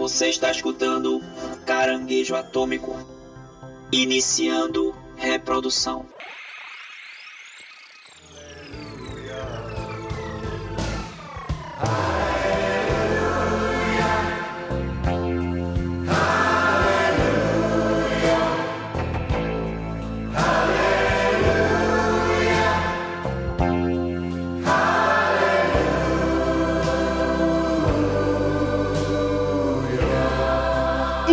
Você está escutando Caranguejo Atômico. Iniciando reprodução.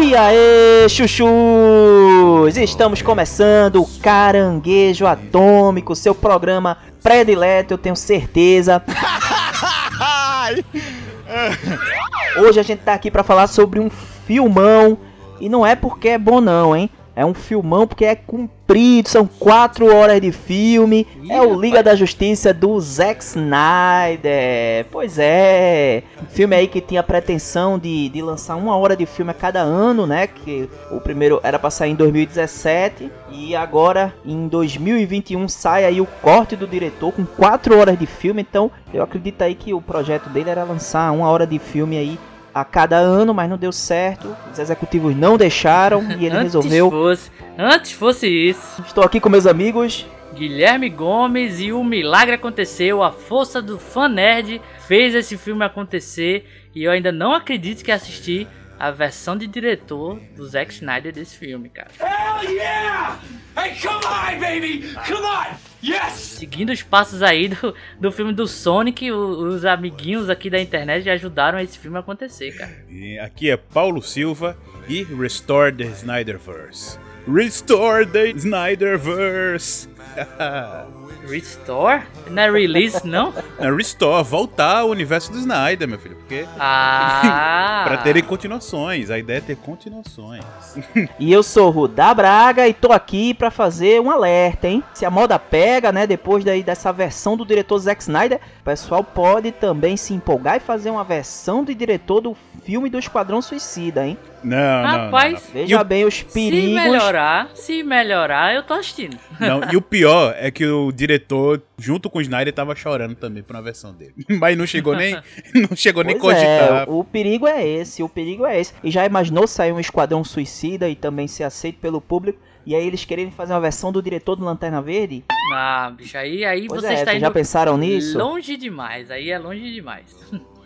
E aí, chuchus! Estamos começando o Caranguejo Atômico, seu programa predileto, eu tenho certeza. Hoje a gente tá aqui pra falar sobre um filmão, e não é porque é bom não, hein? É um filmão porque é comprido, são 4 horas de filme. Ih, é o Liga rapaz. da Justiça do Zack Snyder. Pois é. Filme aí que tinha a pretensão de, de lançar uma hora de filme a cada ano, né? Que o primeiro era pra sair em 2017. E agora, em 2021, sai aí o corte do diretor com 4 horas de filme. Então, eu acredito aí que o projeto dele era lançar uma hora de filme aí a cada ano, mas não deu certo. Os executivos não deixaram e ele antes resolveu. Fosse, antes fosse isso, Estou aqui com meus amigos. Guilherme Gomes e o milagre aconteceu. A força do fan nerd fez esse filme acontecer. E eu ainda não acredito que assisti a versão de diretor do Zack Snyder desse filme, cara. Hell yeah! Hey, come on, baby! Come on! Yes! Seguindo os passos aí do, do filme do Sonic, o- os amiguinhos aqui da internet já ajudaram esse filme a acontecer, cara. E aqui é Paulo Silva e Restore the Snyderverse. Restore the Snyderverse. Restore? Não é release, não? É, Restore, voltar ao universo do Snyder, meu filho, porque Ah! para terem continuações, a ideia é ter continuações. E eu sou o Rudá Braga e tô aqui pra fazer um alerta, hein? Se a moda pega, né, depois daí dessa versão do diretor Zack Snyder, o pessoal pode também se empolgar e fazer uma versão do diretor do filme do Esquadrão Suicida, hein? Não, não, não, Rapaz, não. Veja E bem os Se perigos. melhorar, se melhorar, eu tô assistindo. Não, e o pior é que o diretor, junto com o Snyder, tava chorando também por uma versão dele. Mas não chegou nem, não chegou nem Pois é, cogitar. o perigo é esse, o perigo é esse. E já imaginou sair um Esquadrão Suicida e também ser aceito pelo público? E aí eles quererem fazer uma versão do diretor do Lanterna Verde? Ah, bicho, aí, aí Pois você é, está vocês já pensaram nisso? longe demais. Aí é longe demais.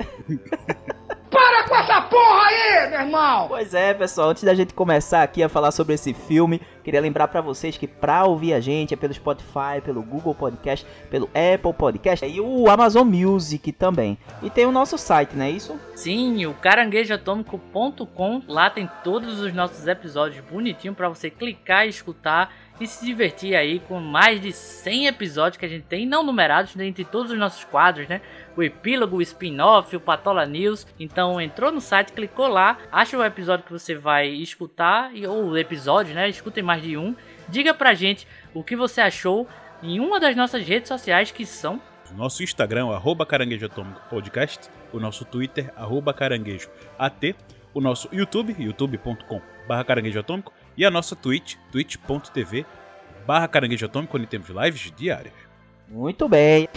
Para com essa porra aí, meu irmão! Pois é, pessoal, antes da gente começar aqui a falar sobre esse filme, queria lembrar pra vocês que pra ouvir a gente é pelo Spotify, pelo Google Podcast, pelo Apple Podcast e o Amazon Music também. E tem o nosso site, não é isso? Sim, o caranguejoatômico.com. Lá tem todos os nossos episódios bonitinho pra você clicar e escutar e se divertir aí com mais de 100 episódios que a gente tem, não numerados, dentre todos os nossos quadros, né? O epílogo, o spin-off, o Patola News. Então entrou no site, clicou lá, acha o episódio que você vai escutar, ou o episódio, né? Escutem mais de um. Diga pra gente o que você achou em uma das nossas redes sociais que são Nosso Instagram, arroba Caranguejo Atômico Podcast. O nosso Twitter, arroba Caranguejo AT. O nosso YouTube, youtube.com barra Caranguejo Atômico. E a nossa Twitch, twitch.tv barra Caranguejo Atômico, onde temos lives diárias. Muito bem.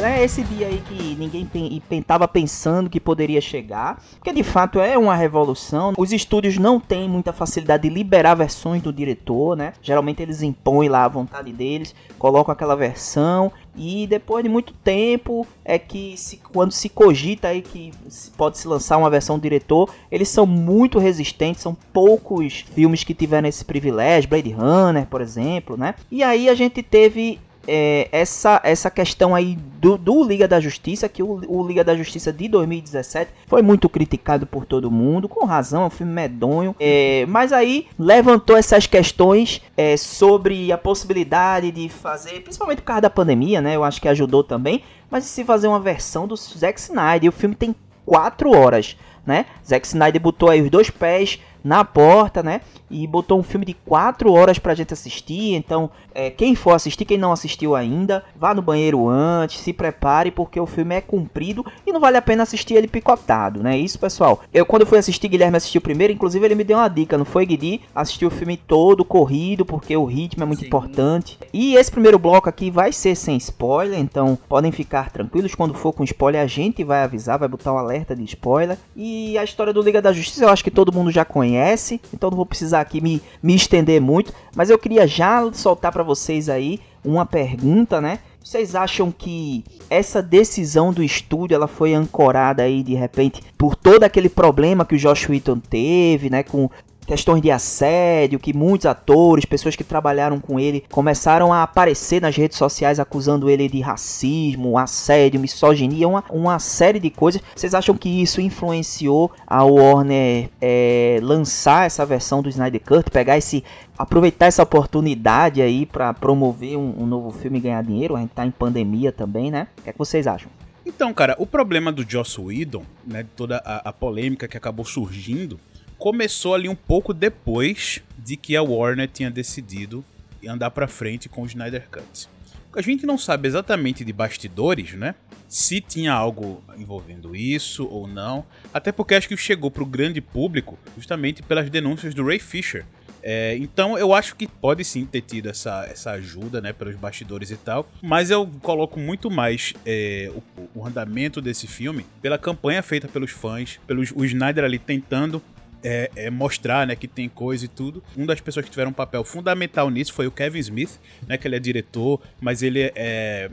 Né? Esse dia aí que ninguém pen- pen- tava pensando que poderia chegar. Porque de fato é uma revolução. Os estúdios não têm muita facilidade de liberar versões do diretor, né? Geralmente eles impõem lá a vontade deles, colocam aquela versão. E depois de muito tempo é que se- quando se cogita aí que pode se lançar uma versão diretor, eles são muito resistentes, são poucos filmes que tiveram esse privilégio, Blade Runner, por exemplo, né? E aí a gente teve é, essa, essa questão aí do, do Liga da Justiça, que o, o Liga da Justiça de 2017 foi muito criticado por todo mundo, com razão, é um filme medonho, é, mas aí levantou essas questões é, sobre a possibilidade de fazer, principalmente por causa da pandemia, né? Eu acho que ajudou também, mas se fazer uma versão do Zack Snyder, o filme tem 4 horas, né? Zack Snyder botou aí os dois pés na porta, né? E botou um filme de 4 horas pra gente assistir. Então, é, quem for assistir, quem não assistiu ainda, vá no banheiro antes, se prepare, porque o filme é comprido e não vale a pena assistir ele picotado, né? Isso, pessoal. Eu, quando fui assistir, Guilherme assistiu primeiro, inclusive ele me deu uma dica, não foi, Guidi? Assistiu o filme todo corrido, porque o ritmo é muito Sim. importante. E esse primeiro bloco aqui vai ser sem spoiler, então podem ficar tranquilos. Quando for com spoiler, a gente vai avisar, vai botar um alerta de spoiler. E a história do Liga da Justiça eu acho que todo mundo já conhece, então não vou precisar aqui me, me estender muito. Mas eu queria já soltar para vocês aí uma pergunta, né? Vocês acham que essa decisão do estúdio ela foi ancorada aí de repente por todo aquele problema que o Josh Whedon teve, né, com questões de assédio, que muitos atores, pessoas que trabalharam com ele, começaram a aparecer nas redes sociais acusando ele de racismo, assédio, misoginia, uma, uma série de coisas. Vocês acham que isso influenciou a Warner é, lançar essa versão do Snyder Cut, pegar esse aproveitar essa oportunidade aí para promover um, um, novo filme e ganhar dinheiro? A gente tá em pandemia também, né? O que, é que vocês acham? Então, cara, o problema do Joss Whedon, né, toda a, a polêmica que acabou surgindo, começou ali um pouco depois de que a Warner tinha decidido andar para frente com o Snyder Cut. A gente não sabe exatamente de bastidores, né? Se tinha algo envolvendo isso ou não. Até porque acho que chegou para o grande público justamente pelas denúncias do Ray Fisher. É, então eu acho que pode sim ter tido essa, essa ajuda, né, pelos bastidores e tal. Mas eu coloco muito mais é, o, o, andamento desse filme pela campanha feita pelos fãs, pelos o Snyder ali tentando é, é, mostrar né, que tem coisa e tudo. Uma das pessoas que tiveram um papel fundamental nisso foi o Kevin Smith, né, que ele é diretor, mas ele é, é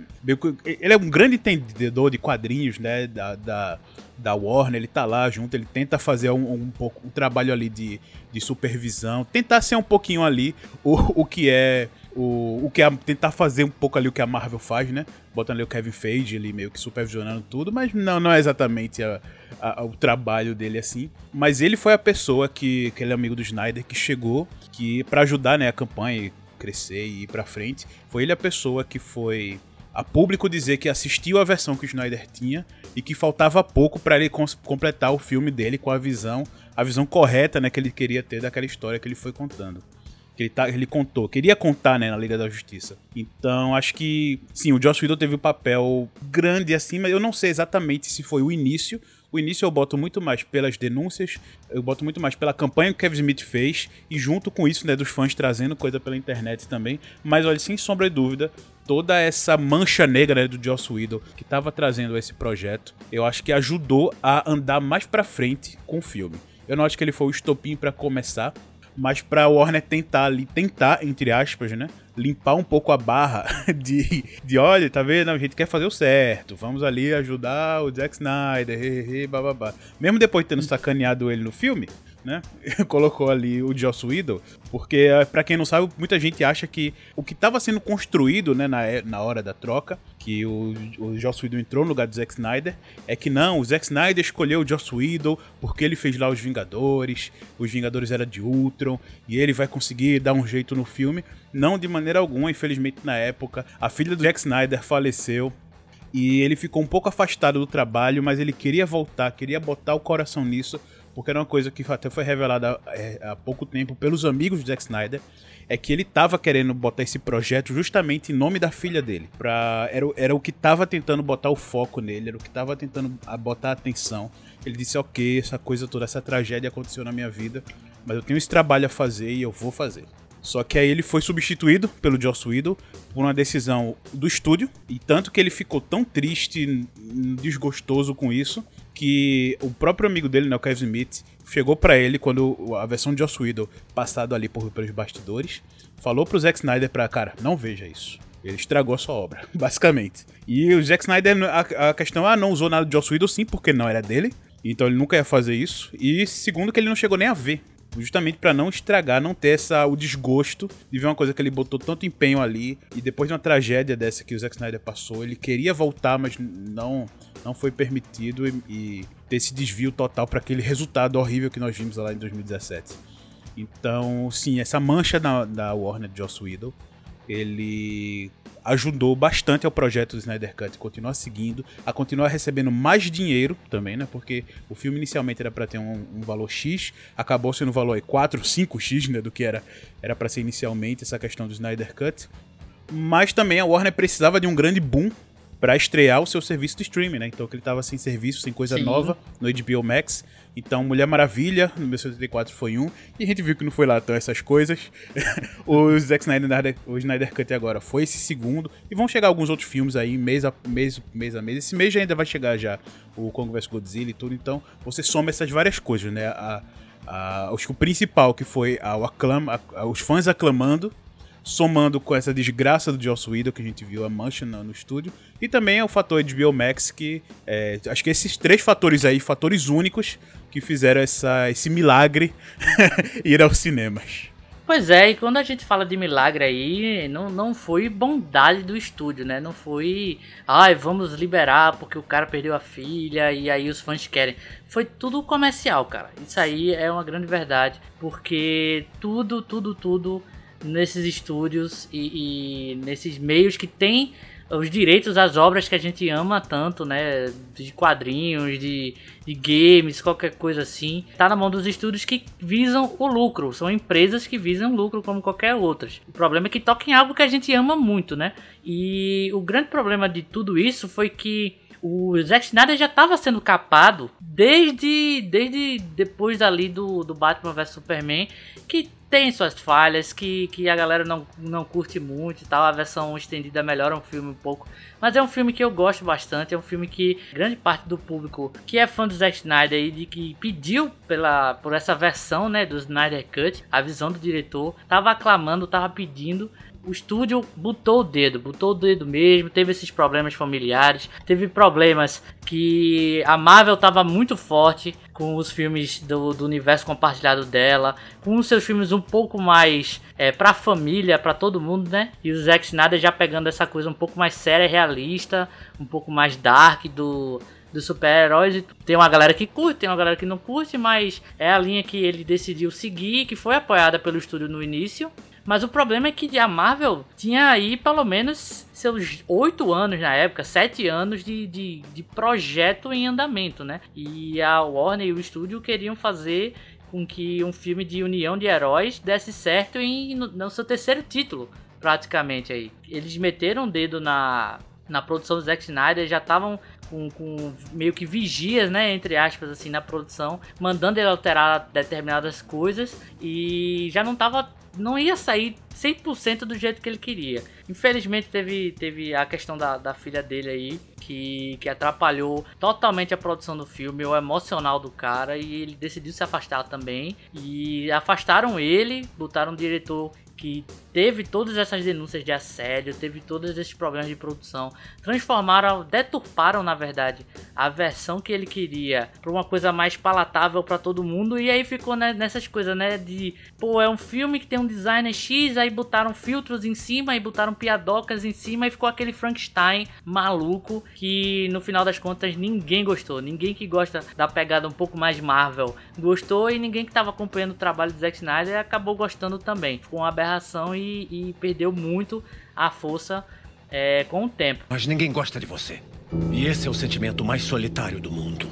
ele é um grande entendedor de quadrinhos né, da, da, da Warner, ele tá lá junto, ele tenta fazer um, um pouco um trabalho ali de, de supervisão, tentar ser um pouquinho ali o, o que é o, o que é tentar fazer um pouco ali o que a Marvel faz, né? Botando ali o Kevin Feige ali meio que supervisionando tudo, mas não, não é exatamente a, a, o trabalho dele assim. Mas ele foi a pessoa que, que ele é amigo do Snyder, que chegou que para ajudar né, a campanha crescer e ir pra frente. Foi ele a pessoa que foi a público dizer que assistiu a versão que o Snyder tinha e que faltava pouco para ele completar o filme dele com a visão, a visão correta, né, que ele queria ter daquela história que ele foi contando que ele, tá, ele contou, queria contar, né, na Liga da Justiça. Então, acho que, sim, o Joss Whedon teve um papel grande assim, mas eu não sei exatamente se foi o início. O início eu boto muito mais pelas denúncias, eu boto muito mais pela campanha que o Kevin Smith fez, e junto com isso, né, dos fãs trazendo coisa pela internet também. Mas, olha, sem sombra de dúvida, toda essa mancha negra né, do Joss Whedon que estava trazendo esse projeto, eu acho que ajudou a andar mais para frente com o filme. Eu não acho que ele foi o estopim para começar, mas pra Warner tentar ali, tentar, entre aspas, né? Limpar um pouco a barra de, de olha, tá vendo? A gente quer fazer o certo, vamos ali ajudar o Zack Snyder, hehe, bababá. Mesmo depois de tendo sacaneado ele no filme, né? Colocou ali o Joss Whedon, porque eh, para quem não sabe, muita gente acha que o que estava sendo construído, né, na, na hora da troca, que o, o Joss Whedon entrou no lugar do Zack Snyder, é que não, o Zack Snyder escolheu o Joss Whedon porque ele fez lá os Vingadores, os Vingadores era de Ultron, e ele vai conseguir dar um jeito no filme. Não de maneira alguma, infelizmente na época, a filha do Zack Snyder faleceu, e ele ficou um pouco afastado do trabalho, mas ele queria voltar, queria botar o coração nisso, porque era uma coisa que até foi revelada é, há pouco tempo pelos amigos de Zack Snyder, é que ele tava querendo botar esse projeto justamente em nome da filha dele. Pra, era, era o que tava tentando botar o foco nele, era o que tava tentando botar a atenção. Ele disse, ok, essa coisa toda, essa tragédia aconteceu na minha vida, mas eu tenho esse trabalho a fazer e eu vou fazer. Só que aí ele foi substituído pelo Joss Whedon por uma decisão do estúdio, e tanto que ele ficou tão triste, desgostoso com isso, que o próprio amigo dele, né, o Kevin Smith, chegou para ele quando a versão de Joss Whedon passado ali por pelos bastidores, falou pro Zack Snyder pra, cara, não veja isso. Ele estragou a sua obra, basicamente. E o Zack Snyder, a, a questão, ah, não usou nada de Joss Whedon sim, porque não era dele. Então ele nunca ia fazer isso. E segundo que ele não chegou nem a ver justamente para não estragar, não ter essa, o desgosto de ver uma coisa que ele botou tanto empenho ali e depois de uma tragédia dessa que o Zack Snyder passou, ele queria voltar, mas não não foi permitido e, e ter esse desvio total para aquele resultado horrível que nós vimos lá em 2017. Então, sim, essa mancha da, da Warner de Joss Whedon, ele ajudou bastante ao projeto do Snyder Cut continuar seguindo, a continuar recebendo mais dinheiro também, né? Porque o filme inicialmente era para ter um, um, valor X, acabou sendo um valor 4, 5X, né? Do que era era para ser inicialmente essa questão do Snyder Cut. Mas também a Warner precisava de um grande boom para estrear o seu serviço de streaming, né? Então que ele tava sem serviço, sem coisa Sim. nova no HBO Max. Então Mulher Maravilha, no 1974 foi um, e a gente viu que não foi lá tão essas coisas. o Zack Snyder, o Snyder Cut agora foi esse segundo, e vão chegar alguns outros filmes aí mês a mês, mês a mês. Esse mês já ainda vai chegar já o Kong vs Godzilla e tudo, então você soma essas várias coisas, né? A, a, acho que o principal que foi a, o aclama, a, os fãs aclamando somando com essa desgraça do Joss Whedon que a gente viu a mancha no, no estúdio e também o fator de Biomax que é, acho que esses três fatores aí fatores únicos que fizeram essa, esse milagre ir aos cinemas Pois é, e quando a gente fala de milagre aí, não, não foi bondade do estúdio, né? Não foi, ai, vamos liberar porque o cara perdeu a filha e aí os fãs querem. Foi tudo comercial, cara. Isso aí é uma grande verdade, porque tudo, tudo, tudo nesses estúdios e, e, nesses meios que tem os direitos às obras que a gente ama tanto, né? De quadrinhos, de, de games, qualquer coisa assim. Tá na mão dos estúdios que visam o lucro. São empresas que visam lucro como qualquer outras. O problema é que toca em algo que a gente ama muito, né? E o grande problema de tudo isso foi que o Zack Snyder já estava sendo capado desde, desde depois dali do, do Batman vs Superman, que tem suas falhas, que, que a galera não, não curte muito e tal. A versão estendida melhora um filme um pouco. Mas é um filme que eu gosto bastante. É um filme que grande parte do público que é fã do Zack Snyder e de que pediu pela, por essa versão né, do Snyder Cut, a visão do diretor, tava aclamando, tava pedindo o estúdio botou o dedo, botou o dedo mesmo, teve esses problemas familiares, teve problemas que a Marvel estava muito forte com os filmes do, do, universo compartilhado dela, com os seus filmes um pouco mais é, pra família, para todo mundo, né? E o Zack Snyder já pegando essa coisa um pouco mais séria, realista, um pouco mais dark do dos super-heróis. Tem uma galera que curte, tem uma galera que não curte, mas é a linha que ele decidiu seguir, que foi apoiada pelo estúdio no início. Mas o problema é que a Marvel tinha aí pelo menos seus oito anos na época, sete anos de, de, de projeto em andamento, né? E a Warner e o estúdio queriam fazer com que um filme de união de heróis desse certo em, no, no seu terceiro título, praticamente aí. Eles meteram o dedo na, na produção do Zack Snyder, já estavam com, com, meio que vigias, né, entre aspas, assim, na produção, mandando ele alterar determinadas coisas e já não tava não ia sair 100% do jeito que ele queria. Infelizmente teve, teve a questão da, da filha dele aí, que, que atrapalhou totalmente a produção do filme, o emocional do cara, e ele decidiu se afastar também. E afastaram ele, botaram um diretor que teve todas essas denúncias de assédio, teve todos esses problemas de produção, transformaram, deturparam na verdade a versão que ele queria para uma coisa mais palatável para todo mundo e aí ficou né, nessas coisas, né, de pô, é um filme que tem um design X, aí botaram filtros em cima e botaram piadocas em cima e ficou aquele Frankenstein maluco que no final das contas ninguém gostou, ninguém que gosta da pegada um pouco mais Marvel gostou e ninguém que estava acompanhando o trabalho do Zack Snyder acabou gostando também. Ficou uma aberração e e, e perdeu muito a força é, com o tempo. Mas ninguém gosta de você. E esse é o sentimento mais solitário do mundo.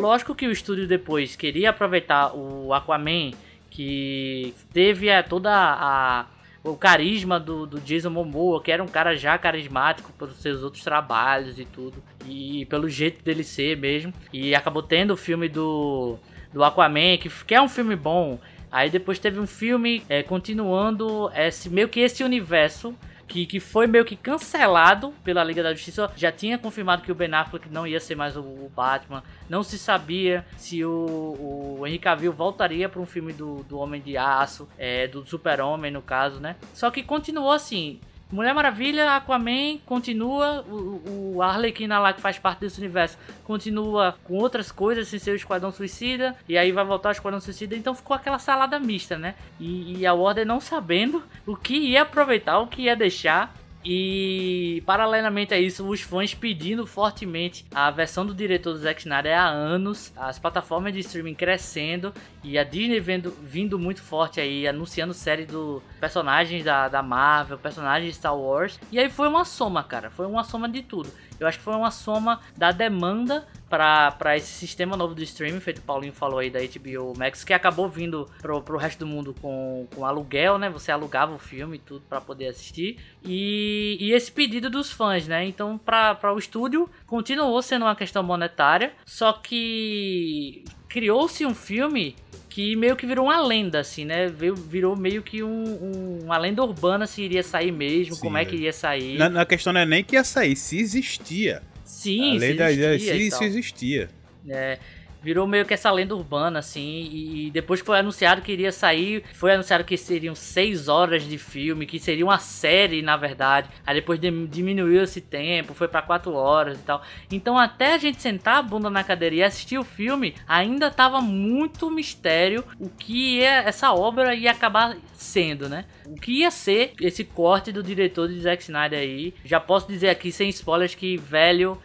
Lógico que o estúdio depois queria aproveitar o Aquaman, que teve a, toda a, o carisma do, do, Jason Momoa, que era um cara já carismático pelos seus outros trabalhos e tudo, e pelo jeito dele ser mesmo. E acabou tendo o filme do, do Aquaman, que, que é um filme bom, Aí depois teve um filme é, continuando esse meio que esse universo que, que foi meio que cancelado pela Liga da Justiça. Já tinha confirmado que o Ben Affleck não ia ser mais o, o Batman. Não se sabia se o, o Henry Cavill voltaria para um filme do, do Homem de Aço, é, do Super-Homem no caso, né? Só que continuou assim. Mulher Maravilha, Aquaman continua, o, o Arlequina lá que faz parte desse universo continua com outras coisas sem ser o Esquadrão Suicida, e aí vai voltar o Esquadrão Suicida, então ficou aquela salada mista, né? E, e a Warner não sabendo o que ia aproveitar, o que ia deixar, E paralelamente a isso, os fãs pedindo fortemente a versão do diretor do Zack Snyder há anos, as plataformas de streaming crescendo e a Disney vendo, vindo muito forte aí, anunciando série do personagens da, da Marvel, personagens de Star Wars. E aí foi uma soma, cara, foi uma soma de tudo. Eu acho que foi uma soma da demanda para esse sistema novo do streaming, feito o Paulinho falou aí da HBO Max, que acabou vindo pro, pro resto do mundo com, com aluguel, né? Você alugava o filme e tudo para poder assistir. E, e esse pedido dos fãs, né? Então, para o estúdio, continuou sendo uma questão monetária, só que criou-se um filme que meio que virou uma lenda, assim, né? Virou meio que um, um, uma lenda urbana se iria sair mesmo, Sim, como é, que ia sair. Na, na, questão não é nem que ia sair, se existia. Sim, a se existia. Se, se existia. É, virou meio que essa lenda urbana, assim. E depois que foi anunciado que iria sair, foi anunciado que seriam seis horas de filme, que seria uma série, na verdade. Aí depois diminuiu esse tempo, foi para quatro horas e tal. Então, até a gente sentar a bunda na cadeira e assistir o filme, ainda tava muito mistério o que ia, essa obra ia acabar sendo, né? O que ia ser esse corte do diretor de Zack Snyder aí. Já posso dizer aqui sem spoilers que, velho,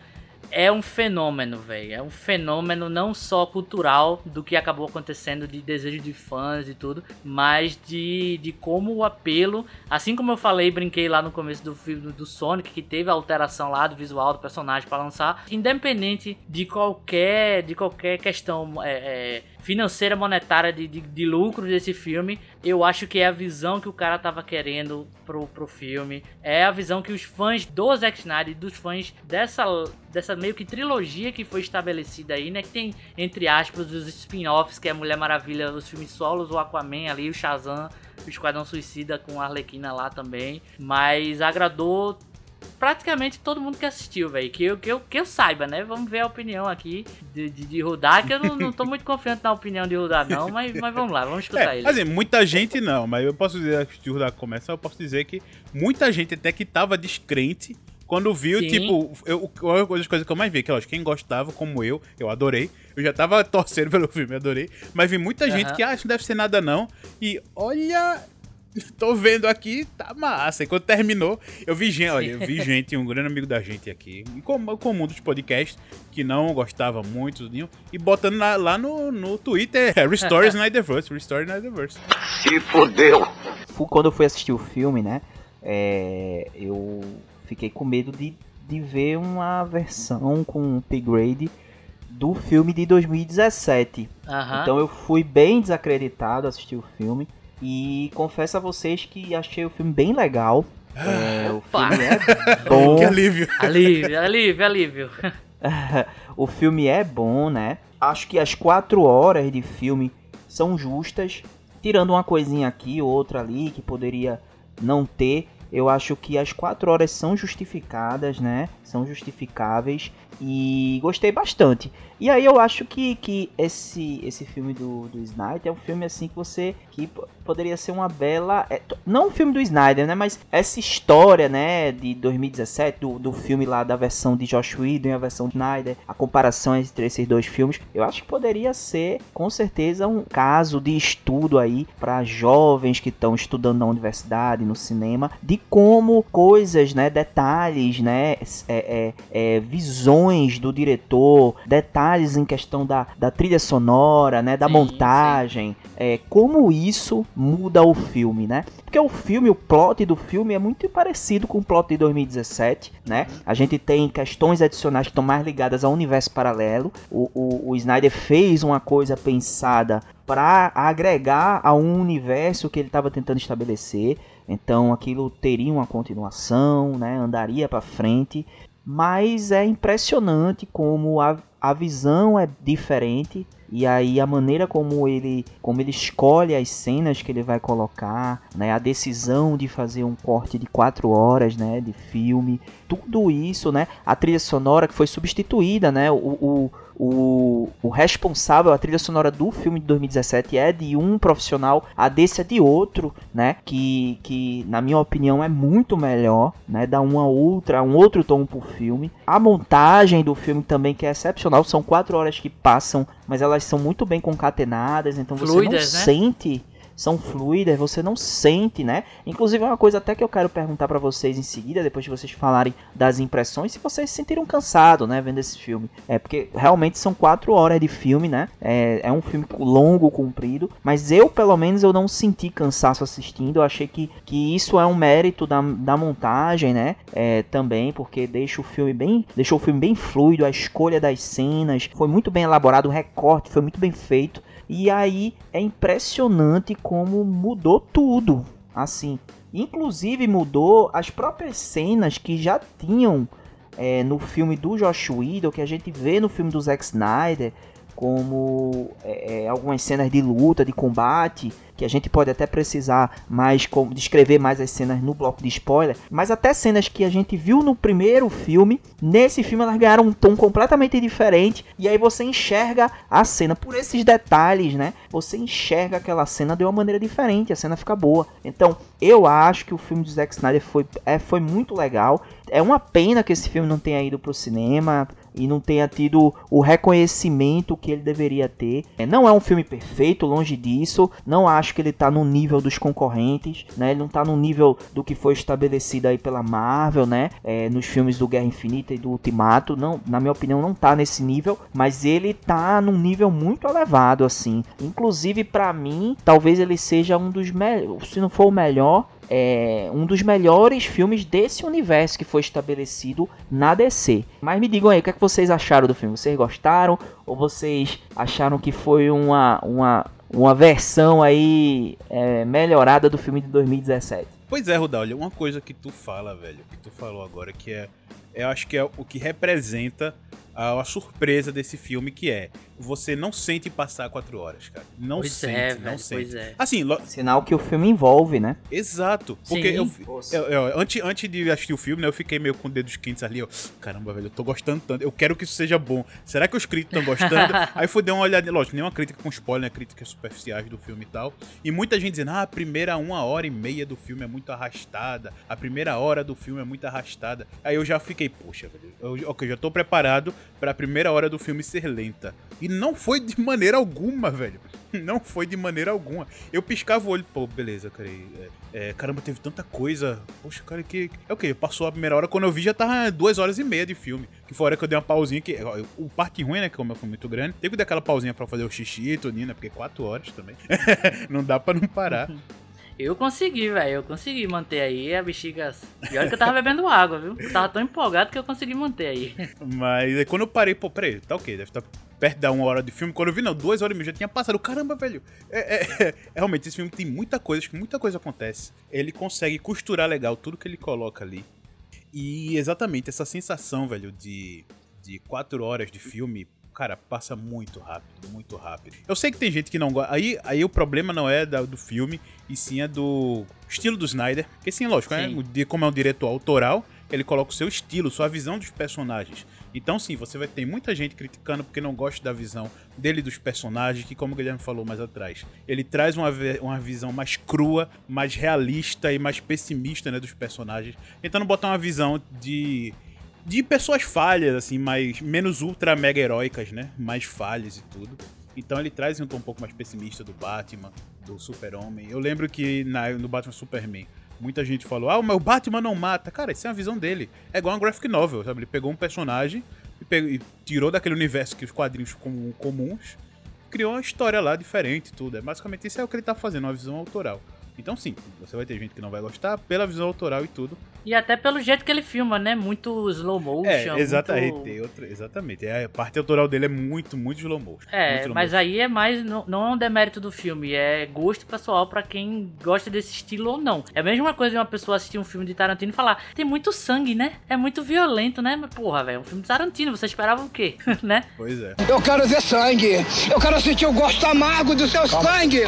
é um fenômeno, velho. É um fenômeno não só cultural do que acabou acontecendo de desejo de fãs e tudo, mas de, de como o apelo, assim como eu falei, brinquei lá no começo do filme do Sonic, que teve a alteração lá do visual do personagem para lançar, independente de qualquer de qualquer questão é, é, financeira, monetária de, de, de lucro desse filme, eu acho que é a visão que o cara tava querendo pro, pro filme. É a visão que os fãs do Zack Snyder, dos fãs dessa, dessa meio que trilogia que foi estabelecida aí, né? Que tem, entre aspas, os spin-offs, que é Mulher Maravilha, os filmes solos, o Aquaman ali, o Shazam, o Esquadrão Suicida com a Arlequina lá também. Mas agradou praticamente todo mundo que assistiu, velho. Que eu, que, eu, que eu saiba, né? Vamos ver a opinião aqui de, de, de Rudar, que eu não, não tô muito confiante na opinião de Rudar, não, mas, mas vamos lá, vamos escutar é, ele. Assim, muita gente não, mas eu posso dizer, antes de Rudar começar, eu posso dizer que muita gente até que tava descrente quando viu, Sim. tipo, eu, uma das coisas que eu mais vi, que lógico, quem gostava, como eu, eu adorei. Eu já tava torcendo pelo filme, adorei. Mas vi muita uhum. gente que, ah, não deve ser nada não. E olha, Tô vendo aqui, tá massa. E quando terminou, eu vi gente, olha, eu vi gente, um grande amigo da gente aqui, comum, comum dos podcasts, que não gostava muito, e botando lá, lá no, no Twitter, é, Restore Snyderverse, Restore Snyderverse. Se fodeu! Quando eu fui assistir o filme, né, é, eu fiquei com medo de, de ver uma versão com upgrade do filme de 2017. Uhum. Então eu fui bem desacreditado assistir o filme. E confesso a vocês que achei o filme bem legal. É, o filme é bom. que alívio. Alívio, alívio, alívio. o filme é bom, né? Acho que as quatro horas de filme são justas. Tirando uma coisinha aqui, outra ali, que poderia não ter. Eu acho que as quatro horas são justificadas, né? São justificáveis. E gostei bastante. E aí eu acho que, que esse, esse filme do, do Snyder é um filme assim que você. que poderia ser uma bela. É, não o filme do Snyder, né? Mas essa história, né? De 2017, do, do filme lá da versão de Josh Whedon e a versão de Snyder, a comparação entre esses dois filmes, eu acho que poderia ser, com certeza, um caso de estudo aí para jovens que estão estudando na universidade, no cinema, de como coisas, né? Detalhes, né? É, é, é, visões do diretor, detalhes em questão da, da trilha sonora, né? Da sim, montagem, sim. É, como isso muda o filme, né? Porque o filme, o plot do filme é muito parecido com o plot de 2017, né? A gente tem questões adicionais que estão mais ligadas ao universo paralelo. O, o, o Snyder fez uma coisa pensada para agregar a um universo que ele estava tentando estabelecer. Então aquilo teria uma continuação, né? Andaria para frente. Mas é impressionante como a, a visão é diferente. E aí a maneira como ele como ele escolhe as cenas que ele vai colocar, né, a decisão de fazer um corte de quatro horas, né, de filme, tudo isso, né, a trilha sonora que foi substituída, né, o, o o, o responsável, a trilha sonora do filme de 2017 é de um profissional, a desse é de outro, né? Que, que na minha opinião é muito melhor, né? Dá uma outra, um outro tom pro filme. A montagem do filme também que é excepcional, são quatro horas que passam, mas elas são muito bem concatenadas, então você Fluidas, não né? sente são fluidas, você não sente, né? Inclusive é uma coisa até que eu quero perguntar para vocês em seguida, depois de vocês falarem das impressões, se vocês se sentiram cansados, né, vendo esse filme. É porque realmente são quatro horas de filme, né? É, é um filme longo, comprido, mas eu pelo menos eu não senti cansaço assistindo. Eu achei que, que isso é um mérito da, da montagem, né? É, também porque deixa o filme bem, deixou o filme bem fluido, a escolha das cenas foi muito bem elaborado, o recorte foi muito bem feito. E aí é impressionante como mudou tudo. Assim, inclusive mudou as próprias cenas que já tinham é, no filme do Josh Whedon, que a gente vê no filme do Zack Snyder, como é, é algumas cenas de luta, de combate, que a gente pode até precisar mais descrever mais as cenas no bloco de spoiler, mas até cenas que a gente viu no primeiro filme, nesse filme elas ganharam um tom completamente diferente e aí você enxerga a cena por esses detalhes, né? Você enxerga aquela cena de uma maneira diferente, a cena fica boa. Então, eu acho que o filme de Zack Snyder foi, é, foi muito legal. É uma pena que esse filme não tenha ido pro cinema e não tenha tido o reconhecimento que ele deveria ter. É, não é um filme perfeito, longe disso. Não acho que ele tá no nível dos concorrentes, né? Ele não tá no nível do que foi estabelecido aí pela Marvel, né? É, nos filmes do Guerra Infinita e do Ultimato. Não, na minha opinião, não tá nesse nível, mas ele tá num nível muito elevado, assim. Inclusive, para mim, talvez ele seja um dos melhores, se não for o melhor, é um dos melhores filmes desse universo que foi estabelecido na DC. Mas me digam aí, o que, é que vocês acharam do filme? Vocês gostaram? Ou vocês acharam que foi uma, uma, uma versão aí é, melhorada do filme de 2017? Pois é, Rudá, olha, uma coisa que tu fala, velho, que tu falou agora, que é, eu acho que é o que representa a, a, surpresa desse filme, que é você não sente passar quatro horas, cara. Não pois sente, é, não velho, sente. Pois é. Assim, lo... Sinal que o filme envolve, né? Exato. Porque Sim. eu, eu, eu, antes, antes de assistir o filme, né, eu fiquei meio com dedos quentes ali, ó. Caramba, velho, eu tô gostando tanto. Eu quero que isso seja bom. Será que os críticos estão gostando? Aí fui dar uma olhada, lógico, nenhuma crítica com spoiler, né? Críticas superficiais do filme e tal. E muita gente dizendo, ah, a primeira uma hora e meia do filme é muito arrastada. A primeira hora do filme é muito arrastada. Aí eu já fiquei, poxa, velho. Eu, ok, já tô preparado pra primeira hora do filme ser lenta. E não foi de maneira alguma, velho. Não foi de maneira alguma. Eu piscava o olho, pô, beleza, cara. É, é, caramba, teve tanta coisa. Poxa, cara, que. É o que? Passou a primeira hora, quando eu vi já tava duas horas e meia de filme. Que foi a hora que eu dei uma pausinha. Que, o parte ruim, né? Que como foi muito grande. Teve que dar aquela pausinha pra fazer o xixi e tudo, né? Porque quatro horas também. não dá pra não parar. Eu consegui, velho. Eu consegui manter aí a bexiga. E olha que eu tava bebendo água, viu? Eu tava tão empolgado que eu consegui manter aí. Mas aí quando eu parei, pô, peraí, tá ok, deve estar perto da uma hora de filme. Quando eu vi, não, duas horas e meia já tinha passado. Caramba, velho. É, é, é, realmente, esse filme tem muita coisa, acho que muita coisa acontece. Ele consegue costurar legal tudo que ele coloca ali. E exatamente essa sensação, velho, de, de quatro horas de filme cara, passa muito rápido, muito rápido. Eu sei que tem gente que não gosta. Aí, aí o problema não é da, do filme, e sim é do estilo do Snyder. Porque sim, lógico, né? Sim. como é um diretor autoral, ele coloca o seu estilo, sua visão dos personagens. Então sim, você vai ter muita gente criticando porque não gosta da visão dele dos personagens, que como o Guilherme falou mais atrás, ele traz uma, uma visão mais crua, mais realista e mais pessimista né, dos personagens, tentando botar uma visão de de pessoas falhas, assim, mais menos ultra mega heróicas, né? Mais falhas e tudo. Então ele traz um tom um pouco mais pessimista do Batman, do Super-Homem. Eu lembro que na, no Batman Superman, muita gente falou: Ah, mas o Batman não mata. Cara, isso é a visão dele. É igual um graphic novel, sabe? Ele pegou um personagem e, pegou, e tirou daquele universo que os quadrinhos com, comuns, criou uma história lá diferente tudo. É basicamente isso é o que ele tá fazendo, uma visão autoral. Então sim, você vai ter gente que não vai gostar pela visão autoral e tudo. E até pelo jeito que ele filma, né? Muito slow motion. É, exatamente. muito- tem outra- exatamente. A parte autoral dele é muito, muito slow motion. É, slow mas motion. aí é mais. Não, não é um demérito do filme, é gosto pessoal pra quem gosta desse estilo ou não. É a mesma coisa de uma pessoa assistir um filme de Tarantino e falar: tem muito sangue, né? É muito violento, né? Mas porra, velho, um filme de Tarantino, você esperava o quê? né? Pois é. Eu quero ver sangue. Eu quero sentir o gosto amargo do seu sangue.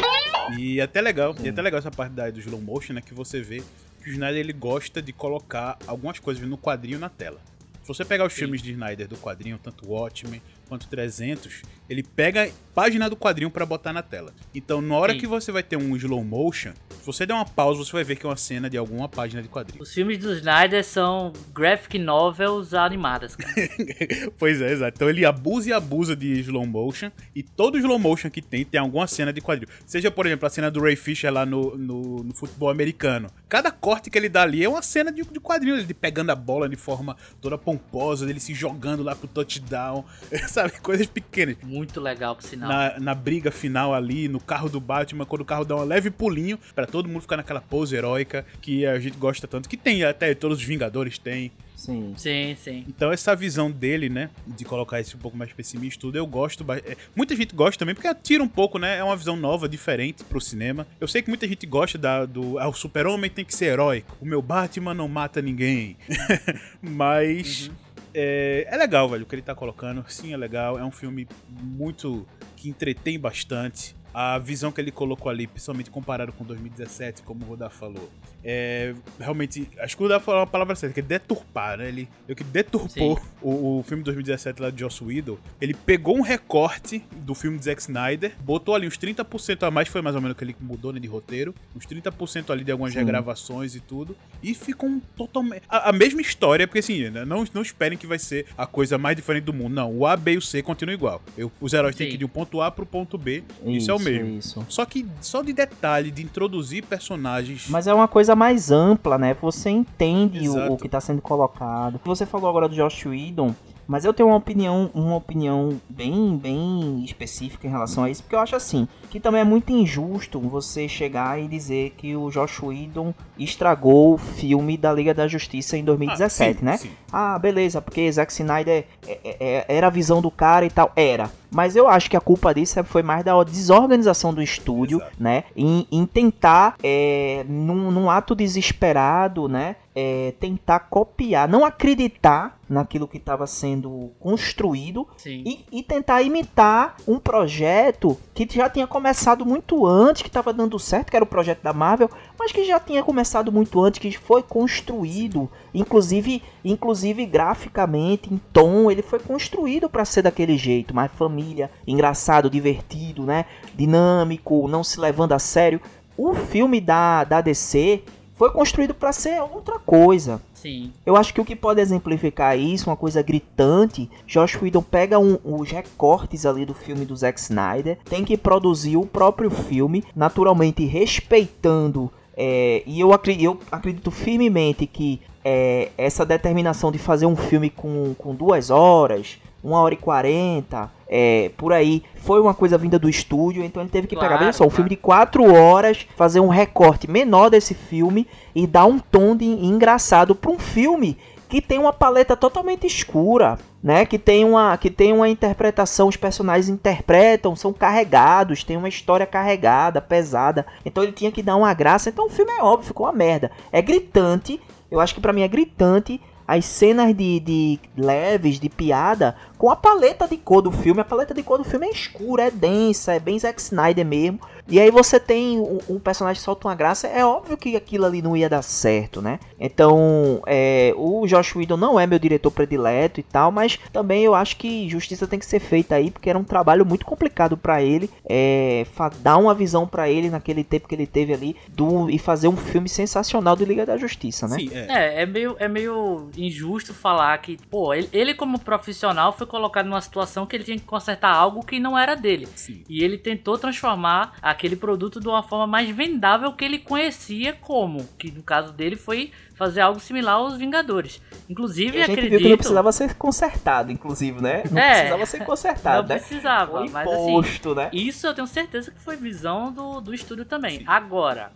E até legal, e até legal essa parte da, do slow motion, né? Que você vê que o Snyder ele gosta de colocar algumas coisas no quadrinho na tela. Se você pegar os filmes de Snyder do quadrinho, tanto Watchmen quanto 300, ele pega página do quadrinho pra botar na tela. Então, na hora Sim. que você vai ter um slow motion, Se você der uma pausa, você vai ver que é uma cena de alguma página de quadrinho. Os filmes do Snyder são graphic novels animadas, cara. pois é, exato. Então ele abusa e abusa de slow motion. E todo slow motion que tem, tem alguma cena de quadril. Seja, por exemplo, a cena do Ray Fisher lá no, no, no futebol americano. Cada corte que ele dá ali é uma cena de, de quadrinho. Ele pegando a bola de forma toda pomposa, ele se jogando lá pro touchdown. Sabe? Coisas pequenas. Muito legal, por sinal. Na, na briga final ali, no carro do Batman, quando o carro dá um leve pulinho, para todo mundo ficar naquela pose heróica que a gente gosta tanto. Que tem até todos os Vingadores têm. Sim. Sim, sim. Então essa visão dele, né, de colocar esse um pouco mais pessimista tudo, eu gosto. é, Muita gente gosta também porque tira um pouco, né, é uma visão nova, diferente pro cinema. Eu sei que muita gente gosta da, do ah, o super-homem tem que ser heróico. O meu Batman não mata ninguém. Mas é, é legal, velho, o que ele tá colocando. Sim, é legal. É um filme muito que entretém bastante. A visão que ele colocou ali, principalmente comparado com 2017, como o Rodar falou, é realmente. Acho que o Rodar falou a palavra certa, que é deturpar, né? Ele, eu que deturpou o, o filme de 2017 lá de Joss Whedon. Ele pegou um recorte do filme de Zack Snyder, botou ali uns 30% a mais, foi mais ou menos o que ele mudou né, de roteiro, uns 30% ali de algumas Sim. regravações e tudo, e ficou um totalmente. A, a mesma história, porque assim, né, não, não esperem que vai ser a coisa mais diferente do mundo. Não, o A, B e o C continua igual. Eu, os heróis têm Sim. que ir de um ponto A pro ponto B, isso, é o mesmo. Isso. Só que só de detalhe, de introduzir personagens. Mas é uma coisa mais ampla, né? Você entende o, o que tá sendo colocado. Você falou agora do Josh Whedon, mas eu tenho uma opinião, uma opinião bem, bem específica em relação a isso, porque eu acho assim, que também é muito injusto você chegar e dizer que o Josh Whedon estragou o filme da Liga da Justiça em 2017, Ah, sim, né? sim. Ah, beleza, porque Zack Snyder é- é- é- era a visão do cara e tal. Era. Mas eu acho que a culpa disso foi mais da desorganização do estúdio, Exato. né? Em, em tentar, é, num, num ato desesperado, né? é, tentar copiar, não acreditar naquilo que estava sendo construído e, e tentar imitar um projeto que já tinha começado muito antes, que estava dando certo, que era o projeto da Marvel, mas que já tinha começado muito antes, que foi construído, inclusive, inclusive graficamente, em tom, ele foi construído para ser daquele jeito, mais família, engraçado, divertido, né? Dinâmico, não se levando a sério. O filme da, da DC foi construído para ser outra coisa. Sim. Eu acho que o que pode exemplificar isso, uma coisa gritante, Josh Whedon pega um- os recortes ali do filme do Zack Snyder, tem que produzir o próprio filme, naturalmente respeitando, é, e eu acredito, eu acredito firmemente que é, essa determinação de fazer um filme com, com duas horas, uma hora e quarenta, é, por aí, foi uma coisa vinda do estúdio, então ele teve que pegar, Claro, veja só, um claro. filme de quatro horas, fazer um recorte menor desse filme e dar um tom de engraçado para um filme que tem uma paleta totalmente escura, né? Que tem uma que tem uma interpretação, os personagens interpretam, são carregados, tem uma história carregada, pesada. Então ele tinha que dar uma graça. Então o filme é óbvio, ficou uma merda. É gritante. Eu acho que pra mim é gritante as cenas de, de leves, de piada, com a paleta de cor do filme. A paleta de cor do filme é escura, é densa, é bem Zack Snyder mesmo. E aí você tem um, um personagem que solta uma graça, é óbvio que aquilo ali não ia dar certo, né? Então, é, o Josh Whedon não é meu diretor predileto e tal, mas também eu acho que justiça tem que ser feita aí, porque era um trabalho muito complicado pra ele, é, dar uma visão pra ele naquele tempo que ele teve ali do, e fazer um filme sensacional do Liga da Justiça, né? Sim, é. É, é meio, é meio injusto falar que, pô, ele, ele como profissional foi colocado numa situação que ele tinha que consertar algo que não era dele. Sim. E ele tentou transformar aquele produto de uma forma mais vendável que ele conhecia como, que no caso dele foi fazer algo similar aos Vingadores. Inclusive, a gente acredito... viu que não precisava ser consertado, inclusive, né? Não É. precisava ser consertado, Não né? precisava, Foi mas assim, imposto, né? Isso eu tenho certeza que foi visão do, do estúdio também. Agora,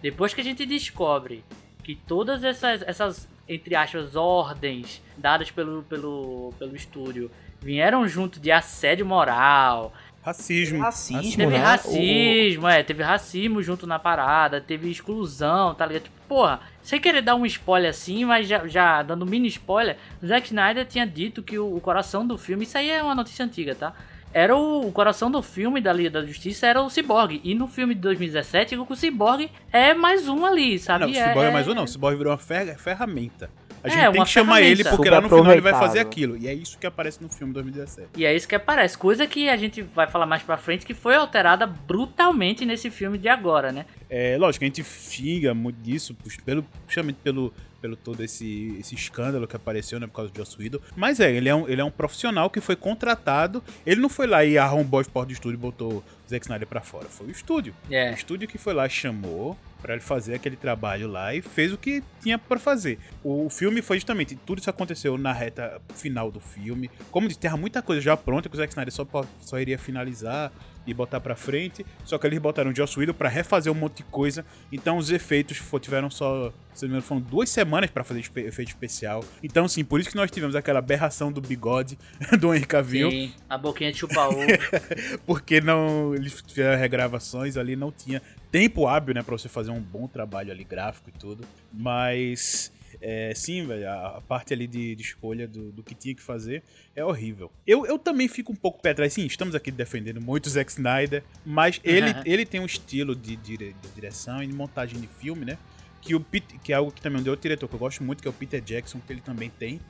depois que a gente descobre que todas essas, essas entre aspas, ordens dadas pelo, pelo, pelo estúdio vieram junto de assédio moral, Racismo. Racismo, teve né? racismo, é, teve racismo junto na parada, teve exclusão, tá ligado? Tipo, porra, sem querer dar um spoiler assim, mas já, já dando um mini spoiler, o Zack Snyder tinha dito que o, o coração do filme, isso aí é uma notícia antiga, tá? Era o, o coração do filme da Liga da Justiça era o Cyborg. E no filme de 2017, o Cyborg é mais um ali, sabe? Não, o Cyborg é mais um não. O Cyborg virou uma fer- ferramenta. A É, gente tem uma que chamar ele porque lá no final ele vai fazer aquilo. E é isso que aparece no filme 2017. E é isso que aparece. Coisa que a gente vai falar mais pra frente, que foi alterada brutalmente nesse filme de agora, né? É, lógico, a gente xinga muito disso, pelo, justamente pelo, pelo todo esse, esse escândalo que apareceu, né, por causa do Joss Whedon. Mas é, ele é, um, ele é um profissional que foi contratado. Ele não foi lá e arrombou as portas do estúdio e botou o Zack Snyder pra fora. Foi o estúdio. É. O estúdio que foi lá, chamou pra ele fazer aquele trabalho lá e fez o que tinha pra fazer. O filme foi justamente, tudo isso aconteceu na reta final do filme. Como de terra, muita coisa já pronta que o Zack Snyder só, só iria finalizar e botar pra frente. Só que eles botaram o Joss Whedon pra refazer um monte de coisa. Então os efeitos tiveram só, se não me engano, foram duas semanas pra fazer efeito especial. Então, sim, por isso que nós tivemos aquela aberração do bigode do Henry Cavill. Sim, a boquinha de chupa-ovo. Porque não eles fizeram regravações ali, não tinha tempo hábil, né, pra você fazer um bom trabalho ali, gráfico e tudo. Mas, é, sim, velho, a, a parte ali de, de escolha do, do que tinha que fazer é horrível. Eu, eu também fico um pouco pé atrás, sim, estamos aqui defendendo muito o Zack Snyder, mas ele, Uhum. ele tem um estilo de, dire- de direção e de montagem de filme, né, que, o Pete- que é algo que também deu outro diretor que eu gosto muito, que é o Peter Jackson, que ele também tem,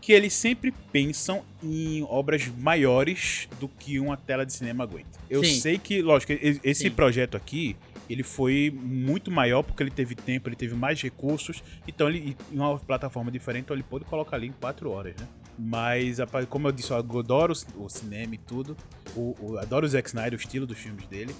que eles sempre pensam em obras maiores do que uma tela de cinema aguenta. Eu Sim. sei que, lógico, esse Sim. projeto aqui, ele foi muito maior porque ele teve tempo, ele teve mais recursos, então ele em uma plataforma diferente, então ele pôde colocar ali em quatro horas, né? Mas, como eu disse, eu adoro o cinema e tudo, o, o- adoro o Zack Snyder, o estilo dos filmes dele,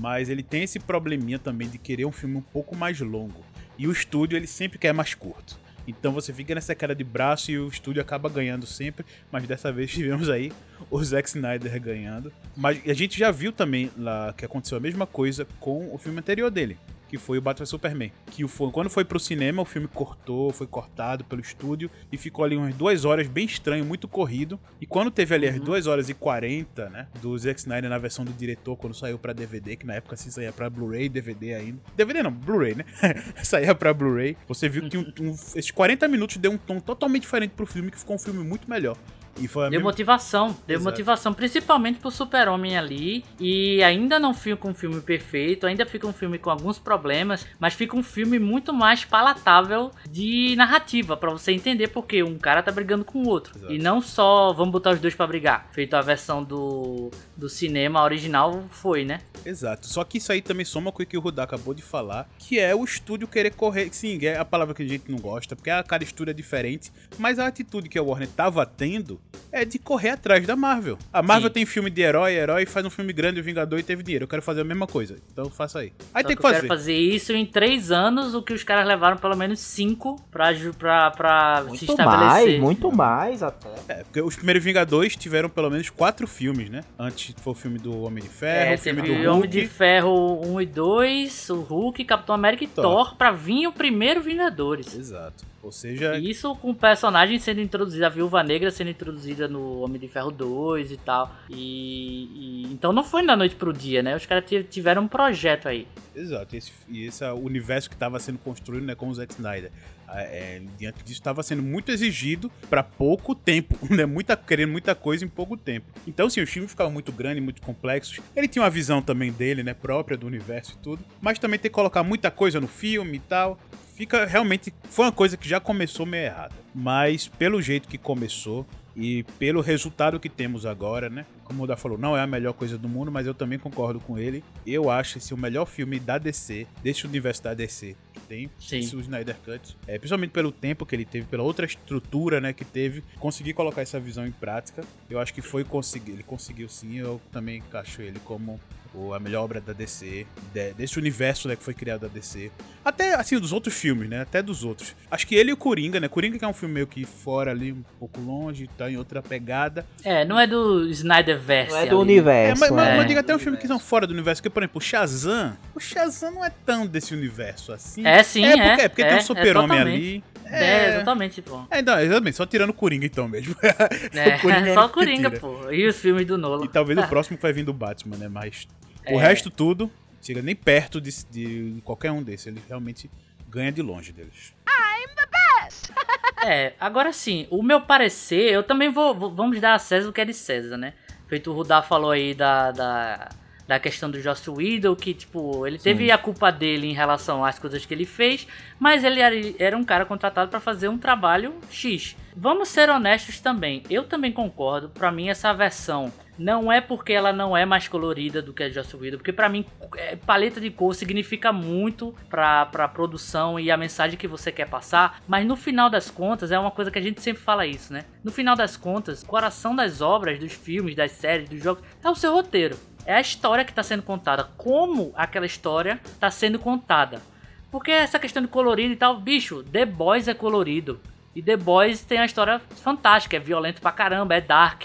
mas ele tem esse probleminha também de querer um filme um pouco mais longo. E o estúdio, ele sempre quer mais curto. Então você fica nessa cara de braço e o estúdio acaba ganhando sempre, mas dessa vez tivemos aí o Zack Snyder ganhando. Mas a gente já viu também lá que aconteceu a mesma coisa com o filme anterior dele, que foi o Batman Superman. Que foi- quando foi pro cinema, o filme cortou, foi cortado pelo estúdio e ficou ali umas duas horas bem estranho, muito corrido. E quando teve ali as duas horas e 40, né, do Zack Snyder na versão do diretor, quando saiu pra DVD, que na época assim saía pra Blu-ray, DVD ainda. DVD não, Blu-ray, né? saía pra Blu-ray. Você viu que um- um- esses 40 minutos deu um tom totalmente diferente pro filme, que ficou um filme muito melhor. E foi a Deu mesma- motivação, deu Exato. motivação, principalmente pro Super-Homem ali. E ainda não fica um filme perfeito, ainda fica um filme com alguns problemas, mas fica um filme muito mais palatável de narrativa, pra você entender porque um cara tá brigando com o outro. Exato. E não só vamos botar os dois pra brigar. Feito a versão do, do cinema original foi, né? Exato. Só que isso aí também soma com o que o Rudá acabou de falar, que é o estúdio querer correr. Sim, é a palavra que a gente não gosta, porque a cada estúdio é diferente. Mas a atitude que a Warner tava tendo é de correr atrás da Marvel. A Marvel Sim. tem filme de herói, herói faz um filme grande, o Vingador, e teve dinheiro. Eu quero fazer a mesma coisa. Então faça aí. Aí Só tem que que eu fazer. quero fazer isso em três anos, o que os caras levaram pelo menos cinco pra, pra, pra se Muito estabelecer. mais, muito mais até. É, porque os primeiros Vingadores tiveram pelo menos quatro filmes, né? Antes foi o filme do Homem de Ferro, É, o filme do Homem Hulk. de Ferro 1 e 2, o Hulk, Capitão América e Thor. Thor, pra vir o primeiro Vingadores. Exato. Ou seja, E Isso com o personagem sendo introduzido, a Viúva Negra sendo introduzida no Homem de Ferro 2 e tal. E, e- então não foi da noite pro dia, né? Os caras ti- tiveram um projeto aí. Exato, esse, e esse universo que estava sendo construído né, com o Zack Snyder. ah, é, diante disso, estava sendo muito exigido para pouco tempo, né? Muita, querendo muita coisa em pouco tempo. Então, sim, os filmes ficavam muito grandes, muito complexos. Ele tinha uma visão também dele, né? Própria do universo e tudo. Mas também tem que colocar muita coisa no filme e tal. Fica realmente. Foi uma coisa que já começou meio errada. Mas pelo jeito que começou. E pelo resultado que temos agora, né? Como o Oda falou, não é a melhor coisa do mundo, mas eu também concordo com ele. Eu acho esse o melhor filme da DC, desse universo da DC que tem. Sim. Esse o Snyder Cut. É, principalmente pelo tempo que ele teve, pela outra estrutura, né, que teve. Conseguir colocar essa visão em prática. Eu acho que foi conseguir. Ele conseguiu sim, eu também encaixo ele como o- a melhor obra da DC, de- desse universo né, que foi criado da DC. Até, assim, dos outros filmes, né? Até dos outros. Acho que ele e o Coringa, né? Coringa que é um filme meio que fora ali, um pouco longe, tá em outra pegada. É, não é do Snyderverse. Não é do ali. É, universo. mas, mas, né? mas diga até um filme que são fora do universo, porque, por exemplo, o Shazam, o Shazam não é tão desse universo assim. É sim, é. é. porque, é porque tem é, um super-homem é ali. É, exatamente, pô. É, não, exatamente, só tirando o Coringa então mesmo. É, o Coringa é só o Coringa, pô. E os filmes do Nolan. E talvez o próximo que vai vir do Batman, né? Mas o É. resto tudo, chega nem perto de, de qualquer um desses. Ele realmente ganha de longe deles. É, agora sim, o meu parecer, eu também vou, vou- Vamos dar a César o que é de César, né? Feito o Rudá falou aí da, da, da questão do Joss Whedon, que, tipo, ele teve a culpa dele em relação às coisas que ele fez, mas ele era, era um cara contratado pra fazer um trabalho X. Vamos ser honestos também, eu também concordo, pra mim essa versão Não é porque ela não é mais colorida do que a Joss Whedon, porque para mim é, paleta de cor significa muito pra, pra produção e a mensagem que você quer passar, mas no final das contas é uma coisa que a gente sempre fala isso, né? No final das contas, o coração das obras, dos filmes, das séries, dos jogos é o seu roteiro. É a história que está sendo contada, como aquela história está sendo contada. Porque essa questão de colorido e tal, bicho, The Boys é colorido. E The Boys tem uma história fantástica, é violento pra caramba, é dark.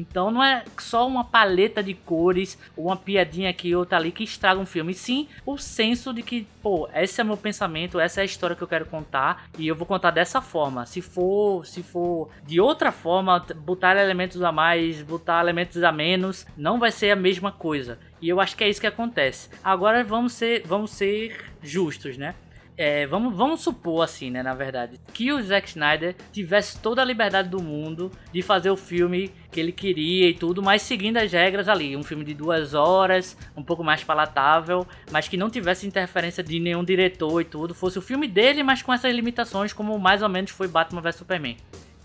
Então não é só uma paleta de cores, uma piadinha aqui ou outra ali que estraga um filme, sim o senso de que, pô, esse é meu pensamento, essa é a história que eu quero contar e eu vou contar dessa forma. Se for, se for de outra forma, botar elementos a mais, botar elementos a menos, não vai ser a mesma coisa. E eu acho que é isso que acontece. Agora vamos ser, vamos ser justos, né? É, vamos, vamos supor assim, né, na verdade, que o Zack Snyder tivesse toda a liberdade do mundo de fazer o filme que ele queria e tudo, mas seguindo as regras ali, um filme de duas horas, um pouco mais palatável, mas que não tivesse interferência de nenhum diretor e tudo, fosse o filme dele, mas com essas limitações, como mais ou menos foi Batman vs Superman.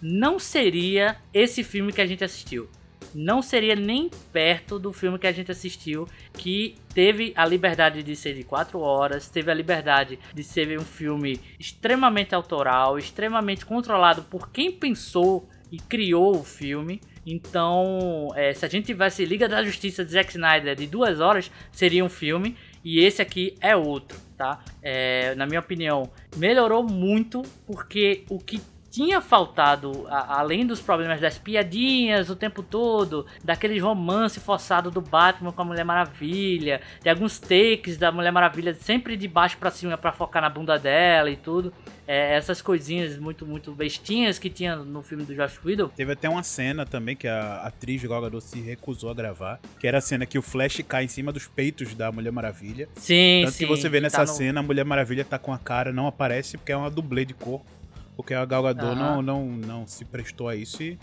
Não seria esse filme que a gente assistiu não seria nem perto do filme que a gente assistiu, que teve a liberdade de ser de 4 horas, teve a liberdade de ser um filme extremamente autoral, extremamente controlado por quem pensou e criou o filme. Então, é, se a gente tivesse Liga da Justiça de Zack Snyder de duas horas, seria um filme. E esse aqui é outro, tá? É, na minha opinião, melhorou muito porque o que tinha faltado, a, além dos problemas das piadinhas o tempo todo, daquele romance forçado do Batman com a Mulher Maravilha, de alguns takes da Mulher Maravilha sempre de baixo para cima para focar na bunda dela e tudo. É, essas coisinhas muito, muito bestinhas que tinha no filme do Josh Whedon. Teve até uma cena também que a atriz Gal Gadot se recusou a gravar, que era a cena que o Flash cai em cima dos peitos da Mulher Maravilha. Sim, Tanto sim. que você vê nessa tá no... cena, a Mulher Maravilha tá com a cara, não aparece porque é uma dublê de corpo porque a Gal Gadot não, não, não se prestou a isso e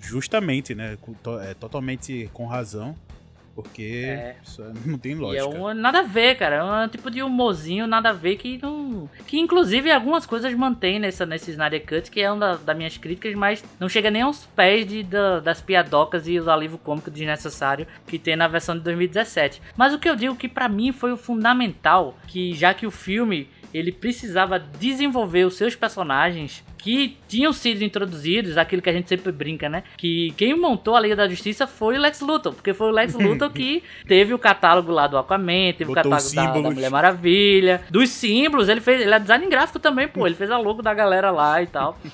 justamente, né, é, totalmente com razão, porque É. isso não tem E é lógica. um, nada a ver, cara. É um tipo de humorzinho, nada a ver que não. Que inclusive algumas coisas mantém nessa, nesse Snyder Cut, que é uma da- das minhas críticas, mas não chega nem aos pés de, da- das piadocas e os alívio cômico desnecessário que tem na versão de 2017. Mas o que eu digo que pra mim foi o fundamental, que já que o filme ele precisava desenvolver os seus personagens que tinham sido introduzidos, aquilo que a gente sempre brinca, né? Que quem montou a Liga da Justiça foi o Lex Luthor, porque foi o Lex Luthor que teve o catálogo lá do Aquaman, teve Botou o catálogo da, da. Mulher Maravilha, dos símbolos, ele fez, ele é design gráfico também, pô, ele fez a logo da galera lá e tal.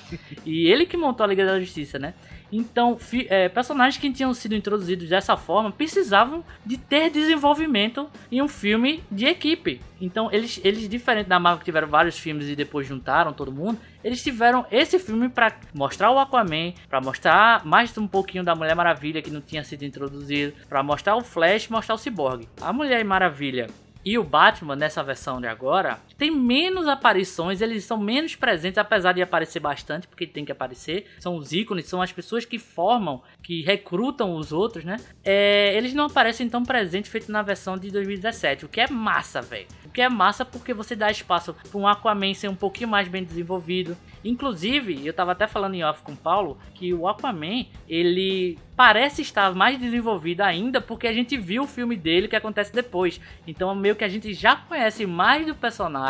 E ele que montou a Liga da Justiça, né? Então, é, personagens que tinham sido introduzidos dessa forma precisavam de ter desenvolvimento em um filme de equipe. Então, eles, eles diferente da Marvel que tiveram vários filmes e depois juntaram todo mundo, eles tiveram esse filme pra mostrar o Aquaman, pra mostrar mais um pouquinho da Mulher Maravilha que não tinha sido introduzido, pra mostrar o Flash, mostrar o Cyborg. A Mulher Maravilha e o Batman, nessa versão de agora, tem menos aparições, eles são menos presentes, apesar de aparecer bastante, porque tem que aparecer. São os ícones, são as pessoas que formam, que recrutam os outros, né? É, eles não aparecem tão presentes feito na versão de 2017, o que é massa, velho. O que é massa porque você dá espaço para um Aquaman ser um pouquinho mais bem desenvolvido. Inclusive, eu tava até falando em off com o Paulo que o Aquaman, ele parece estar mais desenvolvido ainda porque a gente viu o filme dele que acontece depois. Então, meio que a gente já conhece mais do personagem,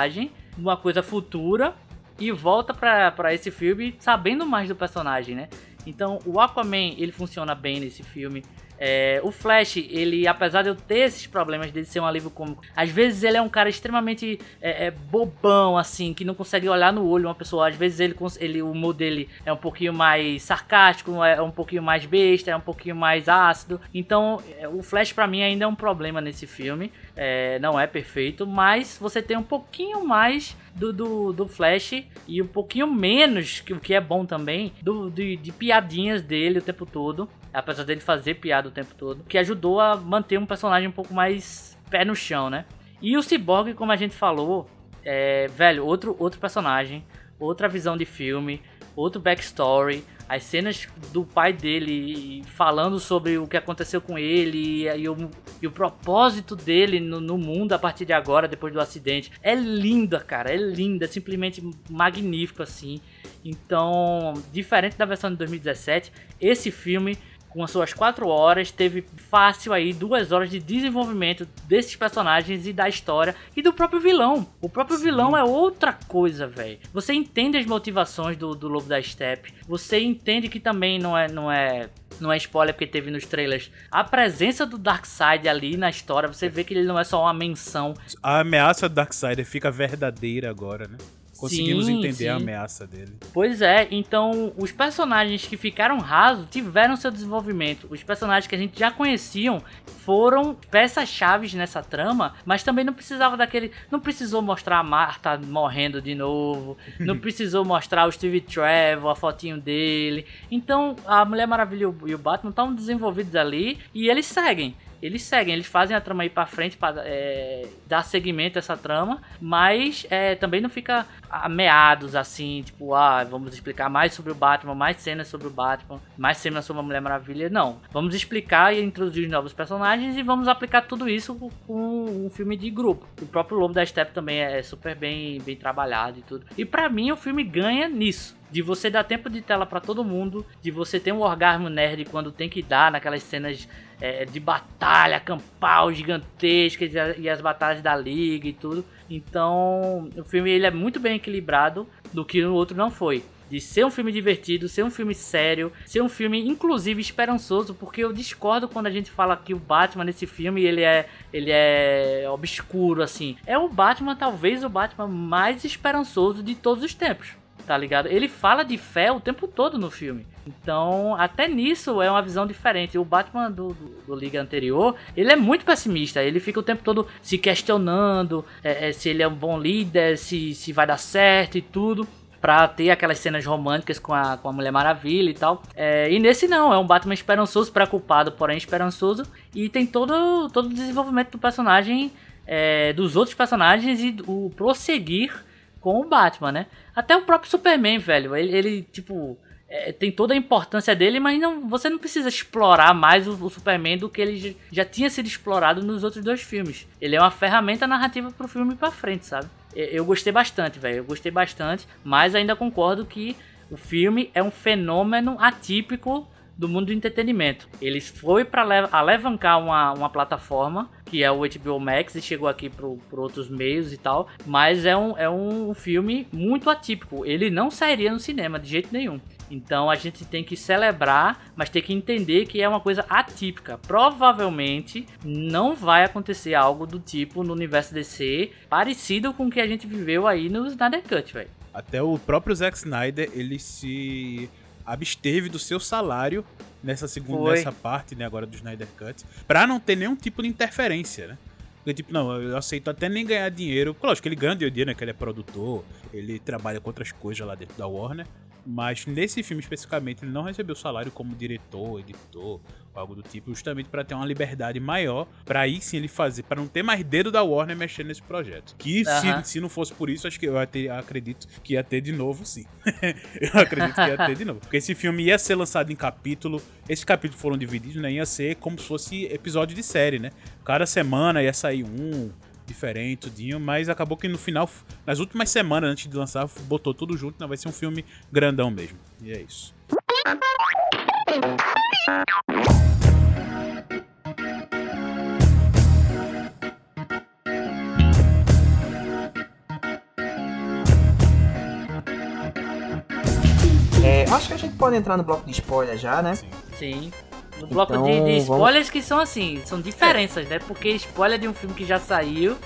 uma coisa futura, e volta pra esse filme sabendo mais do personagem, né? Então, o Aquaman, ele funciona bem nesse filme. É, o Flash, ele, apesar de eu ter esses problemas dele ser um alívio cômico, às vezes ele é um cara extremamente é, é, bobão, assim, que não consegue olhar no olho uma pessoa. Às vezes ele, ele, o humor dele é um pouquinho mais sarcástico, é um pouquinho mais besta, é um pouquinho mais ácido. Então, é, o Flash pra mim ainda é um problema nesse filme. É, não é perfeito, mas você tem um pouquinho mais do, do, do Flash e um pouquinho menos, que o que é bom também, do, de, de piadinhas dele o tempo todo. Apesar dele fazer piada o tempo todo, que ajudou a manter um personagem um pouco mais pé no chão, né? E o Cyborg, como a gente falou, é, velho, outro, outro personagem, outra visão de filme, outro backstory, as cenas do pai dele falando sobre o que aconteceu com ele e, o, e o propósito dele no, no mundo a partir de agora, depois do acidente. É linda, cara, é linda, simplesmente magnífico assim. Então, diferente da versão de 2017, esse filme com as suas 4 horas, teve fácil aí duas horas de desenvolvimento desses personagens e da história e do próprio vilão. O próprio Sim. vilão é outra coisa, velho. Você entende as motivações do, do Lobo da Steppe, você entende que também não é, não é não é spoiler porque teve nos trailers, a presença do Darkseid ali na história, você vê que ele não é só uma menção. A ameaça do Darkseid fica verdadeira agora, né? Conseguimos sim, entender sim. a ameaça dele. Pois é, então os personagens que ficaram rasos tiveram seu desenvolvimento. Os personagens que a gente já conheciam foram peças-chaves nessa trama, mas também não precisava daquele. Não precisou mostrar a Marta morrendo de novo, não precisou mostrar o Steve Trevor, a fotinho dele. Então a Mulher Maravilha e o Batman estão desenvolvidos ali e eles seguem eles seguem, eles fazem a trama ir pra frente para é, dar seguimento a essa trama, mas é, também não fica ameados assim, tipo, ah, vamos explicar mais sobre o Batman, mais cenas sobre o Batman, mais cenas sobre a Mulher Maravilha. Não, vamos explicar e introduzir novos personagens e vamos aplicar tudo isso com um filme de grupo. O próprio Lobo da Steppe também é super bem, bem trabalhado e tudo. E para mim o filme ganha nisso de você dar tempo de tela para todo mundo, de você ter um orgasmo nerd quando tem que dar naquelas cenas é, de batalha campal gigantescas e as batalhas da liga e tudo. Então, o filme ele é muito bem equilibrado do que o outro não foi. De ser um filme divertido, ser um filme sério, ser um filme inclusive esperançoso, porque eu discordo quando a gente fala que o Batman nesse filme ele é ele é obscuro assim. É o Batman talvez o Batman mais esperançoso de todos os tempos tá ligado? Ele fala de fé o tempo todo no filme. Então, até nisso é uma visão diferente. O Batman do, do, do Liga anterior, ele é muito pessimista. Ele fica o tempo todo se questionando é, é, se ele é um bom líder, se, se vai dar certo e tudo pra ter aquelas cenas românticas com a, com a Mulher Maravilha e tal. É, e nesse não, é um Batman esperançoso, preocupado, porém esperançoso. E tem todo, todo o desenvolvimento do personagem, é, dos outros personagens e o prosseguir com o Batman, né? Até o próprio Superman, velho, ele, ele tipo, é, tem toda a importância dele, mas não, você não precisa explorar mais o, o, Superman do que ele já tinha sido explorado nos outros dois filmes. Ele é uma ferramenta narrativa pro filme pra frente, sabe? Eu, eu gostei bastante, velho, eu gostei bastante, mas ainda concordo que o filme é um fenômeno atípico do mundo do entretenimento. Ele foi para alavancar uma, uma plataforma, que é o HBO Max, e chegou aqui por outros meios e tal, mas é um, é um filme muito atípico. Ele não sairia no cinema de jeito nenhum. Então a gente tem que celebrar, mas tem que entender que é uma coisa atípica. Provavelmente não vai acontecer algo do tipo no universo DC parecido com o que a gente viveu aí no Snyder Cut, velho. Até o próprio Zack Snyder, ele se absteve do seu salário nessa segunda nessa parte, né, agora do Snyder Cut, para não ter nenhum tipo de interferência, né? Porque, tipo, não, eu aceito até nem ganhar dinheiro. Lógico que ele ganha dinheiro, né? Que ele é produtor, ele trabalha com outras coisas lá dentro da Warner. Mas nesse filme especificamente, ele não recebeu salário como diretor, editor, algo do tipo, justamente para ter uma liberdade maior, para aí sim ele fazer, para não ter mais dedo da Warner mexendo nesse projeto. Que se, se não fosse por isso, acho que eu ter, acredito que ia ter de novo, sim. eu acredito que ia ter de novo. Porque esse filme ia ser lançado em capítulo, esses capítulos foram divididos, né? Ia ser como se fosse episódio de série, né? Cada semana ia sair um, diferente, tudinho, mas acabou que no final, nas últimas semanas antes de lançar, botou tudo junto, né? vai ser um filme grandão mesmo. E é isso. É, acho que a gente pode entrar no bloco de spoiler já, né? Sim. No bloco então, de, de, spoilers vamos... que são assim, são diferenças, né? Porque spoiler de um filme que já saiu.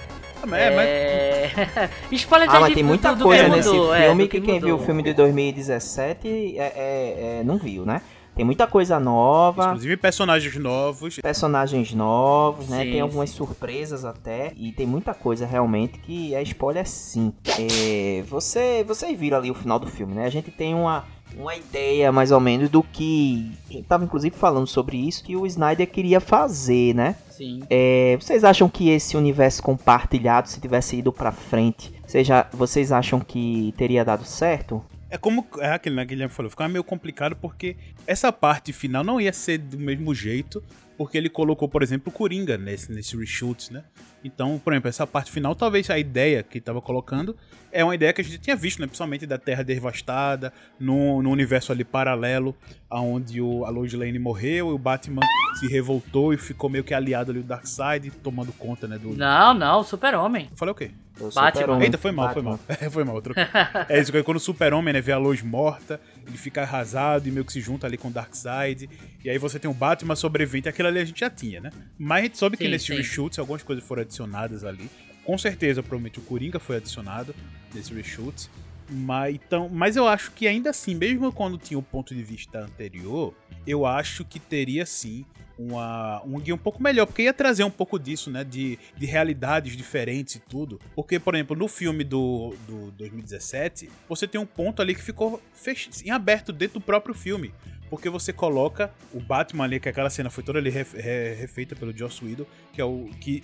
Ah, é, é... mas... spoiler ah, mas tem muita do, coisa do nesse mudou, é, filme é, que, que quem viu o filme de 2017 é, é, não viu, né? Tem muita coisa nova. Inclusive personagens novos. Personagens novos, né? Sim, tem algumas sim. surpresas até. E tem muita coisa realmente que é spoiler sim. É, você, vocês viram ali o final do filme, né? A gente tem uma uma ideia mais ou menos do que. A gente tava inclusive falando sobre isso, que o Snyder queria fazer, né? Sim. É, vocês acham que esse universo compartilhado, se tivesse ido pra frente, seja, vocês acham que teria dado certo? É como é aquele né, Guilherme falou, ficava meio complicado porque essa parte final não ia ser do mesmo jeito porque ele colocou, por exemplo, o Coringa nesse, nesse reshoot, né? Então, por exemplo, essa parte final, talvez a ideia que estava colocando é uma ideia que a gente tinha visto, né? Principalmente da Terra devastada, no, no universo ali paralelo, onde o, a Lois Lane morreu e o Batman se revoltou e ficou meio que aliado ali o Darkseid, tomando conta, né? Do... Não, não, Super-Homem. Falei o quê? O Batman. Super-Homem. Eita, foi mal, Batman. foi mal. foi mal, eu troquei. É isso, que quando o Super-Homem né, vê a luz morta, ele fica arrasado e meio que se junta ali com o Darkseid. E aí você tem o Batman sobrevivente, aquilo ali a gente já tinha, né? Mas a gente soube que Sim, nesse sim. reshoot algumas coisas foram adicionadas ali. Com certeza, provavelmente o Coringa foi adicionado nesse reshoot. Mas, então, mas eu acho que ainda assim, mesmo quando tinha o ponto de vista anterior, eu acho que teria sim uma, um guia um pouco melhor, porque ia trazer um pouco disso, né? De, de realidades diferentes e tudo. Porque, por exemplo, no filme do, do 2017, você tem um ponto ali que ficou fech... em aberto dentro do próprio filme. Porque você coloca o Batman ali, que aquela cena foi toda ali ref- re- refeita pelo Joss Whedon, que é o que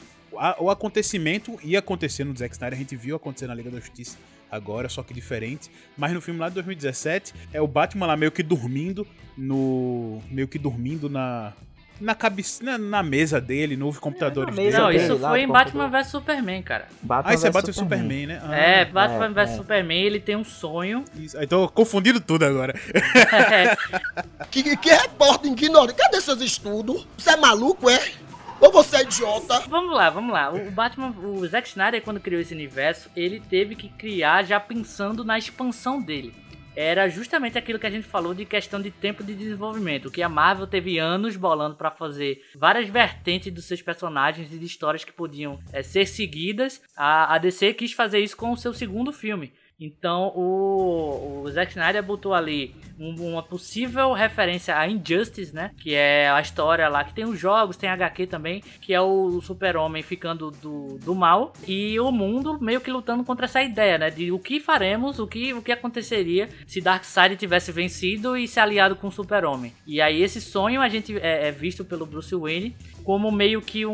o acontecimento ia acontecer no Zack Snyder, a gente viu acontecer na Liga da Justiça agora, só que diferente. Mas no filme lá de 2017, é o Batman lá meio que dormindo no. meio que dormindo na. Na, cabeça, na, na mesa dele, nos computadores na mesa dele. Não, isso foi em computador. Batman vs Superman, cara. Batman Ah, isso é vs Batman Superman, né? Ah, é, Batman é, vs é. Superman, ele tem um sonho. Isso. Aí tô confundindo tudo agora. Que, que repórter ignorante. Cadê seus estudos? Você é maluco, é? Ou você é idiota? Vamos lá, vamos lá. O Batman, o Zack Snyder, quando criou esse universo, ele teve que criar já pensando na expansão dele. Era justamente aquilo que a gente falou de questão de tempo de desenvolvimento, que a Marvel teve anos bolando pra fazer várias vertentes dos seus personagens e de histórias que podiam eh, ser seguidas. A, a DC quis fazer isso com o seu segundo filme. Então o, o Zack Snyder botou ali um- uma possível referência a Injustice, né? Que é a história lá que tem os jogos, tem HQ também, que é o super-homem ficando do, do mal e o mundo meio que lutando contra essa ideia, né? De o que faremos, o que, o que aconteceria se Darkseid tivesse vencido e se aliado com o super-homem. E aí esse sonho a gente é, é visto pelo Bruce Wayne como meio que um,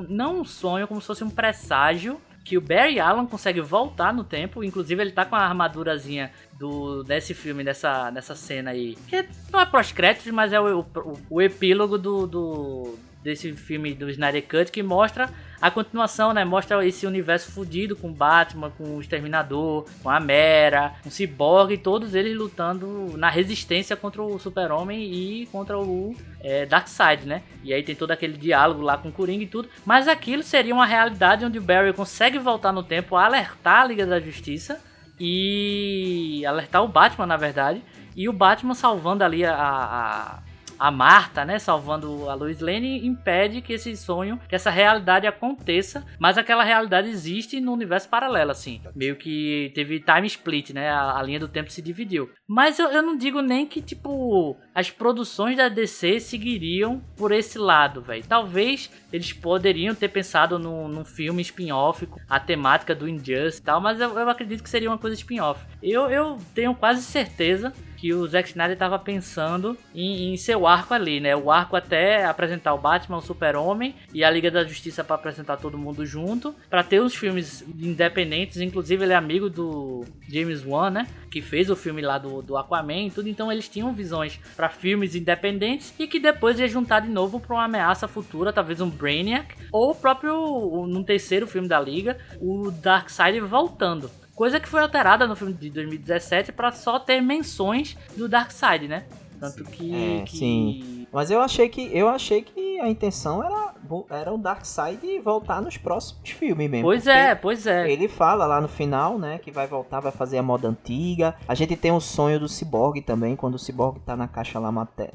um- não um sonho, como se fosse um presságio que o Barry Allen consegue voltar no tempo, inclusive ele tá com a armadurazinha do desse filme, dessa, dessa cena aí, que não é pós-créditos, mas é o, o, o epílogo do, do desse filme do Snyder Cut que mostra a continuação, né? Mostra esse universo fudido com Batman, com o Exterminador, com a Mera, com o Cyborg, todos eles lutando na resistência contra o Super-Homem e contra o é, Darkseid, né? E aí tem todo aquele diálogo lá com o Coringa e tudo. Mas aquilo seria uma realidade onde o Barry consegue voltar no tempo, alertar a Liga da Justiça e alertar o Batman, na verdade. E o Batman salvando ali a, a, a Marta, né? Salvando a Lois Lane, impede que esse sonho, que essa realidade aconteça. Mas aquela realidade existe no universo paralelo, assim. Meio que teve time split, né? A, a linha do tempo se dividiu. Mas eu, eu não digo nem que, tipo, as produções da DC seguiriam por esse lado, velho. Talvez eles poderiam ter pensado num, num filme spin-off, a temática do Injustice e tal, mas eu, eu acredito que seria uma coisa spin-off. Eu, eu tenho quase certeza que o Zack Snyder estava pensando em, em seu arco ali, né? O arco até apresentar o Batman, o Super-Homem e a Liga da Justiça para apresentar todo mundo junto, para ter os filmes independentes, inclusive ele é amigo do James Wan, né? Que fez o filme lá do, do Aquaman e tudo, então eles tinham visões para filmes independentes e que depois ia juntar de novo para uma ameaça futura, talvez um Brainiac, ou o próprio, num terceiro filme da Liga, o Darkseid voltando. Coisa que foi alterada no filme de 2017 para só ter menções do Darkseid, né? Tanto que, É, que- sim. Mas eu achei que eu achei que a intenção era, era o Darkseid voltar nos próximos filmes mesmo. Pois é, pois é. Ele fala lá no final, né, que vai voltar, vai fazer a moda antiga. A gente tem o sonho do Cyborg também, quando o Cyborg tá na caixa lá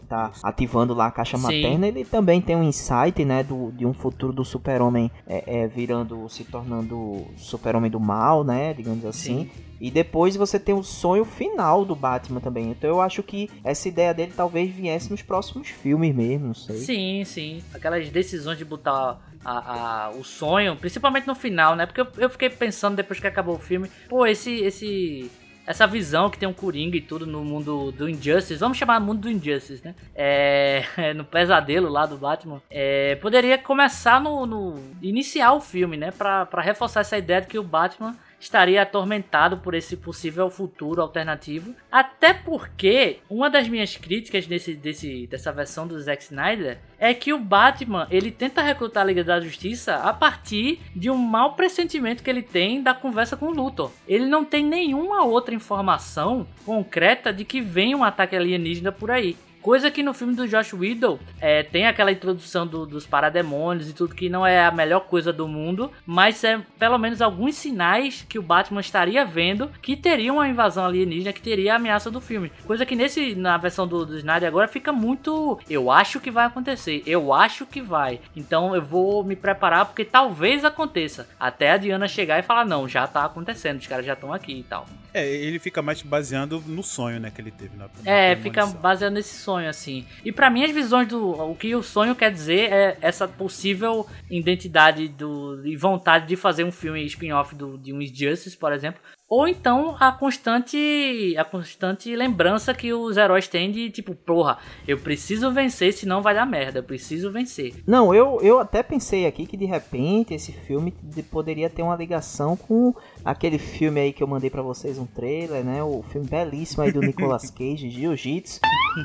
tá ativando lá a caixa Sim. materna, ele também tem um insight, né, do, de um futuro do Super-Homem é, é, virando, se tornando Super-Homem do mal, né, digamos assim. E depois você tem o sonho final do Batman também. Então eu acho que essa ideia dele talvez viesse nos próximos filmes mesmo, não sei. Sim, sim. Aquelas decisões de botar a, a- o sonho, principalmente no final, né? Porque eu, eu fiquei pensando depois que acabou o filme, pô, esse, esse, essa visão que tem um Coringa e tudo no mundo do Injustice, vamos chamar mundo do Injustice, né? É, no pesadelo lá do Batman, é, poderia começar no, no- iniciar o filme, né? Pra, pra reforçar essa ideia de que o Batman estaria atormentado por esse possível futuro alternativo. Até porque uma das minhas críticas desse, desse, dessa versão do Zack Snyder é que o Batman ele tenta recrutar a Liga da Justiça a partir de um mau pressentimento que ele tem da conversa com o Luthor. Ele não tem nenhuma outra informação concreta de que vem um ataque alienígena por aí. Coisa que no filme do Josh Whedon é, tem aquela introdução do, dos parademônios e tudo que não é a melhor coisa do mundo, mas é pelo menos alguns sinais que o Batman estaria vendo que teria uma invasão alienígena, que teria a ameaça do filme. Coisa que nesse na versão do, do Snyder agora fica muito. Eu acho que vai acontecer, eu acho que vai. Então eu vou me preparar porque talvez aconteça. Até a Diana chegar e falar: não, já tá acontecendo, os caras já estão aqui e tal. É, ele fica mais baseando no sonho, né, que ele teve na, na É, fica baseado nesse sonho, assim. E pra mim, as visões do. O que o sonho quer dizer é essa possível identidade do, e vontade de fazer um filme spin-off de um Injustice, por exemplo. Ou então a constante. A constante lembrança que os heróis têm de tipo, porra, eu preciso vencer, senão vai dar merda. Eu preciso vencer. Não, eu, eu até pensei aqui que de repente esse filme de- poderia ter uma ligação com aquele filme aí que eu mandei pra vocês, um trailer, né? O filme belíssimo aí do Nicolas Cage, Jiu-Jitsu,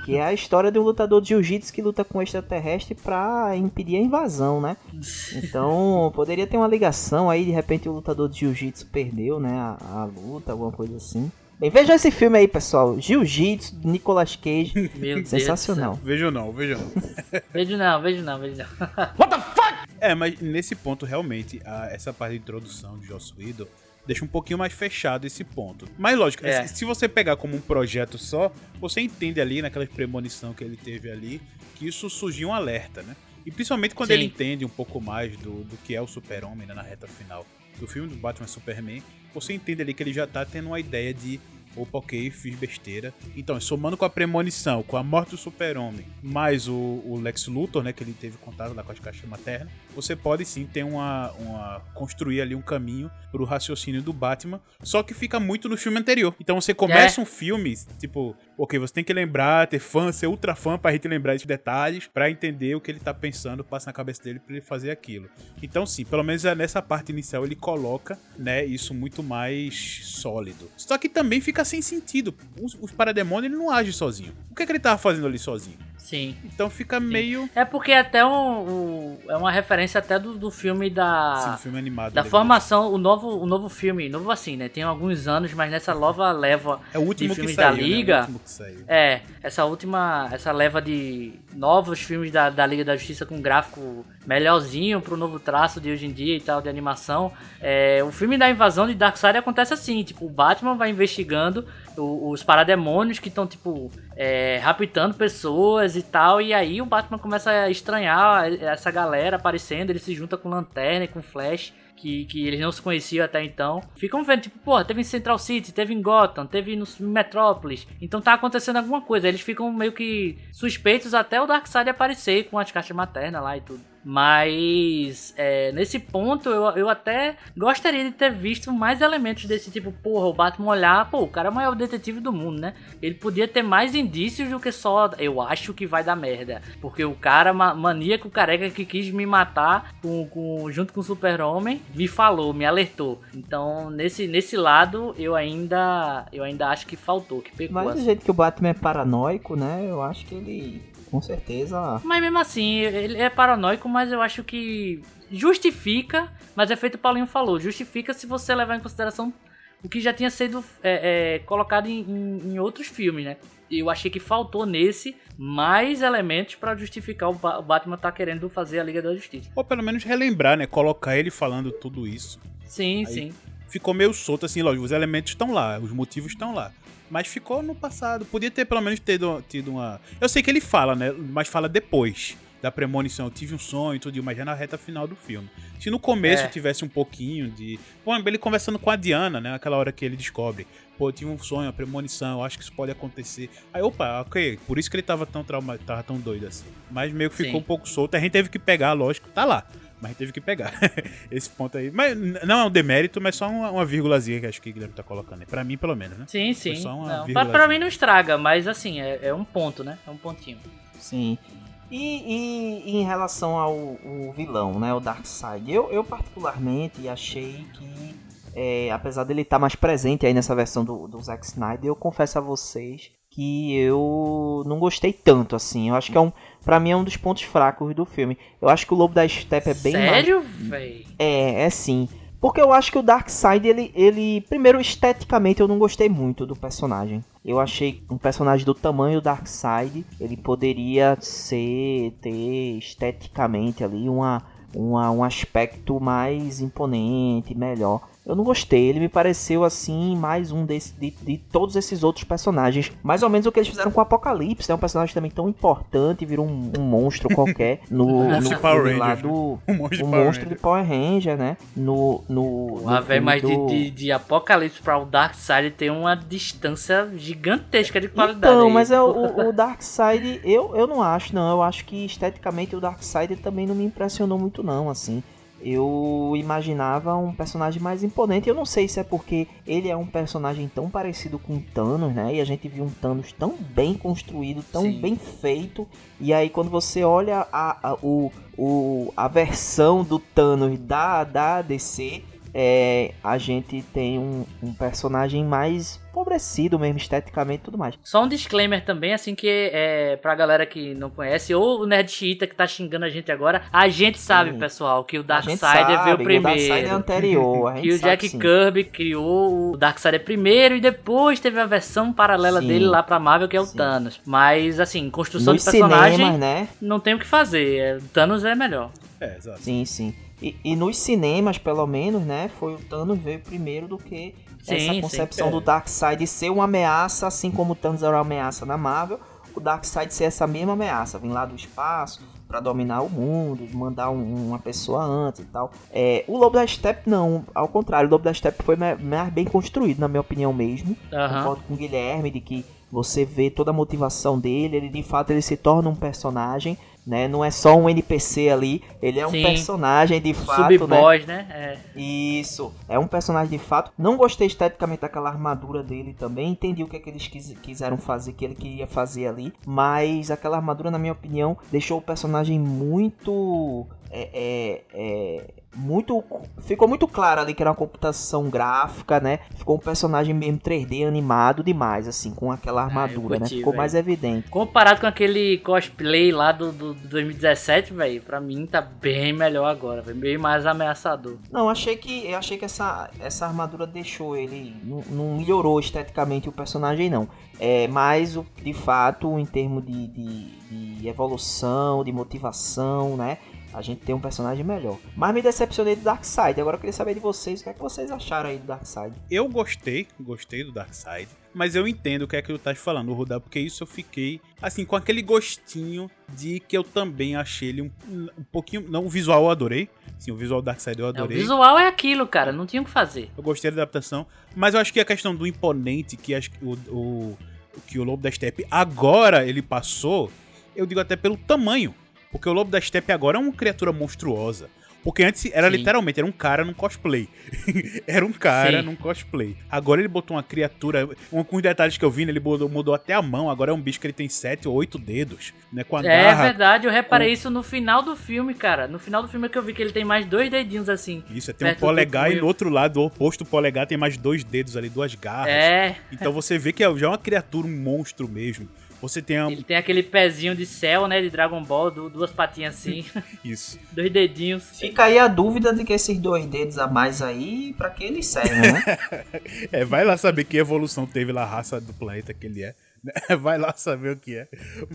que é a história de um lutador de Jiu-Jitsu que luta com um extraterrestre pra impedir a invasão, né? Então, poderia ter uma ligação aí, de repente o lutador de Jiu-Jitsu perdeu, né, a, a luta, alguma coisa assim. Bem, veja esse filme aí, pessoal. Jiu-Jitsu, Nicolas Cage. Meu Deus. Sensacional. Vejo não, vejo não. Vejo não, vejo não, vejo não. É, mas nesse ponto, realmente, a- essa parte de introdução de Joss Whedon deixa um pouquinho mais fechado esse ponto. Mas lógico, É. se você pegar como um projeto só, você entende ali, naquela premonição que ele teve ali, que isso surgiu um alerta, né? E principalmente quando Sim. ele entende um pouco mais do, do que é o super-homem né, na reta final do filme do Batman Superman, você entende ali que ele já tá tendo uma ideia de opa, ok, fiz besteira. Então, somando com a premonição, com a morte do super-homem, mais o, o Lex Luthor, né, que ele teve contato lá com as caixas maternas, você pode sim ter uma, uma construir ali um caminho pro raciocínio do Batman, só que fica muito no filme anterior. Então você começa um filme, tipo, ok, você tem que lembrar, ter fã, ser ultra fã pra gente lembrar esses detalhes, pra entender o que ele tá pensando, passa na cabeça dele pra ele fazer aquilo. Então sim, pelo menos é nessa parte inicial ele coloca, né, isso muito mais sólido. Só que também fica sem sentido. Os, os parademônios ele não age sozinho. O que, é que ele tava fazendo ali sozinho? Sim. Então fica meio. É porque até um, um- é uma referência até do, do filme da. Sim, filme animado. Da dele. formação, o novo, o novo filme, novo assim, né? Tem alguns anos, mas nessa nova leva É o último de que filmes saiu, da né? Liga. saiu. É, essa última, essa leva de novos filmes da, da Liga da Justiça com gráfico melhorzinho pro novo traço de hoje em dia e tal, de animação. É, o filme da invasão de Darkseid acontece assim, tipo, o Batman vai investigando os parademônios que estão, tipo, é, raptando pessoas e tal, e aí o Batman começa a estranhar essa galera aparecendo, ele se junta com Lanterna e com Flash, que, que eles não se conheciam até então. Ficam vendo, tipo, porra, teve em Central City, teve em Gotham, teve no Metrópolis. Então tá acontecendo alguma coisa. Eles ficam meio que suspeitos até o Darkseid aparecer com as caixas maternas lá e tudo. Mas é, nesse ponto eu, eu até gostaria de ter visto mais elementos desse tipo, porra, o Batman olhar, pô, o cara é o maior detetive do mundo, né? Ele podia ter mais indícios do que só eu acho que vai dar merda. Porque o cara ma- maníaco careca que quis me matar com, com- junto com o Super-Homem me falou, me alertou. Então, nesse, nesse lado, eu ainda eu ainda acho que faltou, que pecou. Mas do assim. jeito que o Batman é paranoico, né? Eu acho que ele, com certeza. Mas mesmo assim, ele é paranoico, mas eu acho que justifica, mas é feito o Paulinho falou, justifica se você levar em consideração o que já tinha sido é, é, colocado em, em- em outros filmes, né? Eu achei que faltou nesse mais elementos pra justificar o, Ba- o Batman tá querendo fazer a Liga da Justiça. Ou pelo menos relembrar, né? Colocar ele falando tudo isso. Sim, Aí- sim. Ficou meio solto, assim, lógico, os elementos estão lá, os motivos estão lá. Mas ficou no passado. Podia ter pelo menos tido, tido uma. Eu sei que ele fala, né? Mas fala depois da premonição. Eu tive um sonho e tudo, mas já na reta final do filme. Se no começo É. tivesse um pouquinho de. Pô, ele conversando com a Diana, né? Aquela hora que ele descobre. Pô, eu tive um sonho, uma premonição, eu acho que isso pode acontecer. Aí, opa, ok. Por isso que ele tava tão trauma, tava tão doido assim. Mas meio que ficou Sim. um pouco solto. A gente teve que pegar, lógico. Tá lá. Mas teve que pegar esse ponto aí. Mas não é um demérito, mas só uma, uma vírgulazinha que acho que o Guilherme tá colocando. Pra mim, pelo menos, né? Sim, sim. só uma Não, pra, mim não estraga, mas assim, é, é um ponto, né? É um pontinho. Sim. E, e- e em relação ao, vilão, né? O Darkseid, eu, eu particularmente achei que é, apesar dele estar mais presente aí nessa versão do, do Zack Snyder, eu confesso a vocês que eu não gostei tanto assim. Eu acho que é um, para mim é um dos pontos fracos do filme. Eu acho que o Lobo da Steppe é bem Sério, mais... véi? É, é sim. Porque eu acho que o Darkseid, ele, ele. Primeiro, esteticamente, eu não gostei muito do personagem. Eu achei um personagem do tamanho do Darkseid, ele poderia ser. ter esteticamente ali uma, uma, um aspecto mais imponente, melhor. Eu não gostei, ele me pareceu assim, mais um desse, de, de todos esses outros personagens. Mais ou menos o que eles fizeram com o Apocalipse, é um personagem também tão importante, virou um, um monstro qualquer no, no de Power filme lá do. Um monstro de o Power monstro de Ranger. Power Ranger, né? No. no, no Ah, velho, filme mas de, do- de, de Apocalipse pra o Darkseid tem uma distância gigantesca de qualidade. Então, aí. mas é o, o Darkseid, eu, eu não acho, não. Eu acho que esteticamente o Darkseid também não me impressionou muito, não, assim. Eu imaginava um personagem mais imponente. Eu não sei se é porque ele é um personagem tão parecido com o Thanos, né? E a gente viu um Thanos tão bem construído, tão Sim. bem feito. E aí quando você olha a, a, o, o, a versão do Thanos da, da DC, é, a gente tem um, um personagem mais empobrecido mesmo, esteticamente e tudo mais. Só um disclaimer também, assim, que é pra galera que não conhece, ou o Nerd Cheetah que tá xingando a gente agora, a gente sabe, Sim. pessoal, que o gente Darkseid veio que O Darkseid é primeiro. anterior. A gente Que o sabe Jack sim. Kirby criou o Darkseid primeiro e depois teve a versão paralela Sim. dele lá pra Marvel, que é o Sim. Thanos. Mas, assim, construção Nos de personagem, cinemas, né? não tem o que fazer. é, O Thanos é melhor. É, exato. Sim, sim. E, e nos cinemas, pelo menos, né? Foi o Thanos veio primeiro do que Sim, essa sim. concepção É. do Darkseid ser uma ameaça, assim como o Thanos era uma ameaça na Marvel, o Darkseid ser essa mesma ameaça, vir lá do espaço pra dominar o mundo, mandar um- uma pessoa antes e tal. É, o Lobo da Steppe não, ao contrário, o Lobo da Steppe foi ma- mais bem construído, na minha opinião mesmo. Aham. Concordo com o Guilherme de que você vê toda a motivação dele, ele de fato ele se torna um personagem, né? Não é só um NPC ali, ele é um Sim. personagem de fato, né? Sub-boss, né? É. Isso, é um personagem de fato. Não gostei esteticamente daquela armadura dele também. Entendi o que, é que eles quis- quiseram fazer, que ele queria fazer ali. Mas aquela armadura, na minha opinião, deixou o personagem muito. É, é, é, muito. Ficou muito claro ali que era uma computação gráfica, né? Ficou um personagem mesmo 3D animado demais, assim, com aquela armadura, né? curti, Ficou velho. mais evidente. Comparado com aquele cosplay lá do, do, do 2017, velho, pra mim tá bem melhor agora, velho. Bem mais ameaçador. Não, achei que eu achei que essa, essa armadura deixou ele não, não melhorou esteticamente o personagem não. É, mas de fato, em termos de, de, de evolução, de motivação, né? A gente tem um personagem melhor. Mas me decepcionei do Darkseid. Agora eu queria saber de vocês, o que é que vocês acharam aí do Darkseid? Eu gostei, gostei do Darkseid, mas eu entendo o que é que tu tá falando, Rudá, porque isso eu fiquei, assim, com aquele gostinho de que eu também achei ele um, um pouquinho. Não, o visual eu adorei. Sim, o visual do Darkseid eu É, o adorei. visual é aquilo, cara, não tinha o que fazer. Eu gostei da adaptação, mas eu acho que a questão do imponente que acho que o, o, que o Lobo da Steppe agora ele passou, eu digo até pelo tamanho. Porque o Lobo da Steppe agora é uma criatura monstruosa. Porque antes era Sim. literalmente, era um cara num cosplay. era um cara Sim. num cosplay. Agora ele botou uma criatura. Um, com os detalhes que eu vi, né, ele mudou, mudou até a mão. Agora é um bicho que ele tem sete ou oito dedos. Né, com a É garra. verdade, eu reparei isso no final do filme, cara. No final do filme é que eu vi que ele tem mais dois dedinhos assim. Isso, tem um polegar e no outro lado, o oposto do polegar, tem mais dois dedos ali, duas garras. É, Então você vê que é já é uma criatura, um monstro mesmo. Você tem a... ele tem aquele pezinho de céu, né, de Dragon Ball, du- duas patinhas assim, isso. dois dedinhos. Fica aí a dúvida de que esses dois dedos a mais aí, pra que eles servem, né? É, vai lá saber que evolução teve lá a raça do planeta que ele é. Vai lá saber o que é.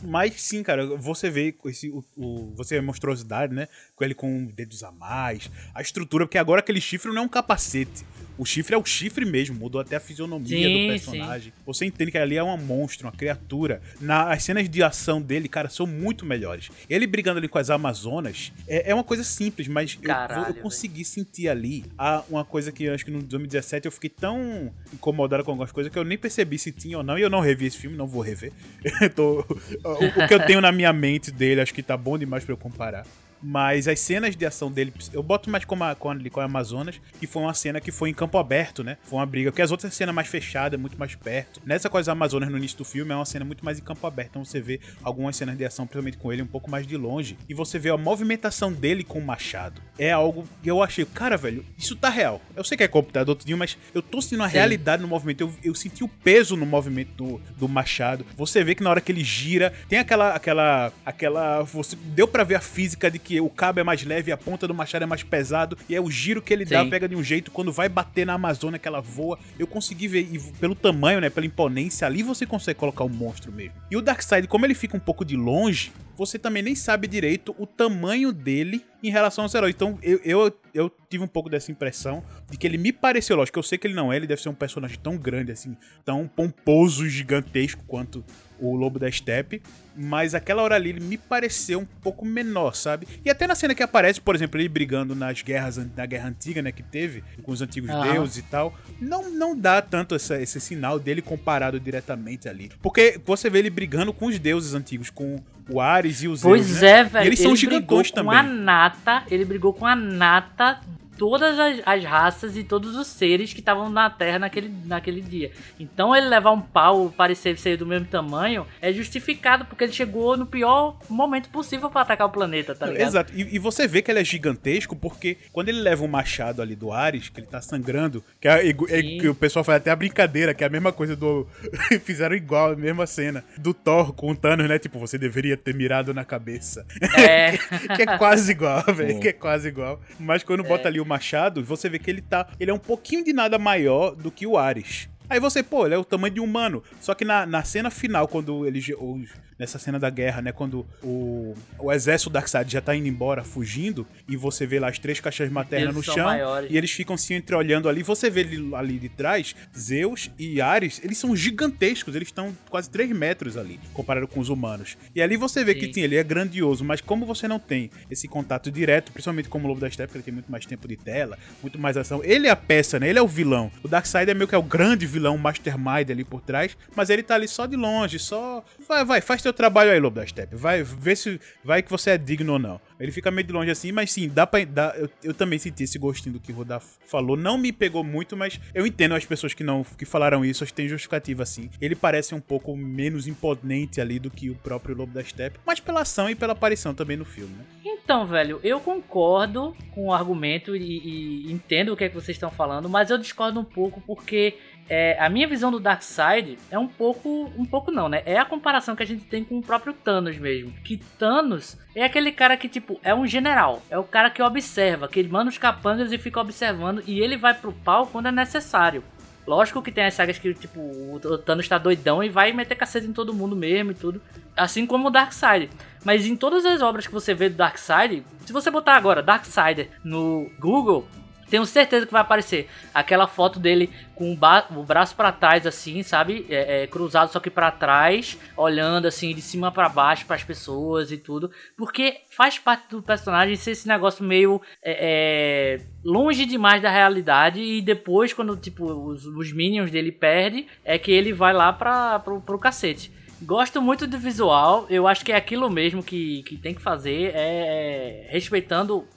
Mas sim, cara, você vê esse, o, o- você vê a monstruosidade, né? Com ele com dedos a mais, a estrutura, porque agora aquele chifre não é um capacete. O chifre é o chifre mesmo, mudou até a fisionomia Sim, do personagem. Você entende que ali é uma monstro, uma criatura. Na, as cenas de ação dele, cara, são muito melhores. Ele brigando ali com as Amazonas é, é uma coisa simples, mas eu- Caralho, eu, velho. consegui sentir ali a, uma coisa que eu acho que no 2017 eu fiquei tão incomodado com algumas coisas que eu nem percebi se tinha ou não. E eu não revi esse filme, não vou rever. Tô- o, o que eu tenho na minha mente dele, acho que tá bom demais pra eu comparar. Mas as cenas de ação dele, eu boto mais como a, com, a, com a Amazonas, que foi uma cena que foi em campo aberto, né? Foi uma briga, porque as outras cenas mais fechadas, muito mais perto. Nessa coisa Amazonas no início do filme é uma cena muito mais em campo aberto, então você vê algumas cenas de ação, principalmente com ele, um pouco mais de longe. E você vê a movimentação dele com o machado. É algo que eu achei, cara, velho, isso tá real. Eu sei que é computador, tudinho, mas eu tô sentindo a Sim. realidade no movimento. Eu, eu senti o peso no movimento do, do machado. Você vê que na hora que ele gira, tem aquela. aquela. aquela. Você deu para ver a física de que o cabo é mais leve, a ponta do machado é mais pesado. E é o giro que ele Sim. dá, pega de um jeito. Quando vai bater na Amazônia que ela voa, eu consegui ver. E pelo tamanho, né? Pela imponência, ali você consegue colocar o um monstro mesmo. E o Darkseid, como ele fica um pouco de longe, você também nem sabe direito o tamanho dele em relação aos heróis. Então eu, eu, eu tive um pouco dessa impressão de que ele me pareceu, lógico, eu sei que ele não é, ele deve ser um personagem tão grande assim, tão pomposo, gigantesco quanto o Lobo da Steppe, mas aquela hora ali ele me pareceu um pouco menor, sabe? E até na cena que aparece, por exemplo, ele brigando nas guerras, na guerra antiga, né, que teve, com os antigos uhum. deuses e tal, não, não dá tanto essa, esse sinal dele comparado diretamente ali. Porque você vê ele brigando com os deuses antigos, com o Ares e os Pois Zeus, né? é, velho. E eles são gigantões também. Com a nata, ele brigou com a nata todas as, as, raças e todos os seres que estavam na Terra naquele, naquele dia. Então ele levar um pau, parecer ser do mesmo tamanho, é justificado porque ele chegou no pior momento possível para atacar o planeta, tá ligado? Exato. E, e, você vê que ele é gigantesco porque quando ele leva um machado ali do Ares, que ele tá sangrando, que, é, é, que o pessoal faz até a brincadeira, que é a mesma coisa do. Fizeram igual, a mesma cena do Thor com o Thanos, né? Tipo, você deveria ter mirado na cabeça. É. que é quase igual, velho. Que é quase igual. Mas quando bota é. ali o Machado, você vê que ele tá. Ele é um pouquinho de nada maior do que o Ares. Aí você, pô, ele é o tamanho de um humano. Só que na, na cena final, quando ele. Os, nessa cena da guerra, né? Quando o, o exército Darkseid já tá indo embora, fugindo, e você vê lá as três caixas maternas no chão, maiores. e eles ficam se entreolhando ali. Você vê ele, ali de trás, Zeus e Ares, eles são gigantescos, eles estão quase 3 metros ali, comparado com os humanos. E ali você vê Sim. que sim, ele é grandioso, mas como você não tem esse contato direto, principalmente como o Lobo da Steppe, ele tem muito mais tempo de tela, muito mais ação. Ele é a peça, né? Ele é o vilão. O Darkseid é meio que é o grande vilão, o mastermind ali por trás, mas ele tá ali só de longe, só. Vai, vai, faz seu trabalho aí, Lobo da Steppe. Vai ver se vai que você é digno ou não. Ele fica meio de longe assim, mas sim, dá pra. Eu, eu também senti esse gostinho do que o Rodar falou. Não me pegou muito, mas eu entendo as pessoas que não que falaram isso, acho que tem justificativa assim. Ele parece um pouco menos imponente ali do que o próprio Lobo da Steppe, mas pela ação e pela aparição também no filme, né? Então, velho, eu concordo com o argumento e, e entendo o que é que vocês estão falando, mas eu discordo um pouco porque é, a minha visão do Darkseid é um pouco. Um pouco não, né? É a comparação que a gente tem com o próprio Thanos mesmo. Que Thanos é aquele cara que, tipo, é um general. É o cara que observa, que ele manda os capangas e fica observando. E ele vai pro pau quando é necessário. Lógico que tem as sagas que, tipo, o Thanos tá doidão e vai meter cacete em todo mundo mesmo e tudo. Assim como o Darkseid. Mas em todas as obras que você vê do Darkseid, se você botar agora Darkseid no Google, tenho certeza que vai aparecer aquela foto dele com o, braço para trás, assim, sabe? É, é, cruzado só que para trás, olhando assim de cima para baixo para as pessoas e tudo. Porque faz parte do personagem ser esse negócio meio é, é, longe demais da realidade. E depois, quando tipo, os, os minions dele perde, é que ele vai lá pra, pro, pro cacete. Gosto muito do visual, eu acho que é aquilo mesmo que, que tem que fazer, é, é respeitando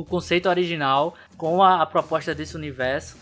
o conceito original com a, a, proposta desse universo.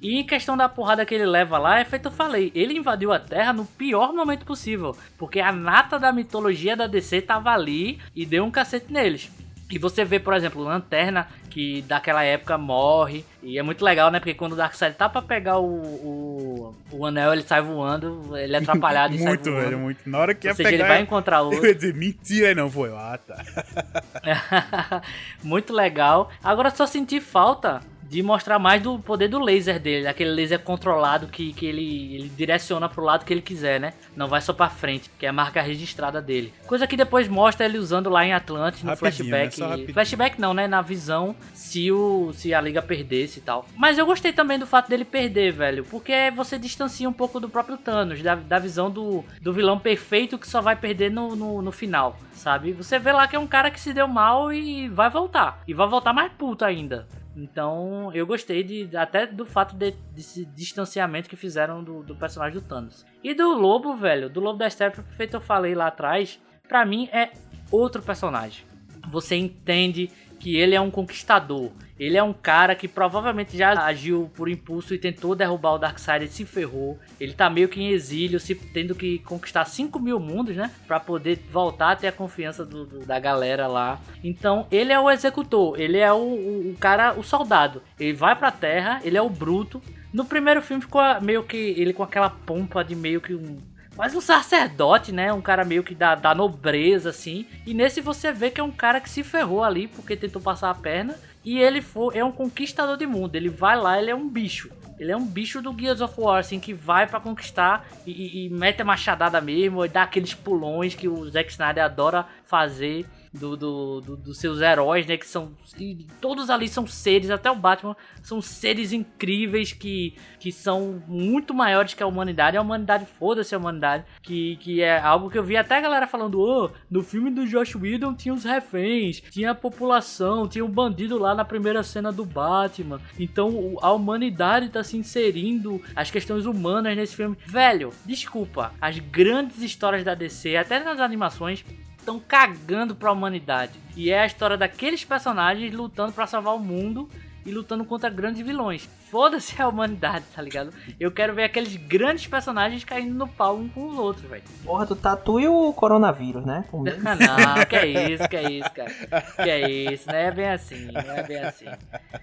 E em questão da porrada que ele leva lá, é feito eu falei, ele invadiu a Terra no pior momento possível, porque a nata da mitologia da DC tava ali e deu um cacete neles. E você vê, por exemplo, Lanterna, que daquela época morre. E é muito legal, né? Porque quando o Darkseid tá pra pegar o, o, o anel, ele sai voando, ele é atrapalhado e sai voando. Muito, velho, muito. Na hora que Ou ia seja, pegar... ele vai encontrar outro. Eu ia dizer, mentira, não foi. Ah, tá. muito legal. Agora só senti falta de mostrar mais do poder do laser dele, aquele laser controlado que, que ele, ele direciona pro lado que ele quiser, né? Não vai só pra frente, que é a marca registrada dele. Coisa que depois mostra ele usando lá em Atlantis, no rapidinho, flashback. Né? Flashback não, né? Na visão, se, o, se a liga perdesse e tal. Mas eu gostei também do fato dele perder, velho, porque você distancia um pouco do próprio Thanos, da, da visão do, do vilão perfeito que só vai perder no, no, no final, sabe? Você vê lá que é um cara que se deu mal e vai voltar. E vai voltar mais puto ainda. Então eu gostei de até do fato de, desse distanciamento que fizeram do, do, personagem do Thanos. E do Lobo, velho, do Lobo da Steppe, feito eu falei lá atrás, pra mim é outro personagem. você entende que ele é um conquistador. Ele é um cara que provavelmente já agiu por impulso e tentou derrubar o Darkseid e se ferrou. Ele tá meio que em exílio, se tendo que conquistar 5 mil mundos, né? Pra poder voltar a ter a confiança do, do, da galera lá. Então, ele é o executor, ele é o, o, o cara, o soldado. Ele vai pra terra, ele é o bruto. No primeiro filme ficou meio que ele com aquela pompa de meio que um quase um sacerdote, né? Um cara meio que da, da nobreza, assim. E nesse você vê que é um cara que se ferrou ali porque tentou passar a perna. E ele foi, é um conquistador de mundo. Ele vai lá, ele é um bicho. Ele é um bicho do Gears of War, assim, que vai para conquistar e, e, e, mete a machadada mesmo, e dá aqueles pulões que o Zack Snyder adora fazer do, do, do, dos seus heróis, né? Que são. todos ali são seres, até o Batman, são seres incríveis que, que são muito maiores que a humanidade. A humanidade, foda-se a humanidade. Que, que é algo que eu vi até a galera falando: oh, no filme do Josh Whedon tinha os reféns, tinha a população, tinha um bandido lá na primeira cena do Batman. Então a humanidade tá se inserindo, as questões humanas nesse filme. Velho, desculpa, as grandes histórias da DC, até nas animações, estão cagando pra humanidade. E é a história daqueles personagens lutando para salvar o mundo e lutando contra grandes vilões. Foda-se a humanidade, tá ligado? Eu quero ver aqueles grandes personagens caindo no pau um com os outros, velho. Porra, tu tatua e o coronavírus, né? não, que é isso, que é isso, cara. Que é isso, não é bem assim, não é bem assim.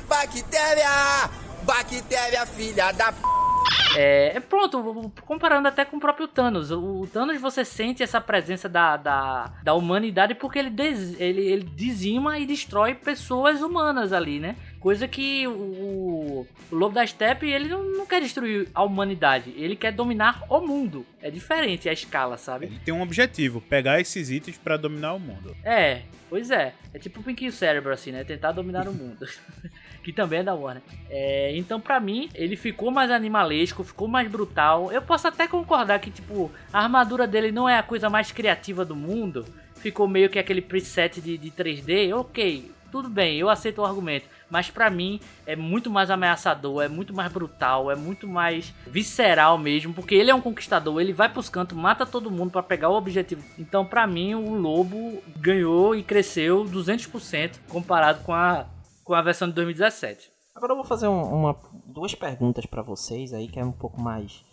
Bactéria! Bactéria, filha da p... É, é, pronto, comparando até com o próprio Thanos. O, Thanos você sente essa presença da, da, da humanidade porque ele, des, ele, ele dizima e destrói pessoas humanas ali, né? Coisa que o, o Lobo da Steppe, ele não, não, quer destruir a humanidade, ele quer dominar o mundo. É diferente a escala, sabe? Ele tem um objetivo, pegar esses itens para dominar o mundo. É, pois é. É tipo o Pinky Cérebro, assim, né? Tentar dominar o mundo. que também é da Warner. É, então, para mim, ele ficou mais animalesco, ficou mais brutal. Eu posso até concordar que, tipo, a armadura dele não é a coisa mais criativa do mundo. Ficou meio que aquele preset de, de 3D. Ok, tudo bem, eu aceito o argumento. Mas para mim é muito mais ameaçador, é muito mais brutal, é muito mais visceral mesmo, porque ele é um conquistador, ele vai pros cantos, mata todo mundo para pegar o objetivo. Então, para mim, o Lobo ganhou e cresceu 200% comparado com a com a versão de 2017. Agora eu vou fazer um, uma, duas perguntas para vocês aí, que é um pouco mais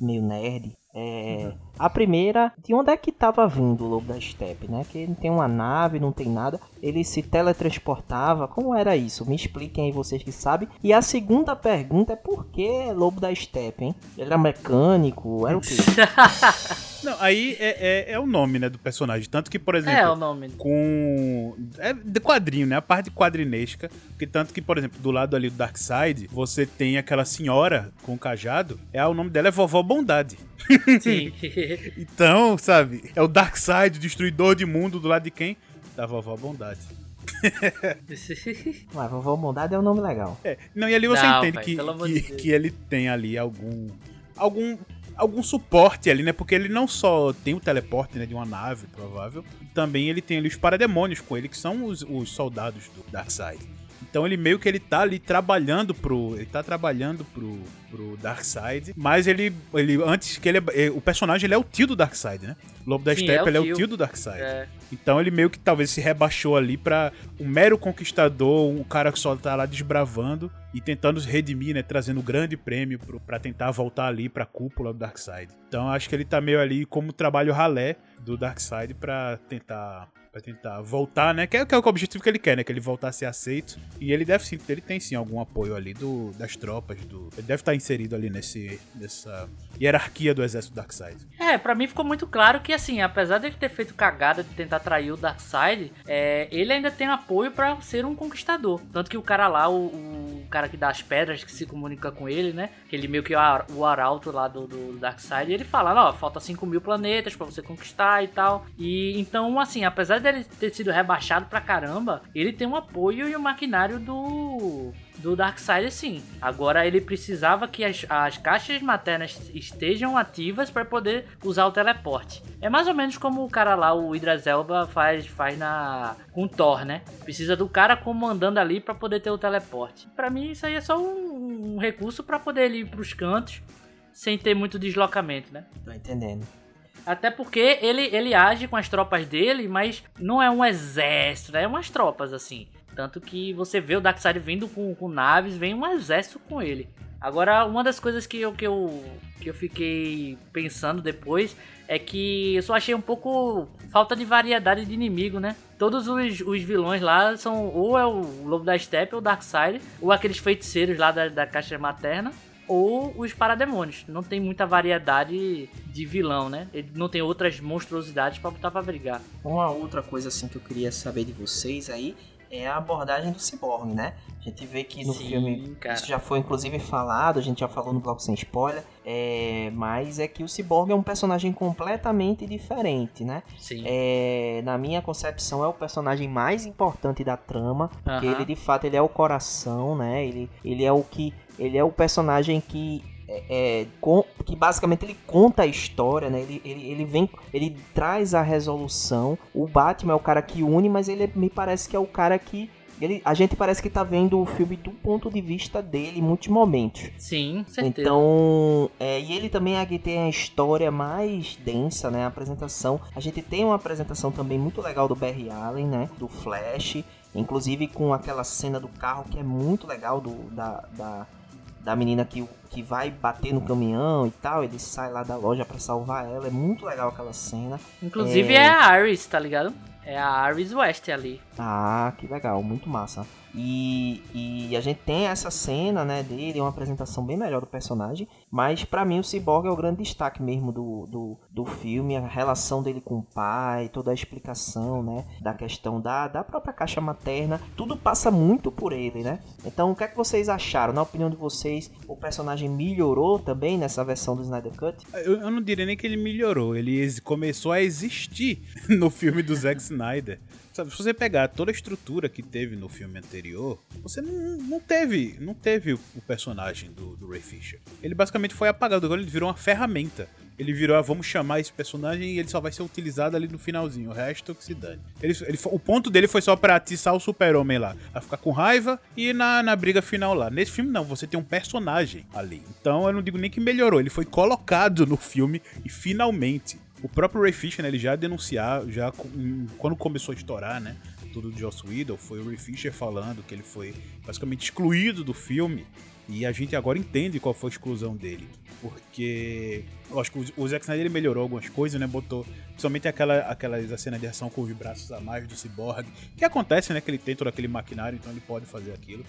meio nerd. É, uhum. A primeira, de onde é que estava vindo o Lobo da Steppe, né? Que não tem uma nave, não tem nada. Ele se teletransportava. Como era isso? Me expliquem aí vocês que sabem. E a segunda pergunta é por que Lobo da Steppe, hein? Ele era mecânico? Era o quê? Não, aí é, é, é, o nome, né, do personagem. Tanto que, por exemplo. É o nome. Com. É de quadrinho, né? A parte quadrinesca. Que tanto que, por exemplo, do lado ali do Darkseid, você tem aquela senhora com o cajado. É, o nome dela é Vovó Bondade. Sim. então, sabe? É o Darkseid, o destruidor de mundo, do lado de quem? Da Vovó Bondade. Mas Vovó Bondade é um nome legal. É. Não, e ali você Não, entende pai, que, que, que ele tem ali algum. Algum algum suporte ali, né? Porque ele não só tem o teleporte né, de uma nave, provável, também ele tem ali os parademônios com ele, que são os, os soldados do Darkseid. Então ele meio que ele tá ali trabalhando pro. Ele tá trabalhando pro, pro Darkseid. Mas ele. ele antes que ele. É, o personagem ele é o tio do Darkseid, né? Lobo da Steppe, é ele tio. é o tio do Darkseid. É. Então ele meio que talvez se rebaixou ali pra um mero conquistador, um cara que só tá lá desbravando e tentando se redimir, né? Trazendo o um grande prêmio pro, pra tentar voltar ali pra cúpula do Darkseid. Então acho que ele tá meio ali como trabalho ralé do Darkseid para tentar Pra tentar voltar, né? Que é, que é o objetivo que ele quer, né? Que ele voltar a ser aceito. E ele deve sim, ele tem sim algum apoio ali do, das tropas. Do, ele deve estar inserido ali nesse, nessa hierarquia do exército Darkseid. É, para mim ficou muito claro que, assim, apesar de ele ter feito cagada de tentar trair o Darkseid, é, ele ainda tem apoio para ser um conquistador. Tanto que o cara lá, o, o, cara que dá as pedras, que se comunica com ele, né? Ele meio que é o arauto lá do, do Darkseid, ele fala, ó, falta 5 mil planetas para você conquistar e tal. E então, assim, apesar de dele ter sido rebaixado pra caramba, ele tem um apoio e um maquinário do do Darkseid sim. Agora ele precisava que as, as caixas maternas estejam ativas para poder usar o teleporte. É mais ou menos como o cara lá, o Idris Elba, faz, faz na com Thor, né? Precisa do cara comandando ali para poder ter o teleporte. Para mim isso aí é só um, um recurso para poder ir pros cantos sem ter muito deslocamento, né? Tô entendendo. Até porque ele, ele age com as tropas dele, mas não é um exército, né? É umas tropas, assim. Tanto que você vê o Darkseid vindo com, com naves, vem um exército com ele. Agora, uma das coisas que eu, que, eu, que eu fiquei pensando depois é que eu só achei um pouco falta de variedade de inimigo, né? Todos os, os vilões lá são ou é o Lobo da Steppe ou o Darkseid, ou aqueles feiticeiros lá da, da caixa materna, ou os parademônios. Não tem muita variedade de vilão, né? Ele não tem outras monstruosidades para botar pra brigar. Uma outra coisa assim que eu queria saber de vocês aí é a abordagem do ciborgue, né? A gente vê que no Sim, filme cara. isso já foi inclusive falado, a gente já falou no bloco sem spoiler, é, mas é que o ciborgue é um personagem completamente diferente, né? Sim. É, na minha concepção é o personagem mais importante da trama, porque Aham. ele de fato ele é o coração, né? Ele, ele é o que ele é o personagem que é, é, com- que basicamente ele conta a história, né? Ele, ele, ele vem, ele traz a resolução. O Batman é o cara que une, mas ele me parece que é o cara que ele, a gente parece que tá vendo o filme do ponto de vista dele em muitos momentos. Sim, certeza. Então, é, e ele também é que tem a história mais densa, né? A apresentação. A gente tem uma apresentação também muito legal do Barry Allen, né? Do Flash. Inclusive com aquela cena do carro que é muito legal do, da, da, da menina que, que vai bater no caminhão e tal. Ele sai lá da loja pra salvar ela. É muito legal aquela cena. Inclusive é- é... a Iris, tá ligado? É a Iris West ali. Ah, que legal, muito massa. E, e a gente tem essa cena, né, dele, uma apresentação bem melhor do personagem. Mas pra mim o Cyborg é o grande destaque mesmo do, do, do filme, a relação dele com o pai, toda a explicação, né, da questão da, da própria caixa materna. Tudo passa muito por ele, né? Então o que é que vocês acharam? Na opinião de vocês, o personagem melhorou também nessa versão do Snyder Cut? Eu, eu não diria nem que ele melhorou, ele começou a existir no filme do Zack Snyder. Sabe, se você pegar toda a estrutura que teve no filme anterior, você não, não teve não teve o, o personagem do, do Ray Fisher. Ele basicamente foi apagado, agora ele virou uma ferramenta. Ele virou, ah, vamos chamar esse personagem e ele só vai ser utilizado ali no finalzinho. O resto que se dane. Ele, ele, o ponto dele foi só pra atiçar o super-homem lá. A ficar com raiva e na, na briga final lá. Nesse filme não, você tem um personagem ali. Então eu não digo nem que melhorou. Ele foi colocado no filme e finalmente. O próprio Ray Fisher, né, ele já denunciar, já quando começou a estourar, né? Tudo do Joss Whedon, foi o Ray Fisher falando que ele foi basicamente excluído do filme. E a gente agora entende qual foi a exclusão dele. Porque eu acho que o- Zack Snyder ele melhorou algumas coisas, né? Botou principalmente aquela, aquelas cena de ação com os braços a mais do Cyborg. Que acontece, né? Que ele tem todo aquele maquinário, então ele pode fazer aquilo.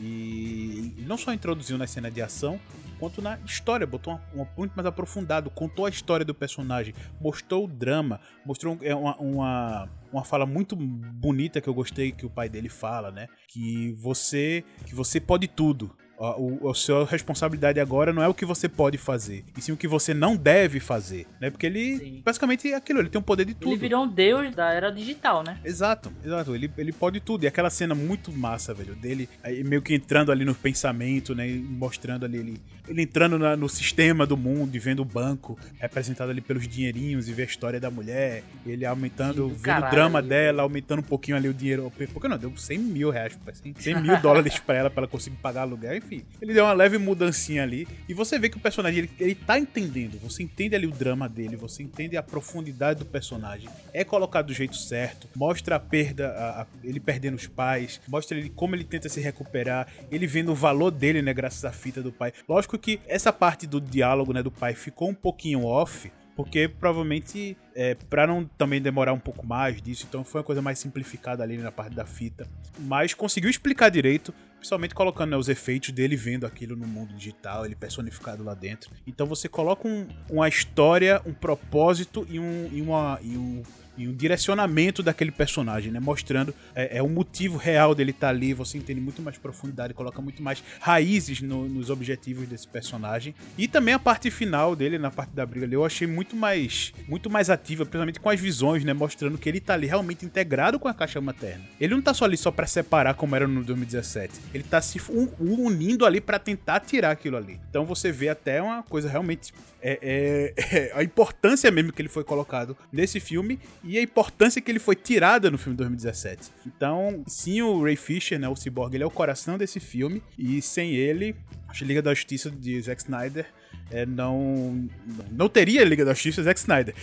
E não só introduziu na cena de ação, quanto na história, botou uma muito mais aprofundado, contou a história do personagem, mostrou o drama, mostrou é, uma, uma, uma fala muito bonita que eu gostei que o pai dele fala, né? Que você que você pode tudo. A, o, a sua responsabilidade agora não é o que você pode fazer, e sim o que você não deve fazer, né? Porque ele, Sim. basicamente, é aquilo, ele tem o poder de tudo. Ele virou um deus da era digital, né? Exato, exato. Ele, ele pode tudo. E aquela cena muito massa, velho, dele meio que entrando ali no pensamento, né? Mostrando ali ele, ele entrando na- no sistema do mundo e vendo o banco representado ali pelos dinheirinhos e ver a história da mulher. Ele aumentando, Sim, do vendo o caralho. drama dela, aumentando um pouquinho ali o dinheiro. Porque não, deu 100 mil reais, pô, 100, 100 mil dólares pra ela, pra ela conseguir pagar aluguel. Enfim, ele deu uma leve mudancinha ali. E você vê que o personagem, ele, ele tá entendendo. Você entende ali o drama dele, você entende a profundidade do personagem. É colocado do jeito certo, mostra a perda, a- a- ele perdendo os pais, mostra ele como ele tenta se recuperar, ele vendo o valor dele, né, graças à fita do pai. Lógico que essa parte do diálogo, né, do pai ficou um pouquinho off, porque provavelmente é, para não também demorar um pouco mais disso, então foi uma coisa mais simplificada ali na parte da fita, mas conseguiu explicar direito, principalmente colocando né, os efeitos dele vendo aquilo no mundo digital, ele personificado lá dentro. Então você coloca um- uma história, um propósito e um, e uma, e um, e um direcionamento daquele personagem, né? Mostrando é, é o motivo real dele estar ali. Você entende muito mais profundidade, coloca muito mais raízes no- nos objetivos desse personagem. E também a parte final dele, na parte da briga ali, eu achei muito mais, muito mais ativa, principalmente com as visões, né? Mostrando que ele tá ali realmente integrado com a caixa materna. Ele não tá só ali só pra separar como era no 2017. ele tá se un- unindo ali pra tentar tirar aquilo ali. Então você vê até uma coisa realmente é, é- é a importância mesmo que ele foi colocado nesse filme e a importância que ele foi tirada no filme de 2017. Então, sim, o Ray Fisher, né, o Cyborg, ele é o coração desse filme e sem ele, a Liga da Justiça de Zack Snyder é, não, não teria Liga da Justiça Zack Snyder.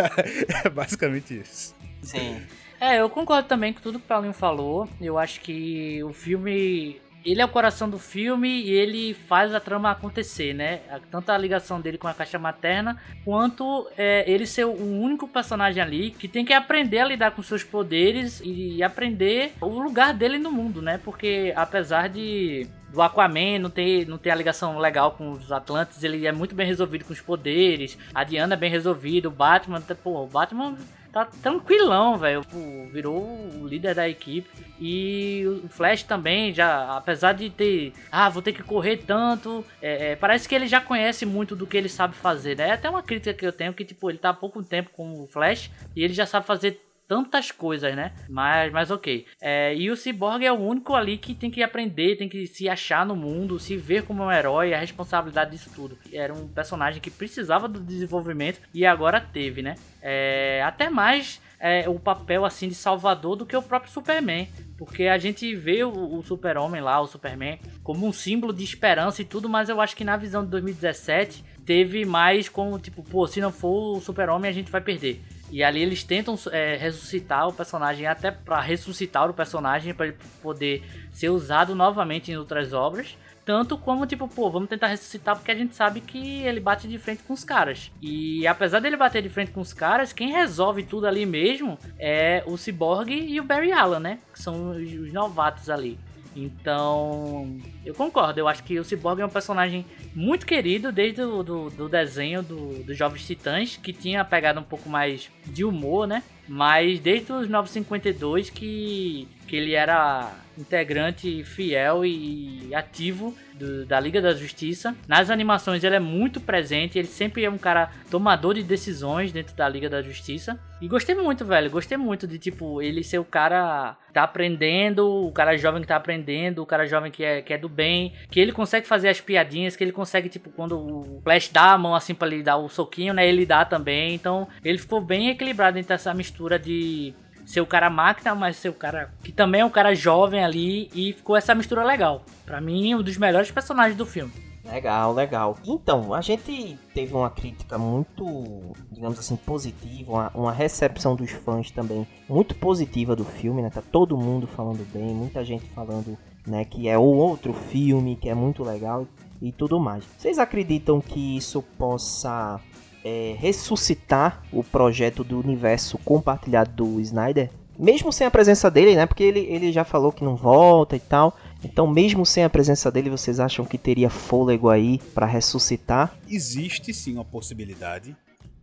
é basicamente isso. Sim. É, eu concordo também com tudo que o Paulinho falou. Eu acho que o filme. Ele é o coração do filme e ele faz a trama acontecer, né? Tanto a ligação dele com a caixa materna, quanto é, ele ser o único personagem ali que tem que aprender a lidar com seus poderes e aprender o lugar dele no mundo, né? Porque apesar de do Aquaman não ter, não ter a ligação legal com os Atlantes, ele é muito bem resolvido com os poderes. A Diana é bem resolvida, o Batman, pô, o Batman tá tranquilão, velho. Virou o líder da equipe. E o Flash também, já, apesar de ter. Ah, vou ter que correr tanto. é, é, parece que ele já conhece muito do que ele sabe fazer, né? É até uma crítica que eu tenho que, tipo, ele tá há pouco tempo com o Flash e ele já sabe fazer tantas coisas, né? Mas, mas ok. É, e o Cyborg é o único ali que tem que aprender, tem que se achar no mundo, se ver como um herói, a responsabilidade disso tudo. Era um personagem que precisava do desenvolvimento e agora teve, né? É, até mais é, o papel assim de salvador do que o próprio Superman. Porque a gente vê o, o Super-Homem lá, o Superman, como um símbolo de esperança e tudo, mas eu acho que na visão de 2017 teve mais como tipo, pô, se não for o Super-Homem a gente vai perder. E ali eles tentam é, ressuscitar o personagem, até para ressuscitar o personagem, para ele poder ser usado novamente em outras obras. Tanto como, tipo, pô, vamos tentar ressuscitar porque a gente sabe que ele bate de frente com os caras. E apesar dele bater de frente com os caras, quem resolve tudo ali mesmo é o Cyborg e o Barry Allen, né? Que são os, os novatos ali. Então, eu concordo. Eu acho que o Cyborg é um personagem muito querido desde o do, do desenho do, dos Jovens Titãs, que tinha pegado um pouco mais de humor, né? Mas desde os 952 que, que ele era integrante fiel e ativo do- da Liga da Justiça. Nas animações ele é muito presente, ele sempre é um cara tomador de decisões dentro da Liga da Justiça. E gostei muito, velho, gostei muito de tipo ele ser o cara que tá aprendendo, o cara jovem que tá aprendendo, o cara jovem que é, que é do bem, que ele consegue fazer as piadinhas, que ele consegue tipo quando o Flash dá a mão assim pra ele dar o soquinho, né, ele dá também. Então, ele ficou bem equilibrado entre essa mistura de ser o cara máquina, mas ser o cara que também é um cara jovem ali e ficou essa mistura legal. Pra mim, um dos melhores personagens do filme. Legal, legal. Então, a gente teve uma crítica muito, digamos assim, positiva, uma, uma recepção dos fãs também muito positiva do filme, né? Tá todo mundo falando bem, muita gente falando, né, que é o outro filme, que é muito legal e tudo mais. Vocês acreditam que isso possa é, ressuscitar o projeto do universo compartilhado do Snyder? Mesmo sem a presença dele, né? Porque ele, ele já falou que não volta e tal. Então, mesmo sem a presença dele, vocês acham que teria fôlego aí pra ressuscitar? Existe sim uma possibilidade.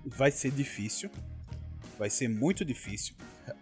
Vai ser difícil. Vai ser muito difícil.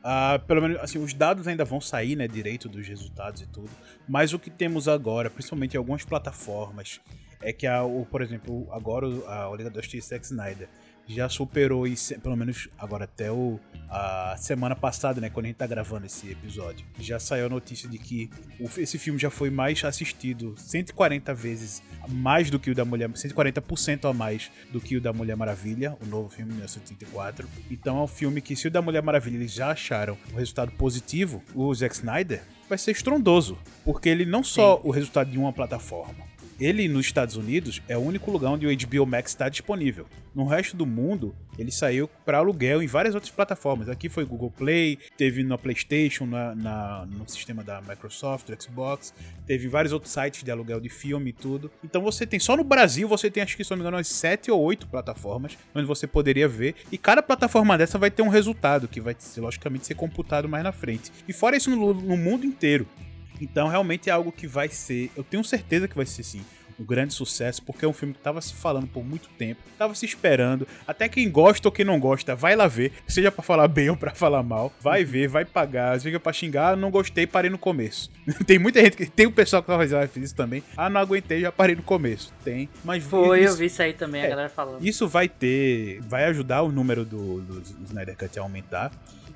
Ah, pelo menos, assim, os dados ainda vão sair, né, direito dos resultados e tudo. Mas o que temos agora, principalmente em algumas plataformas, é que, a, o, por exemplo, agora o- a Liga da Justiça Zack Snyder já superou, isso, pelo menos agora até o, a semana passada, né, quando a gente tá gravando esse episódio, já saiu a notícia de que o- esse filme já foi mais assistido 140 vezes mais do que o da Mulher, 140% a mais do que o da Mulher Maravilha, o novo filme de 1984. Então é um filme que se o da Mulher Maravilha eles já acharam o resultado positivo, o Zack Snyder vai ser estrondoso, porque ele não só o resultado de uma plataforma, ele nos Estados Unidos é o único lugar onde o HBO Max está disponível. No resto do mundo, ele saiu para aluguel em várias outras plataformas. Aqui foi Google Play, teve na PlayStation, na, na- no sistema da Microsoft, Xbox, teve vários outros sites de aluguel de filme e tudo. Então você tem só no Brasil, você tem acho que se não me engano umas 7 ou 8 plataformas onde você poderia ver. E cada plataforma dessa vai ter um resultado que vai logicamente ser computado mais na frente. E fora isso no, no mundo inteiro. Então realmente é algo que vai ser, eu tenho certeza que vai ser sim, um grande sucesso, porque é um filme que tava se falando por muito tempo, tava se esperando, até quem gosta ou quem não gosta, vai lá ver, seja pra falar bem ou pra falar mal, vai ver, vai pagar, seja pra xingar, não gostei, parei no começo. tem muita gente que, tem o pessoal que talvez ah, fiz isso também, ah, não aguentei, já parei no começo. Tem, mas Foi, isso, eu vi isso aí também, a É. galera falando. isso vai ter, vai ajudar o número do, do Snyder Cut a aumentar.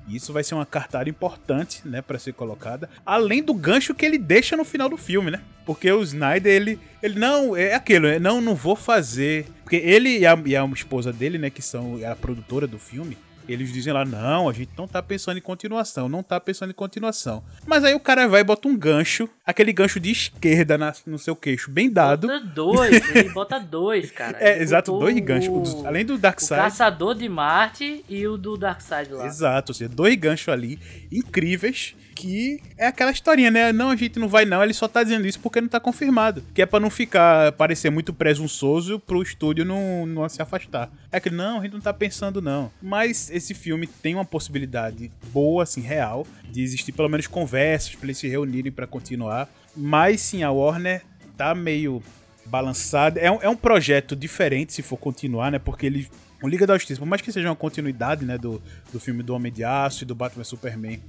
Isso vai ser uma cartada importante, né, para ser colocada, além do gancho que ele deixa no final do filme, né? Porque o Snyder, ele, ele não, é aquilo, é, não, não vou fazer. Porque ele e a, e a esposa dele, né, que são a produtora do filme, eles dizem lá, não, a gente não tá pensando em continuação, não tá pensando em continuação. Mas aí o cara vai e bota um gancho, aquele gancho de esquerda na, no seu queixo, bem dado. Bota dois, ele bota dois, cara. É, Ele exato, botou dois ganchos. o- Além do O Darkseid. Caçador de Marte e o do Darkseid lá. Exato, ou seja, dois ganchos ali incríveis que é aquela historinha, né? Não, a gente não vai não, ele só tá dizendo isso porque não tá confirmado. Que é pra não ficar, parecer muito presunçoso pro estúdio não, não se afastar. É que não, a gente não tá pensando não. Mas esse filme tem uma possibilidade boa, assim, real, de existir pelo menos conversas pra eles se reunirem pra continuar. Mas sim, a Warner tá meio balançada. É um, é um projeto diferente se for continuar, né? Porque ele o Liga da Justiça, por mais que seja uma continuidade, né, do, do filme do Homem de Aço e do Batman Superman,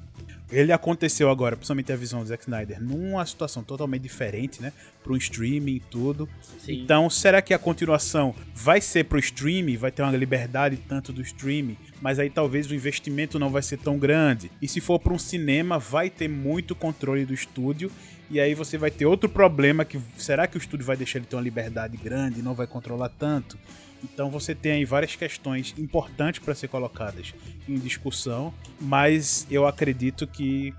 ele aconteceu agora, principalmente a visão do Zack Snyder, numa situação totalmente diferente, né, pro streaming e tudo. Sim. Então, será que a continuação vai ser pro streaming, vai ter uma liberdade tanto do streaming, mas aí talvez o investimento não vai ser tão grande? E se for para um cinema, vai ter muito controle do estúdio e aí você vai ter outro problema que será que o estúdio vai deixar ele ter uma liberdade grande e não vai controlar tanto? Então você tem aí várias questões importantes para ser colocadas em discussão, mas eu acredito que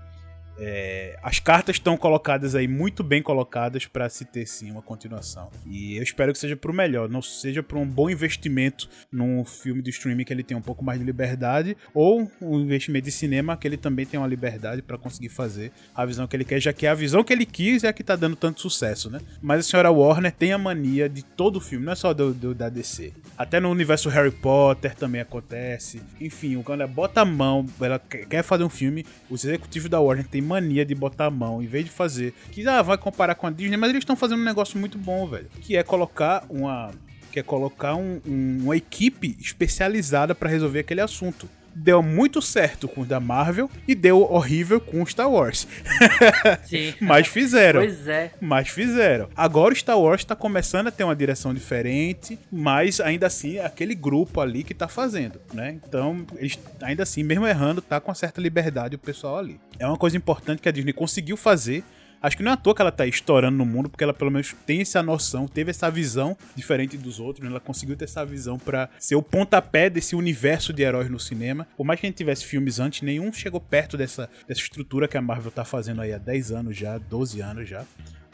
é, as cartas estão colocadas aí, muito bem colocadas, para se ter sim uma continuação. E eu espero que seja pro melhor, não seja para um bom investimento num filme do streaming que ele tem um pouco mais de liberdade, ou um investimento de cinema que ele também tem uma liberdade para conseguir fazer a visão que ele quer, já que a visão que ele quis é a que tá dando tanto sucesso, né? Mas a senhora Warner tem a mania de todo filme, não é só do, do- da DC. Até no universo Harry Potter também acontece. Enfim, quando ela bota a mão, ela quer fazer um filme, os executivos da Warner têm mania de botar a mão, em vez de fazer. Que ah, vai comparar com a Disney, mas eles estão fazendo um negócio muito bom, velho. Que é colocar uma. Que é colocar um- um- uma equipe especializada pra resolver aquele assunto. Deu muito certo com o da Marvel e deu horrível com o Star Wars. Sim. Mas fizeram. Pois é. Mas fizeram. Agora o Star Wars tá começando a ter uma direção diferente, mas ainda assim é aquele grupo ali que tá fazendo, né? Então, eles, ainda assim, mesmo errando, tá com uma certa liberdade o pessoal ali. É uma coisa importante que a Disney conseguiu fazer. Acho que não é à toa que ela tá estourando no mundo, porque ela pelo menos tem essa noção, teve essa visão diferente dos outros, né? ela conseguiu ter essa visão pra ser o pontapé desse universo de heróis no cinema. Por mais que a gente tivesse filmes antes, nenhum chegou perto dessa, dessa estrutura que a Marvel tá fazendo aí há 10 anos já, 12 anos já.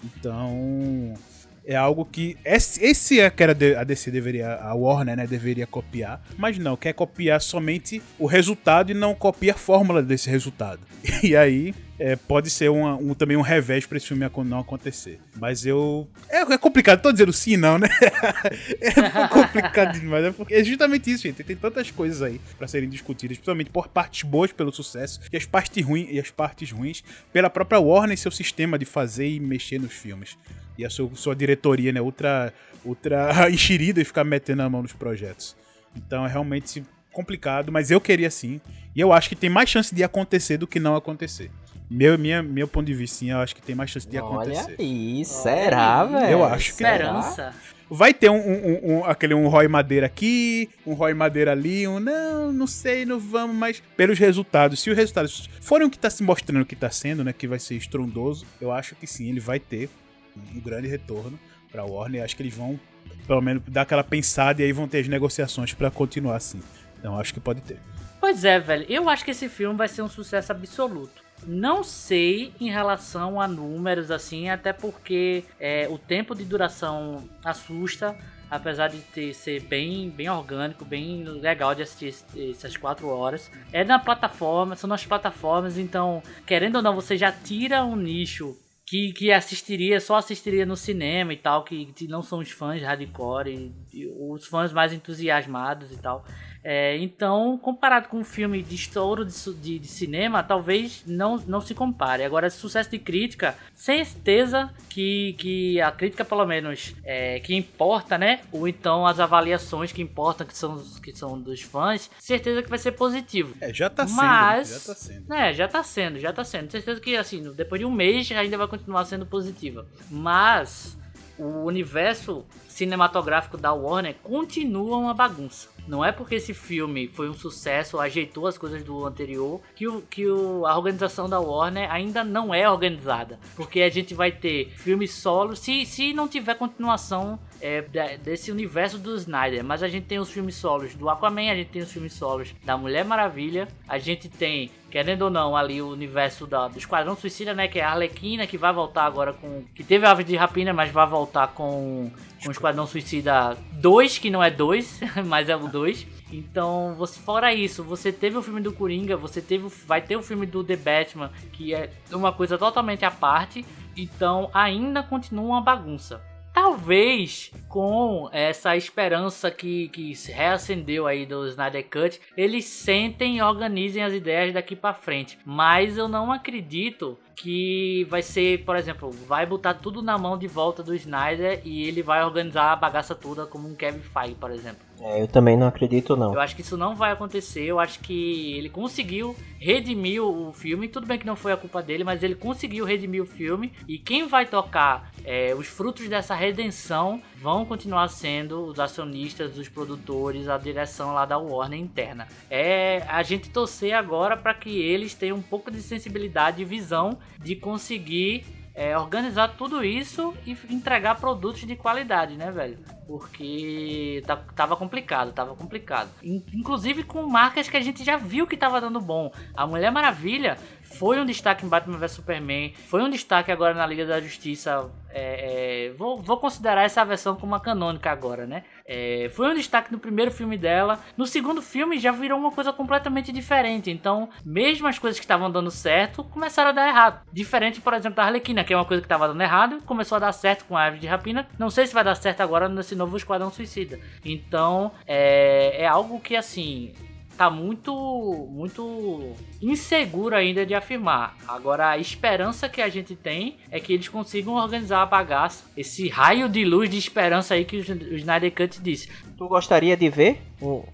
Então, é algo que esse, esse é que era a DC deveria, a Warner, né, deveria copiar, mas não, quer copiar somente o resultado e não copia a fórmula desse resultado. E aí é, pode ser uma- um, também um revés pra esse filme não acontecer. Mas eu. É, é complicado, tô dizendo sim, não, né? é complicado demais. É, porque é justamente isso, gente. Tem tantas coisas aí pra serem discutidas, principalmente por partes boas pelo sucesso e as partes, ruins e as partes ruins pela própria Warner e seu sistema de fazer e mexer nos filmes. E a sua, sua diretoria, né, ultra, ultra enxerida e ficar metendo a mão nos projetos. Então é realmente complicado, mas eu queria sim. E eu acho que tem mais chance de acontecer do que não acontecer. Meu, minha, meu ponto de vista, sim, eu acho que tem mais chance de Olha acontecer. aí, será, velho? Eu acho que? Esperança. Vai ter um, um, um- aquele um Roy Madeira aqui, um Roy Madeira ali, um não, não sei, não vamos, mas pelos resultados, se os resultados forem o que tá se mostrando que tá sendo, né, que vai ser estrondoso, eu acho que sim, ele vai ter um grande retorno pra Warner, acho que eles vão pelo menos dar aquela pensada e aí vão ter as negociações pra continuar assim. Então acho que pode ter. Pois é, velho. Eu acho que esse filme vai ser um sucesso absoluto. Não sei em relação a números, assim, até porque é, o tempo de duração assusta, apesar de ter, ser bem, bem orgânico, bem legal de assistir essas quatro horas. É na plataforma, são nas plataformas, então, querendo ou não, você já tira um nicho que, que assistiria, só assistiria no cinema e tal, que, que não são os fãs hardcore, e, e os fãs mais entusiasmados e tal. É, então, comparado com um filme de estouro de, de- de cinema, talvez não, não se compare. Agora, sucesso de crítica, certeza que, que a crítica, pelo menos, é, que importa, né? Ou então as avaliações que importam, que são, que são dos fãs, certeza que vai ser positivo. É, já tá sendo, Mas, já tá sendo. É, já tá sendo, já tá sendo. Certeza que, assim, depois de um mês ainda vai continuar sendo positiva. Mas o universo cinematográfico da Warner continua uma bagunça. Não é porque esse filme foi um sucesso, ajeitou as coisas do anterior, que, o, que o, a organização da Warner ainda não é organizada. Porque a gente vai ter filmes solos, se, se não tiver continuação é, desse universo do Snyder. Mas a gente tem os filmes solos do Aquaman, a gente tem os filmes solos da Mulher Maravilha, a gente tem, querendo ou não, ali o universo da, do Esquadrão Suicida, né? Que é a Arlequina, que vai voltar agora com. Que teve Aves de Rapina, mas vai voltar com, com o Esquadrão Suicida 2, que não é 2, mas é o 2. Então, você, fora isso, você teve o filme do Coringa, você teve, vai ter o filme do The Batman, que é uma coisa totalmente à parte. Então, ainda continua uma bagunça. Talvez com essa esperança que, que se reacendeu aí do Snyder Cut, eles sentem e organizem as ideias daqui para frente. Mas eu não acredito que vai ser, por exemplo, vai botar tudo na mão de volta do Snyder e ele vai organizar a bagaça toda como um Kevin Feige, por exemplo. É, eu também não acredito não. Eu acho que isso não vai acontecer. Eu acho que ele conseguiu redimir o filme. Tudo bem que não foi a culpa dele, mas ele conseguiu redimir o filme. E quem vai tocar é, os frutos dessa redenção vão continuar sendo os acionistas, os produtores, a direção lá da Warner interna. É a gente torcer agora para que eles tenham um pouco de sensibilidade e visão de conseguir é, organizar tudo isso e entregar produtos de qualidade, né, velho? Porque tá, tava complicado, tava complicado. Inclusive com marcas que a gente já viu que tava dando bom. A Mulher Maravilha foi um destaque em Batman vs Superman, foi um destaque agora na Liga da Justiça. É, é, vou, vou, considerar essa versão como uma canônica agora, né? É, foi um destaque no primeiro filme dela. No segundo filme já virou uma coisa completamente diferente. Então, mesmo as coisas que estavam dando certo, começaram a dar errado. Diferente, por exemplo, da Arlequina, que é uma coisa que estava dando errado, começou a dar certo com a Ave de Rapina. Não sei se vai dar certo agora nesse novo Esquadrão Suicida. Então, é, é algo que assim tá muito muito inseguro ainda de afirmar. Agora a esperança que a gente tem é que eles consigam organizar a bagaça, esse raio de luz de esperança aí que o Snyder Cut disse. Tu gostaria de ver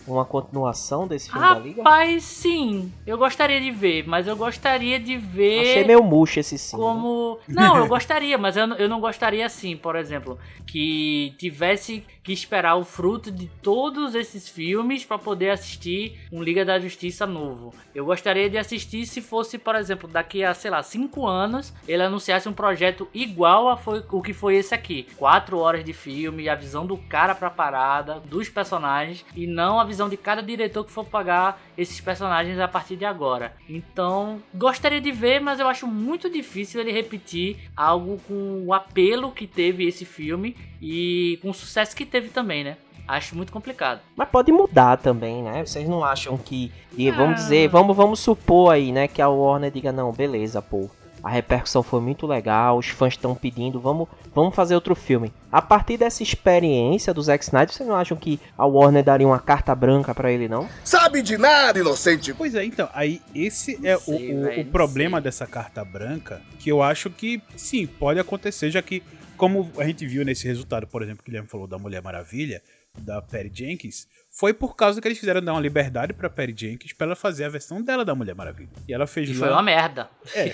uma continuação desse filme Rapaz, da Liga? Rapaz, sim. Eu gostaria de ver, mas eu gostaria de ver. Achei meio murcho esse sim. Como. Né? Não, eu gostaria, mas eu, eu não gostaria assim, por exemplo, que tivesse que esperar o fruto de todos esses filmes para poder assistir um Liga da Justiça novo. Eu gostaria de assistir se fosse, por exemplo, daqui a, sei lá, cinco anos, ele anunciasse um projeto igual a foi, o que foi esse aqui. Quatro horas de filme, a visão do cara pra parada, dos personagens, e não a visão de cada diretor que for pagar esses personagens a partir de agora. Então, gostaria de ver, mas eu acho muito difícil ele repetir algo com o apelo que teve esse filme e com o sucesso que teve também, né? Acho muito complicado. Mas pode mudar também, né? Vocês não acham que. E vamos ah. dizer, vamos, vamos supor aí, né? Que a Warner diga, não, beleza, pô. A repercussão foi muito legal, os fãs estão pedindo, vamos, vamos fazer outro filme. A partir dessa experiência do Zack Snyder, vocês não acham que a Warner daria uma carta branca para ele, não? Sabe de nada, inocente! Pois é, então, aí esse é sei, o, o, o problema dessa carta branca, que eu acho que sim, pode acontecer, já que como a gente viu nesse resultado, por exemplo, que o Guilherme falou da Mulher Maravilha, da Perry Jenkins, foi por causa que eles fizeram dar uma liberdade pra Perry Jenkins pra ela fazer a versão dela da Mulher Maravilha. E ela fez e lá... foi uma merda. É.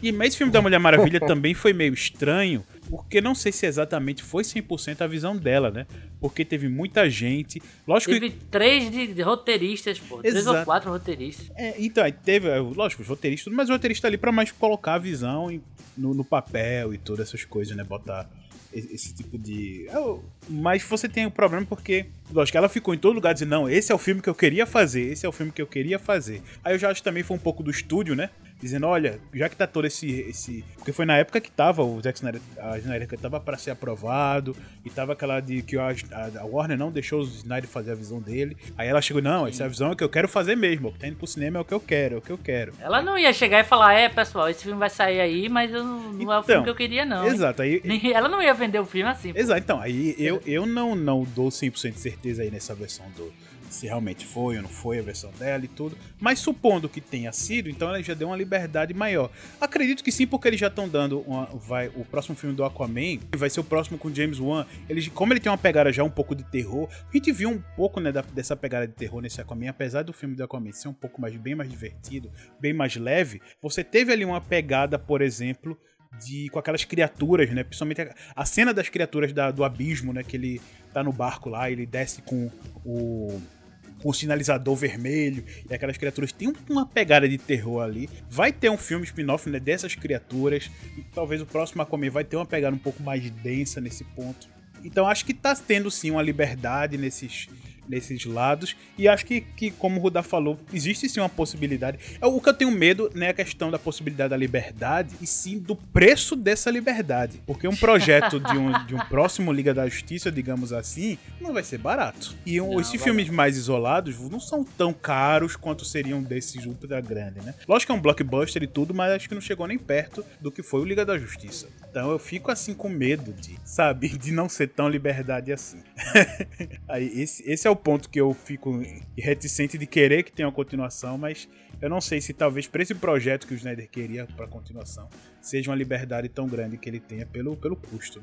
E mas esse filme da Mulher Maravilha também foi meio estranho, porque não sei se exatamente foi 100% a visão dela, né? Porque teve muita gente. Lógico teve que... três de, de roteiristas, pô. Exato. Três ou quatro roteiristas. É, então, teve, é, lógico, os roteiristas, mas o roteirista ali pra mais colocar a visão no, no papel e todas essas coisas, né? Botar esse tipo de. É mas você tem um problema porque, lógico, ela ficou em todo lugar dizendo: não, esse é o filme que eu queria fazer, esse é o filme que eu queria fazer. Aí eu já acho que também foi um pouco do estúdio, né? Dizendo, olha, já que tá todo esse. esse porque foi na época que tava o Zack Snyder, a Snyder que tava para ser aprovado, e tava aquela de que a, a, Warner não deixou o Snyder fazer a visão dele. Aí ela chegou, não, essa é a visão que eu quero fazer mesmo. O que tá indo pro cinema é o que eu quero, é o que eu quero. Ela não ia chegar e falar, é, pessoal, esse filme vai sair aí, mas eu não, não então, é o filme então, que eu queria, não. Exato, aí. Ela não ia vender o filme assim. Exato, então, aí eu, eu não, não dou 100% de certeza aí nessa versão do se realmente foi ou não foi a versão dela e tudo. Mas supondo que tenha sido, então ela já deu uma liberdade maior. Acredito que sim, porque eles já estão dando uma, vai o próximo filme do Aquaman, vai ser o próximo com James Wan. Ele, como ele tem uma pegada já um pouco de terror, a gente viu um pouco né, da, dessa pegada de terror nesse Aquaman, apesar do filme do Aquaman ser um pouco mais bem mais divertido, bem mais leve. Você teve ali uma pegada, por exemplo, de com aquelas criaturas, né? Principalmente a, a cena das criaturas da- do abismo, né? Que ele tá no barco lá, ele desce com o com o sinalizador vermelho e aquelas criaturas tem um- uma pegada de terror ali. Vai ter um filme spin-off né, dessas criaturas e talvez o próximo Aquaman vai ter uma pegada um pouco mais densa nesse ponto. Então acho que tá tendo sim uma liberdade nesses nesses lados e acho que, que como o Ruda falou, existe sim uma possibilidade. É, O que eu tenho medo não é a questão da possibilidade da liberdade, e sim do preço dessa liberdade. Porque um projeto de um, de um próximo Liga da Justiça, digamos assim, não vai ser barato. E um, Não, esses filmes mais isolados não são tão caros quanto seriam desses ultra grandes, né? Lógico que é um blockbuster e tudo, mas acho que não chegou nem perto do que foi o Liga da Justiça. Então eu fico assim com medo de, sabe, de não ser tão liberdade assim. Aí esse, esse é o ponto que eu fico reticente de querer que tenha uma continuação, mas eu não sei se talvez para esse projeto que o Snyder queria para continuação seja uma liberdade tão grande que ele tenha pelo, pelo custo.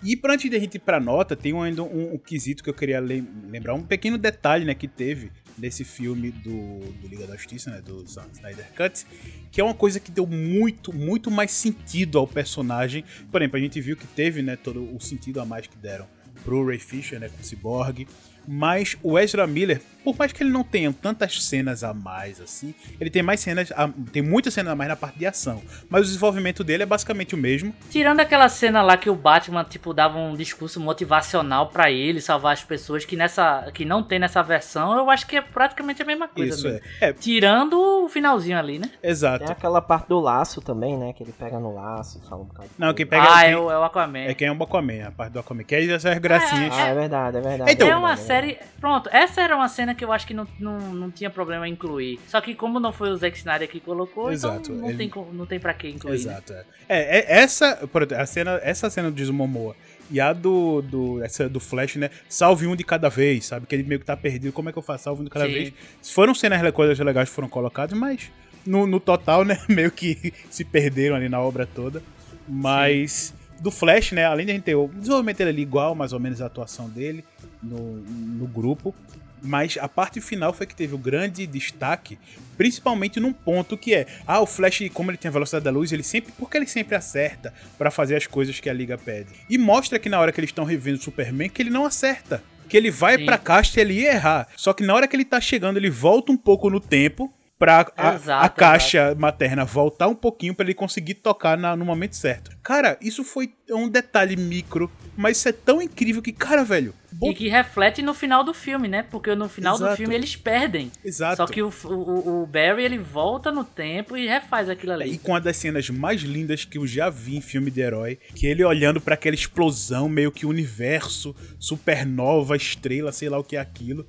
E pra antes de a gente ir pra nota, tem um- ainda um, um quesito que eu queria lem- lembrar, um pequeno detalhe né, que teve nesse filme do, do Liga da Justiça, né, do Snyder Cut, que é uma coisa que deu muito, muito mais sentido ao personagem. Por exemplo, a gente viu que teve né, todo o sentido a mais que deram pro Ray Fisher, né, com o Cyborg, mas o Ezra Miller, por mais que ele não tenha tantas cenas a mais assim, ele tem mais cenas, a- tem muitas cenas a mais na parte de ação, mas o desenvolvimento dele é basicamente o mesmo. Tirando aquela cena lá que o Batman, tipo, dava um discurso motivacional pra ele salvar as pessoas que nessa que não tem nessa versão, eu acho que é praticamente a mesma coisa. Isso mesmo. é. É, Tirando o finalzinho ali, né? exato. Tem aquela parte do laço também, né? Que ele pega no laço e fala um bocado Não, quem pega ah, quem- é o, é o Aquaman. É quem é o Aquaman, a parte do Aquaman. Que é essas gracinhas. Ah, é verdade, é verdade. Então- é é uma verdade, série. Pronto, essa era uma cena que eu acho que não, não, não tinha problema em incluir. Só que como não foi o Zack Snyder que colocou, Exato, então não, ele- tem, não tem pra que incluir. né? Exato. É. É, é, essa, a cena, essa cena do Momoa e a do, do, essa do Flash, né? Salve um de cada vez, sabe? Que ele meio que tá perdido. Como é que eu faço? Salve um de cada Sim. vez. Foram cenas, coisas legais que foram colocadas, mas no, no total, né? Meio que se perderam ali na obra toda. Mas do Flash, né? Além de a gente ter o desenvolvimento dele ali igual, mais ou menos a atuação dele no, no grupo. Mas a parte final foi que teve o grande destaque, principalmente num ponto que é, ah, o Flash, como ele tem a velocidade da luz, ele sempre, porque ele sempre acerta pra fazer as coisas que a liga pede. E mostra que na hora que eles estão revendo o Superman que ele não acerta, que ele vai Sim. pra caixa e ele ia errar. Só que na hora que ele tá chegando, ele volta um pouco no tempo pra a, Exato, a caixa materna voltar um pouquinho pra ele conseguir tocar na- no momento certo. Cara, isso foi um detalhe micro, mas isso é tão incrível que, cara, velho, E que reflete no final do filme, né? Porque no final do Exato. filme eles perdem. Exato. Só que o, o, o Barry ele volta no tempo e refaz aquilo ali. E com uma das cenas mais lindas que eu já vi em filme de herói, que ele olhando pra aquela explosão, meio que universo, supernova, estrela, sei lá o que é aquilo.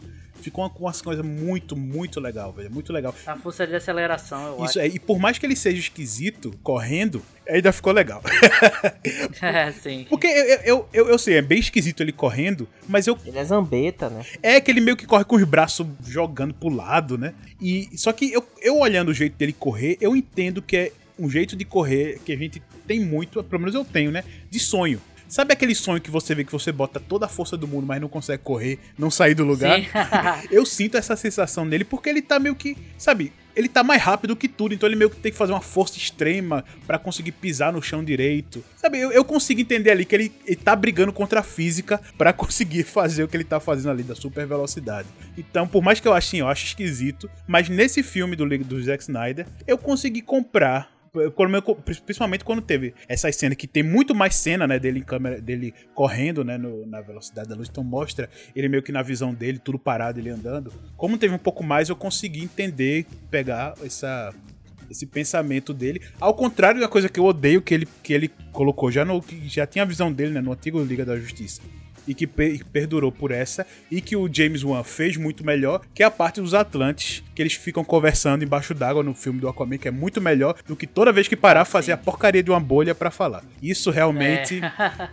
Ficou uma, uma coisa muito, muito legal, velho. Muito legal. A força de aceleração, eu Isso acho. é, e por mais que ele seja esquisito, correndo, ainda ficou legal. É, sim. Porque eu, eu, eu, eu sei, é bem esquisito ele correndo, mas eu Ele é zambeta, né? É que ele meio que corre com os braços jogando pro lado, né? E só que eu, eu olhando o jeito dele correr, eu entendo que é um jeito de correr que a gente tem muito, pelo menos eu tenho, né? De sonho. Sabe aquele sonho que você vê que você bota toda a força do mundo, mas não consegue correr, não sair do lugar? Eu sinto essa sensação nele porque ele tá meio que, sabe, ele tá mais rápido que tudo, então ele meio que tem que fazer uma força extrema pra conseguir pisar no chão direito. Sabe, eu, eu consigo entender ali que ele, ele tá brigando contra a física pra conseguir fazer o que ele tá fazendo ali da super velocidade. Então, por mais que eu ache, eu acho esquisito, mas nesse filme do, do Zack Snyder, eu consegui comprar principalmente quando teve essa cena que tem muito mais cena, né, dele em câmera, dele correndo, né, no- na velocidade da luz, então mostra ele meio que na visão dele, tudo parado, ele andando. Como teve um pouco mais, eu consegui entender, pegar essa esse pensamento dele, ao contrário da coisa que eu odeio que ele, que ele colocou já no que já tinha a visão dele, né, no antigo Liga da Justiça. E que pe- perdurou por essa, e que o James Wan fez muito melhor, que é a parte dos Atlantes, que eles ficam conversando embaixo d'água no filme do Aquaman, que é muito melhor do que toda vez que parar fazer a porcaria de uma bolha pra falar. Isso realmente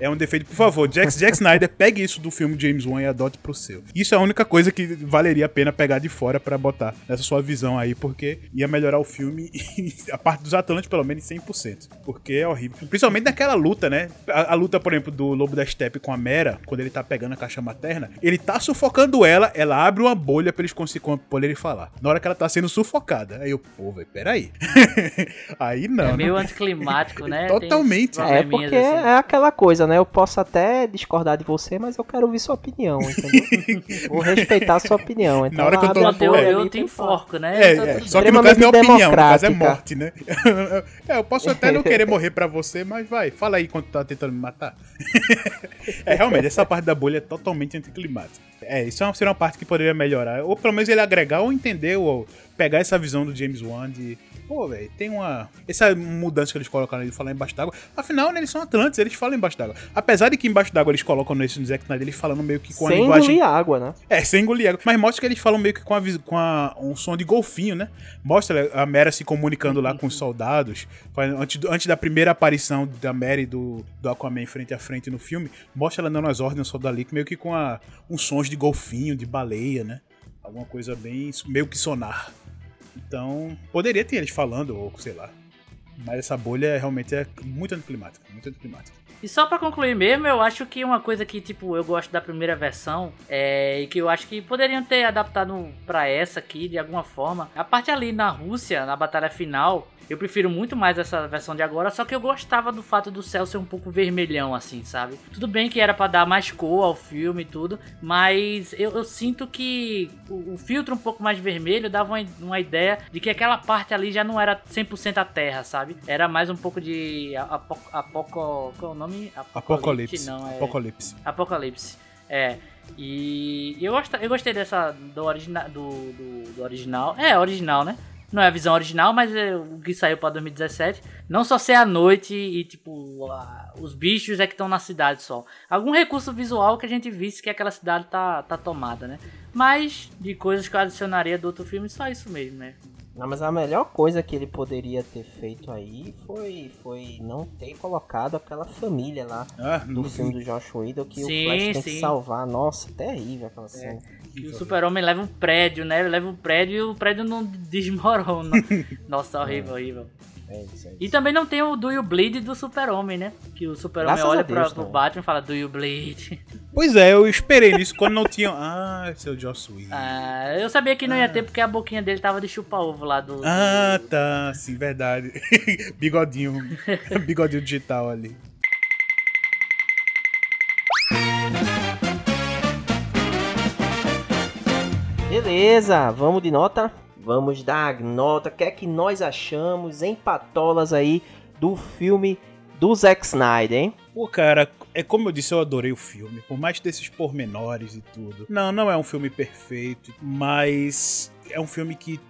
é, um defeito. Por favor, Jack, Jack Snyder, pegue isso do filme James Wan e adote pro seu. Isso é a única coisa que valeria a pena pegar de fora pra botar nessa sua visão aí, porque ia melhorar o filme, a parte dos Atlantes, pelo menos em 100%. Porque é horrível. Principalmente naquela luta, né? A, a luta, por exemplo, do Lobo da Steppe com a Mera, quando ele tá pegando a caixa materna, ele tá sufocando ela, ela abre uma bolha pra eles conseguirem poderem falar. Na hora que ela tá sendo sufocada. Aí eu, pô, velho, peraí. aí não. É meio não. anticlimático, né? Totalmente. É porque assim. é aquela coisa, né? Eu posso até discordar de você, mas eu quero ouvir sua opinião, entendeu? Vou respeitar a sua opinião. Então, Na hora que eu tô- Quando eu, eu te enforco, né? É, é, só que no caso não é opinião, no caso é morte, né? é, eu posso até não querer morrer pra você, mas vai, fala aí quando tá tentando me matar. é, realmente, essa parte da bolha é totalmente anticlimática. É, isso é uma, seria uma parte que poderia melhorar. Ou pelo menos ele agregar ou entender, pegar essa visão do James Wan de. Pô, velho, tem uma. Essa mudança que eles colocaram de falar embaixo d'água. Afinal, né, eles são atlantes, eles falam embaixo d'água. Apesar de que embaixo d'água eles colocam nesse no Zack Snyder, eles falando meio que com a Sem linguagem. engolir água, né? É, sem engolir água. Mas mostra que eles falam meio que com, a, com a- um som de golfinho, né? Mostra a Mera se comunicando lá com os soldados. Antes, antes da primeira aparição da Mera e do, do Aquaman frente a frente no filme, mostra ela dando as ordens ao soldado ali, meio que com a, uns sons de golfinho, de baleia, né? Alguma coisa bem. meio que sonar. Então, poderia ter eles falando, ou sei lá. Mas essa bolha realmente é muito anticlimática, muito anticlimática. E só pra concluir mesmo, eu acho que uma coisa que, tipo, eu gosto da primeira versão é e que eu acho que poderiam ter adaptado pra essa aqui de alguma forma. A parte ali na Rússia, na batalha final, eu prefiro muito mais essa versão de agora, só que eu gostava do fato do céu ser um pouco vermelhão, assim, sabe? Tudo bem que era pra dar mais cor ao filme e tudo, mas eu, eu sinto que o, o filtro um pouco mais vermelho dava uma, uma ideia de que aquela parte ali já não era 100% a terra, sabe? Era mais um pouco de apo, apoco, qual é o nome? Apocalipse. Não, é... Apocalipse. Apocalipse. É. E eu, gost, eu gostei dessa do, origina, do, do, do original. É, original, né? Não é a visão original, mas é o que saiu pra 2017. Não só ser à noite e, tipo, a- os bichos é que estão na cidade só. Algum recurso visual que a gente visse que aquela cidade tá, tá tomada, né? Mas de coisas que eu adicionaria do outro filme, só isso mesmo, né? Não, mas a melhor coisa que ele poderia ter feito aí foi, foi não ter colocado aquela família lá Ah, do no filme do Josh Whedon que Sim, o Flash tem sim. É. que salvar. Nossa, terrível aquela cena. E o super-homem leva um prédio, né? Leva um prédio e o prédio não desmorona. Nossa, horrível, horrível. É isso aí. E também não tem o Do You Bleed do super-homem, né? Que o super-homem olha Deus, pra, pro? Batman e fala Do You Bleed. Pois é, eu esperei nisso quando não tinha. Ah, é o Joss Whedon. Ah, eu sabia que não ia ter porque a boquinha dele tava de chupa-ovo lá do... Ah, do- tá, sim, verdade. Bigodinho. Bigodinho digital ali. Beleza, vamos de nota? Vamos dar nota. O que é que nós achamos em patolas aí do filme do Zack Snyder, hein? Pô, cara, é como eu disse, eu adorei o filme. Por mais desses pormenores e tudo. Não, não é um filme perfeito, mas é um filme que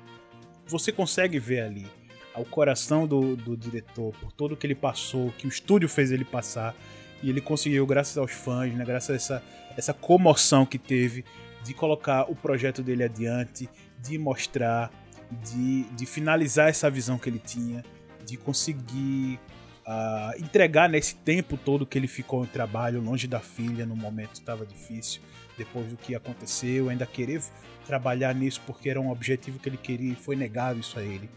você consegue ver ali o coração do, do diretor, por tudo que ele passou, que o estúdio fez ele passar. E ele conseguiu, graças aos fãs, né, graças a essa, essa comoção que teve, de colocar o projeto dele adiante, de mostrar, de, de finalizar essa visão que ele tinha, de conseguir ah, entregar nesse tempo todo que ele ficou em trabalho, longe da filha, no momento estava difícil, depois do que aconteceu, ainda querer trabalhar nisso porque era um objetivo que ele queria e foi negado isso a ele.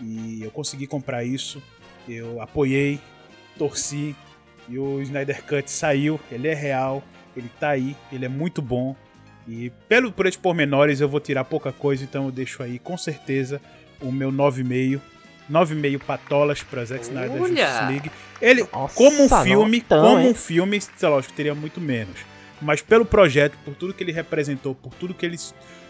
E eu consegui comprar isso, eu apoiei, torci, e o Snyder Cut saiu, ele é real, ele tá aí, ele é muito bom. E pelo, por esses pormenores eu vou tirar pouca coisa, então eu deixo aí com certeza o meu 9,5. 9,5 patolas pra Zack Snyder Olha! Justice League. Ele, Nossa, como um filme, notão, como hein? um filme, sei lá, lógico, teria muito menos. Mas pelo projeto, por tudo que ele representou, por tudo que ele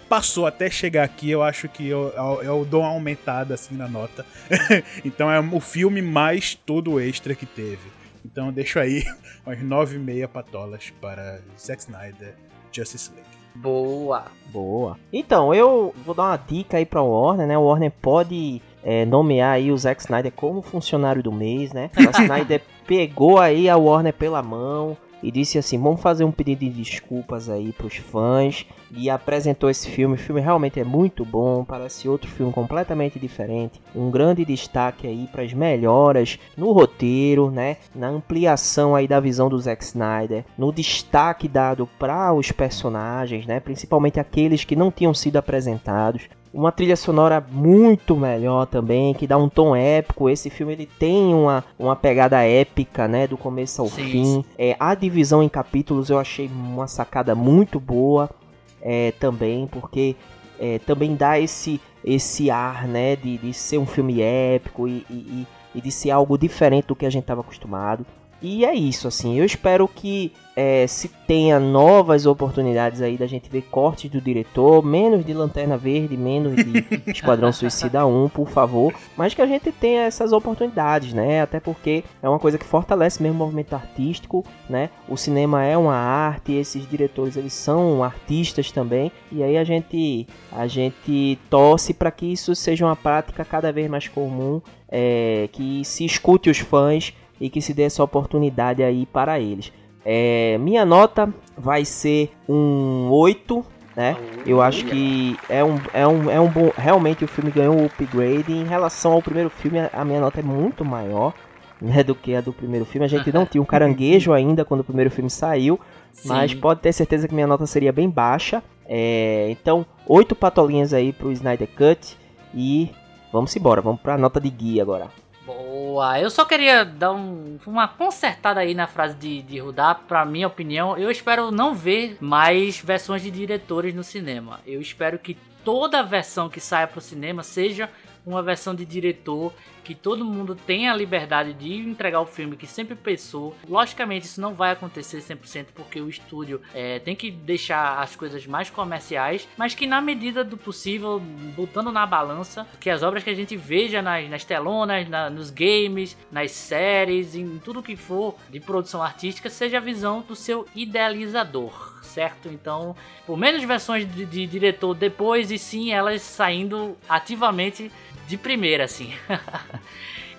passou até chegar aqui, eu acho que eu, eu, eu dou uma aumentada assim na nota. então é o filme mais todo extra que teve. Então eu deixo aí umas 9,5 patolas para Zack Snyder Justice League. Boa. Boa. Então, eu vou dar uma dica aí pra Warner, né? O Warner pode é, nomear aí o Zack Snyder como funcionário do mês, né? O Zack Snyder pegou aí a Warner pela mão e disse assim, vamos fazer um pedido de desculpas aí pros fãs e apresentou esse filme. O filme realmente é muito bom, parece outro filme completamente diferente. Um grande destaque aí para as melhoras no roteiro, né? Na ampliação aí da visão do Zack Snyder, no destaque dado para os personagens, né? Principalmente aqueles que não tinham sido apresentados. Uma trilha sonora muito melhor também, que dá um tom épico. Esse filme ele tem uma, uma pegada épica, né, do começo ao Sim, fim. sim. É, a divisão em capítulos eu achei uma sacada muito boa é, também, porque é, também dá esse esse ar, né, de, de ser um filme épico e, e, e- e de ser algo diferente do que a gente estava acostumado. E é isso, assim. Eu espero que é, se tenha novas oportunidades aí da gente ver cortes do diretor, menos de Lanterna Verde, menos de Esquadrão Suicida 1, por favor. Mas que a gente tenha essas oportunidades, né? Até porque é uma coisa que fortalece mesmo o movimento artístico, né? O cinema é uma arte, esses diretores eles são artistas também. E aí a gente a gente torce para que isso seja uma prática cada vez mais comum, é, que se escute os fãs e que se dê essa oportunidade aí para eles. É, minha nota vai ser um 8, né? Eu acho que é um, é um, é um bom. Realmente o filme ganhou um upgrade. Em relação ao primeiro filme, a- minha nota é muito maior né, do que a do primeiro filme. A gente não tinha um caranguejo ainda quando o primeiro filme saiu. Mas Sim. pode ter certeza que minha nota seria bem baixa. É, então, oito patolinhas aí pro Snyder Cut. E vamos embora, vamos pra nota de guia agora. Boa, eu só queria dar um- uma consertada aí na frase de, de Rudá, pra minha opinião. Eu espero não ver mais versões de diretores no cinema. Eu espero que toda versão que saia pro cinema seja uma versão de diretor, que todo mundo tenha a liberdade de entregar o filme que sempre pensou. Logicamente, isso não vai acontecer 100% porque o estúdio é, tem que deixar as coisas mais comerciais, mas que na medida do possível, botando na balança, que as obras que a gente veja nas, nas telonas, na- nos games, nas séries, em tudo que for de produção artística, seja a visão do seu idealizador, certo? Então, por menos versões de, de diretor depois e sim elas saindo ativamente de primeira, assim.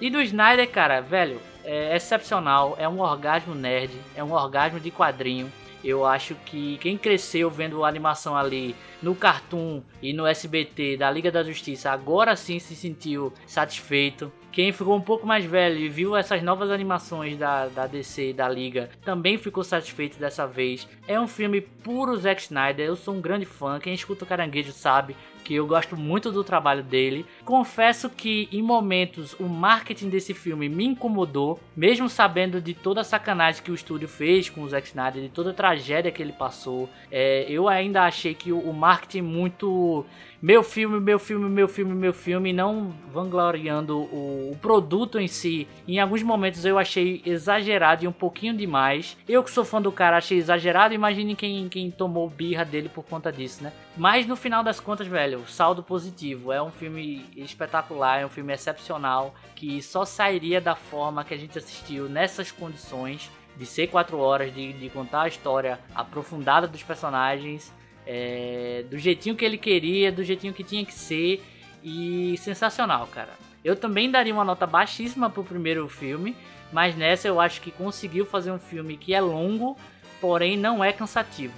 e do Snyder, cara, velho, é excepcional, é um orgasmo nerd, é um orgasmo de quadrinho. Eu acho que quem cresceu vendo a animação ali no Cartoon e no SBT da Liga da Justiça agora sim se sentiu satisfeito. Quem ficou um pouco mais velho e viu essas novas animações da, da DC e da Liga também ficou satisfeito dessa vez. É um filme puro Zack Snyder, eu sou um grande fã. Quem escuta o Caranguejo sabe que eu gosto muito do trabalho dele. Confesso que em momentos o marketing desse filme me incomodou, mesmo sabendo de toda a sacanagem que o estúdio fez com o Zack Snyder, de toda a tragédia que ele passou. É, eu ainda achei que o, o marketing muito meu filme, meu filme, meu filme, meu filme, não vangloriando o, o produto em si. Em alguns momentos eu achei exagerado e um pouquinho demais. Eu que sou fã do cara achei exagerado, imagine quem, quem tomou birra dele por conta disso, né? Mas no final das contas, velho, saldo positivo. É um filme espetacular, é um filme excepcional, que só sairia da forma que a gente assistiu nessas condições. De ser quatro horas, de, de contar a história aprofundada dos personagens, é, do jeitinho que ele queria, do jeitinho que tinha que ser e sensacional, cara. Eu também daria uma nota baixíssima pro primeiro filme, mas nessa eu acho que conseguiu fazer um filme que é longo, porém não é cansativo.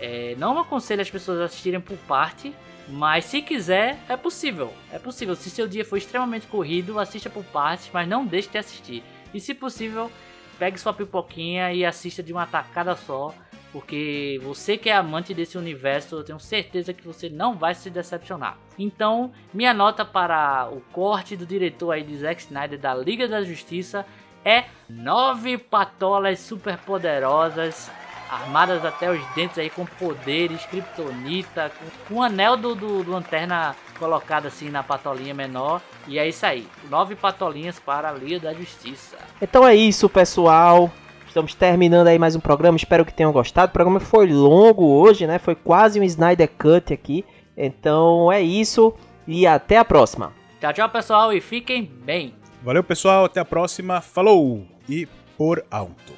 É, não aconselho as pessoas a assistirem por parte, mas se quiser, é possível. É possível. Se seu dia for extremamente corrido, assista por partes, mas não deixe de assistir. E se possível, pegue sua pipoquinha e assista de uma tacada só. Porque você que é amante desse universo, eu tenho certeza que você não vai se decepcionar. Então, minha nota para o corte do diretor aí de Zack Snyder da Liga da Justiça é 9 patolas super poderosas, armadas até os dentes aí com poderes, kryptonita, com, o anel do, do, do lanterna colocado assim na patolinha menor. E é isso aí, 9 patolinhas para a Liga da Justiça. Então é isso, pessoal. Estamos terminando aí mais um programa. Espero que tenham gostado. O programa foi longo hoje, né? Foi quase um Snyder Cut aqui. Então é isso e até a próxima. Tchau, tchau, pessoal, e fiquem bem. Valeu, pessoal. Até a próxima. Falou! E por alto.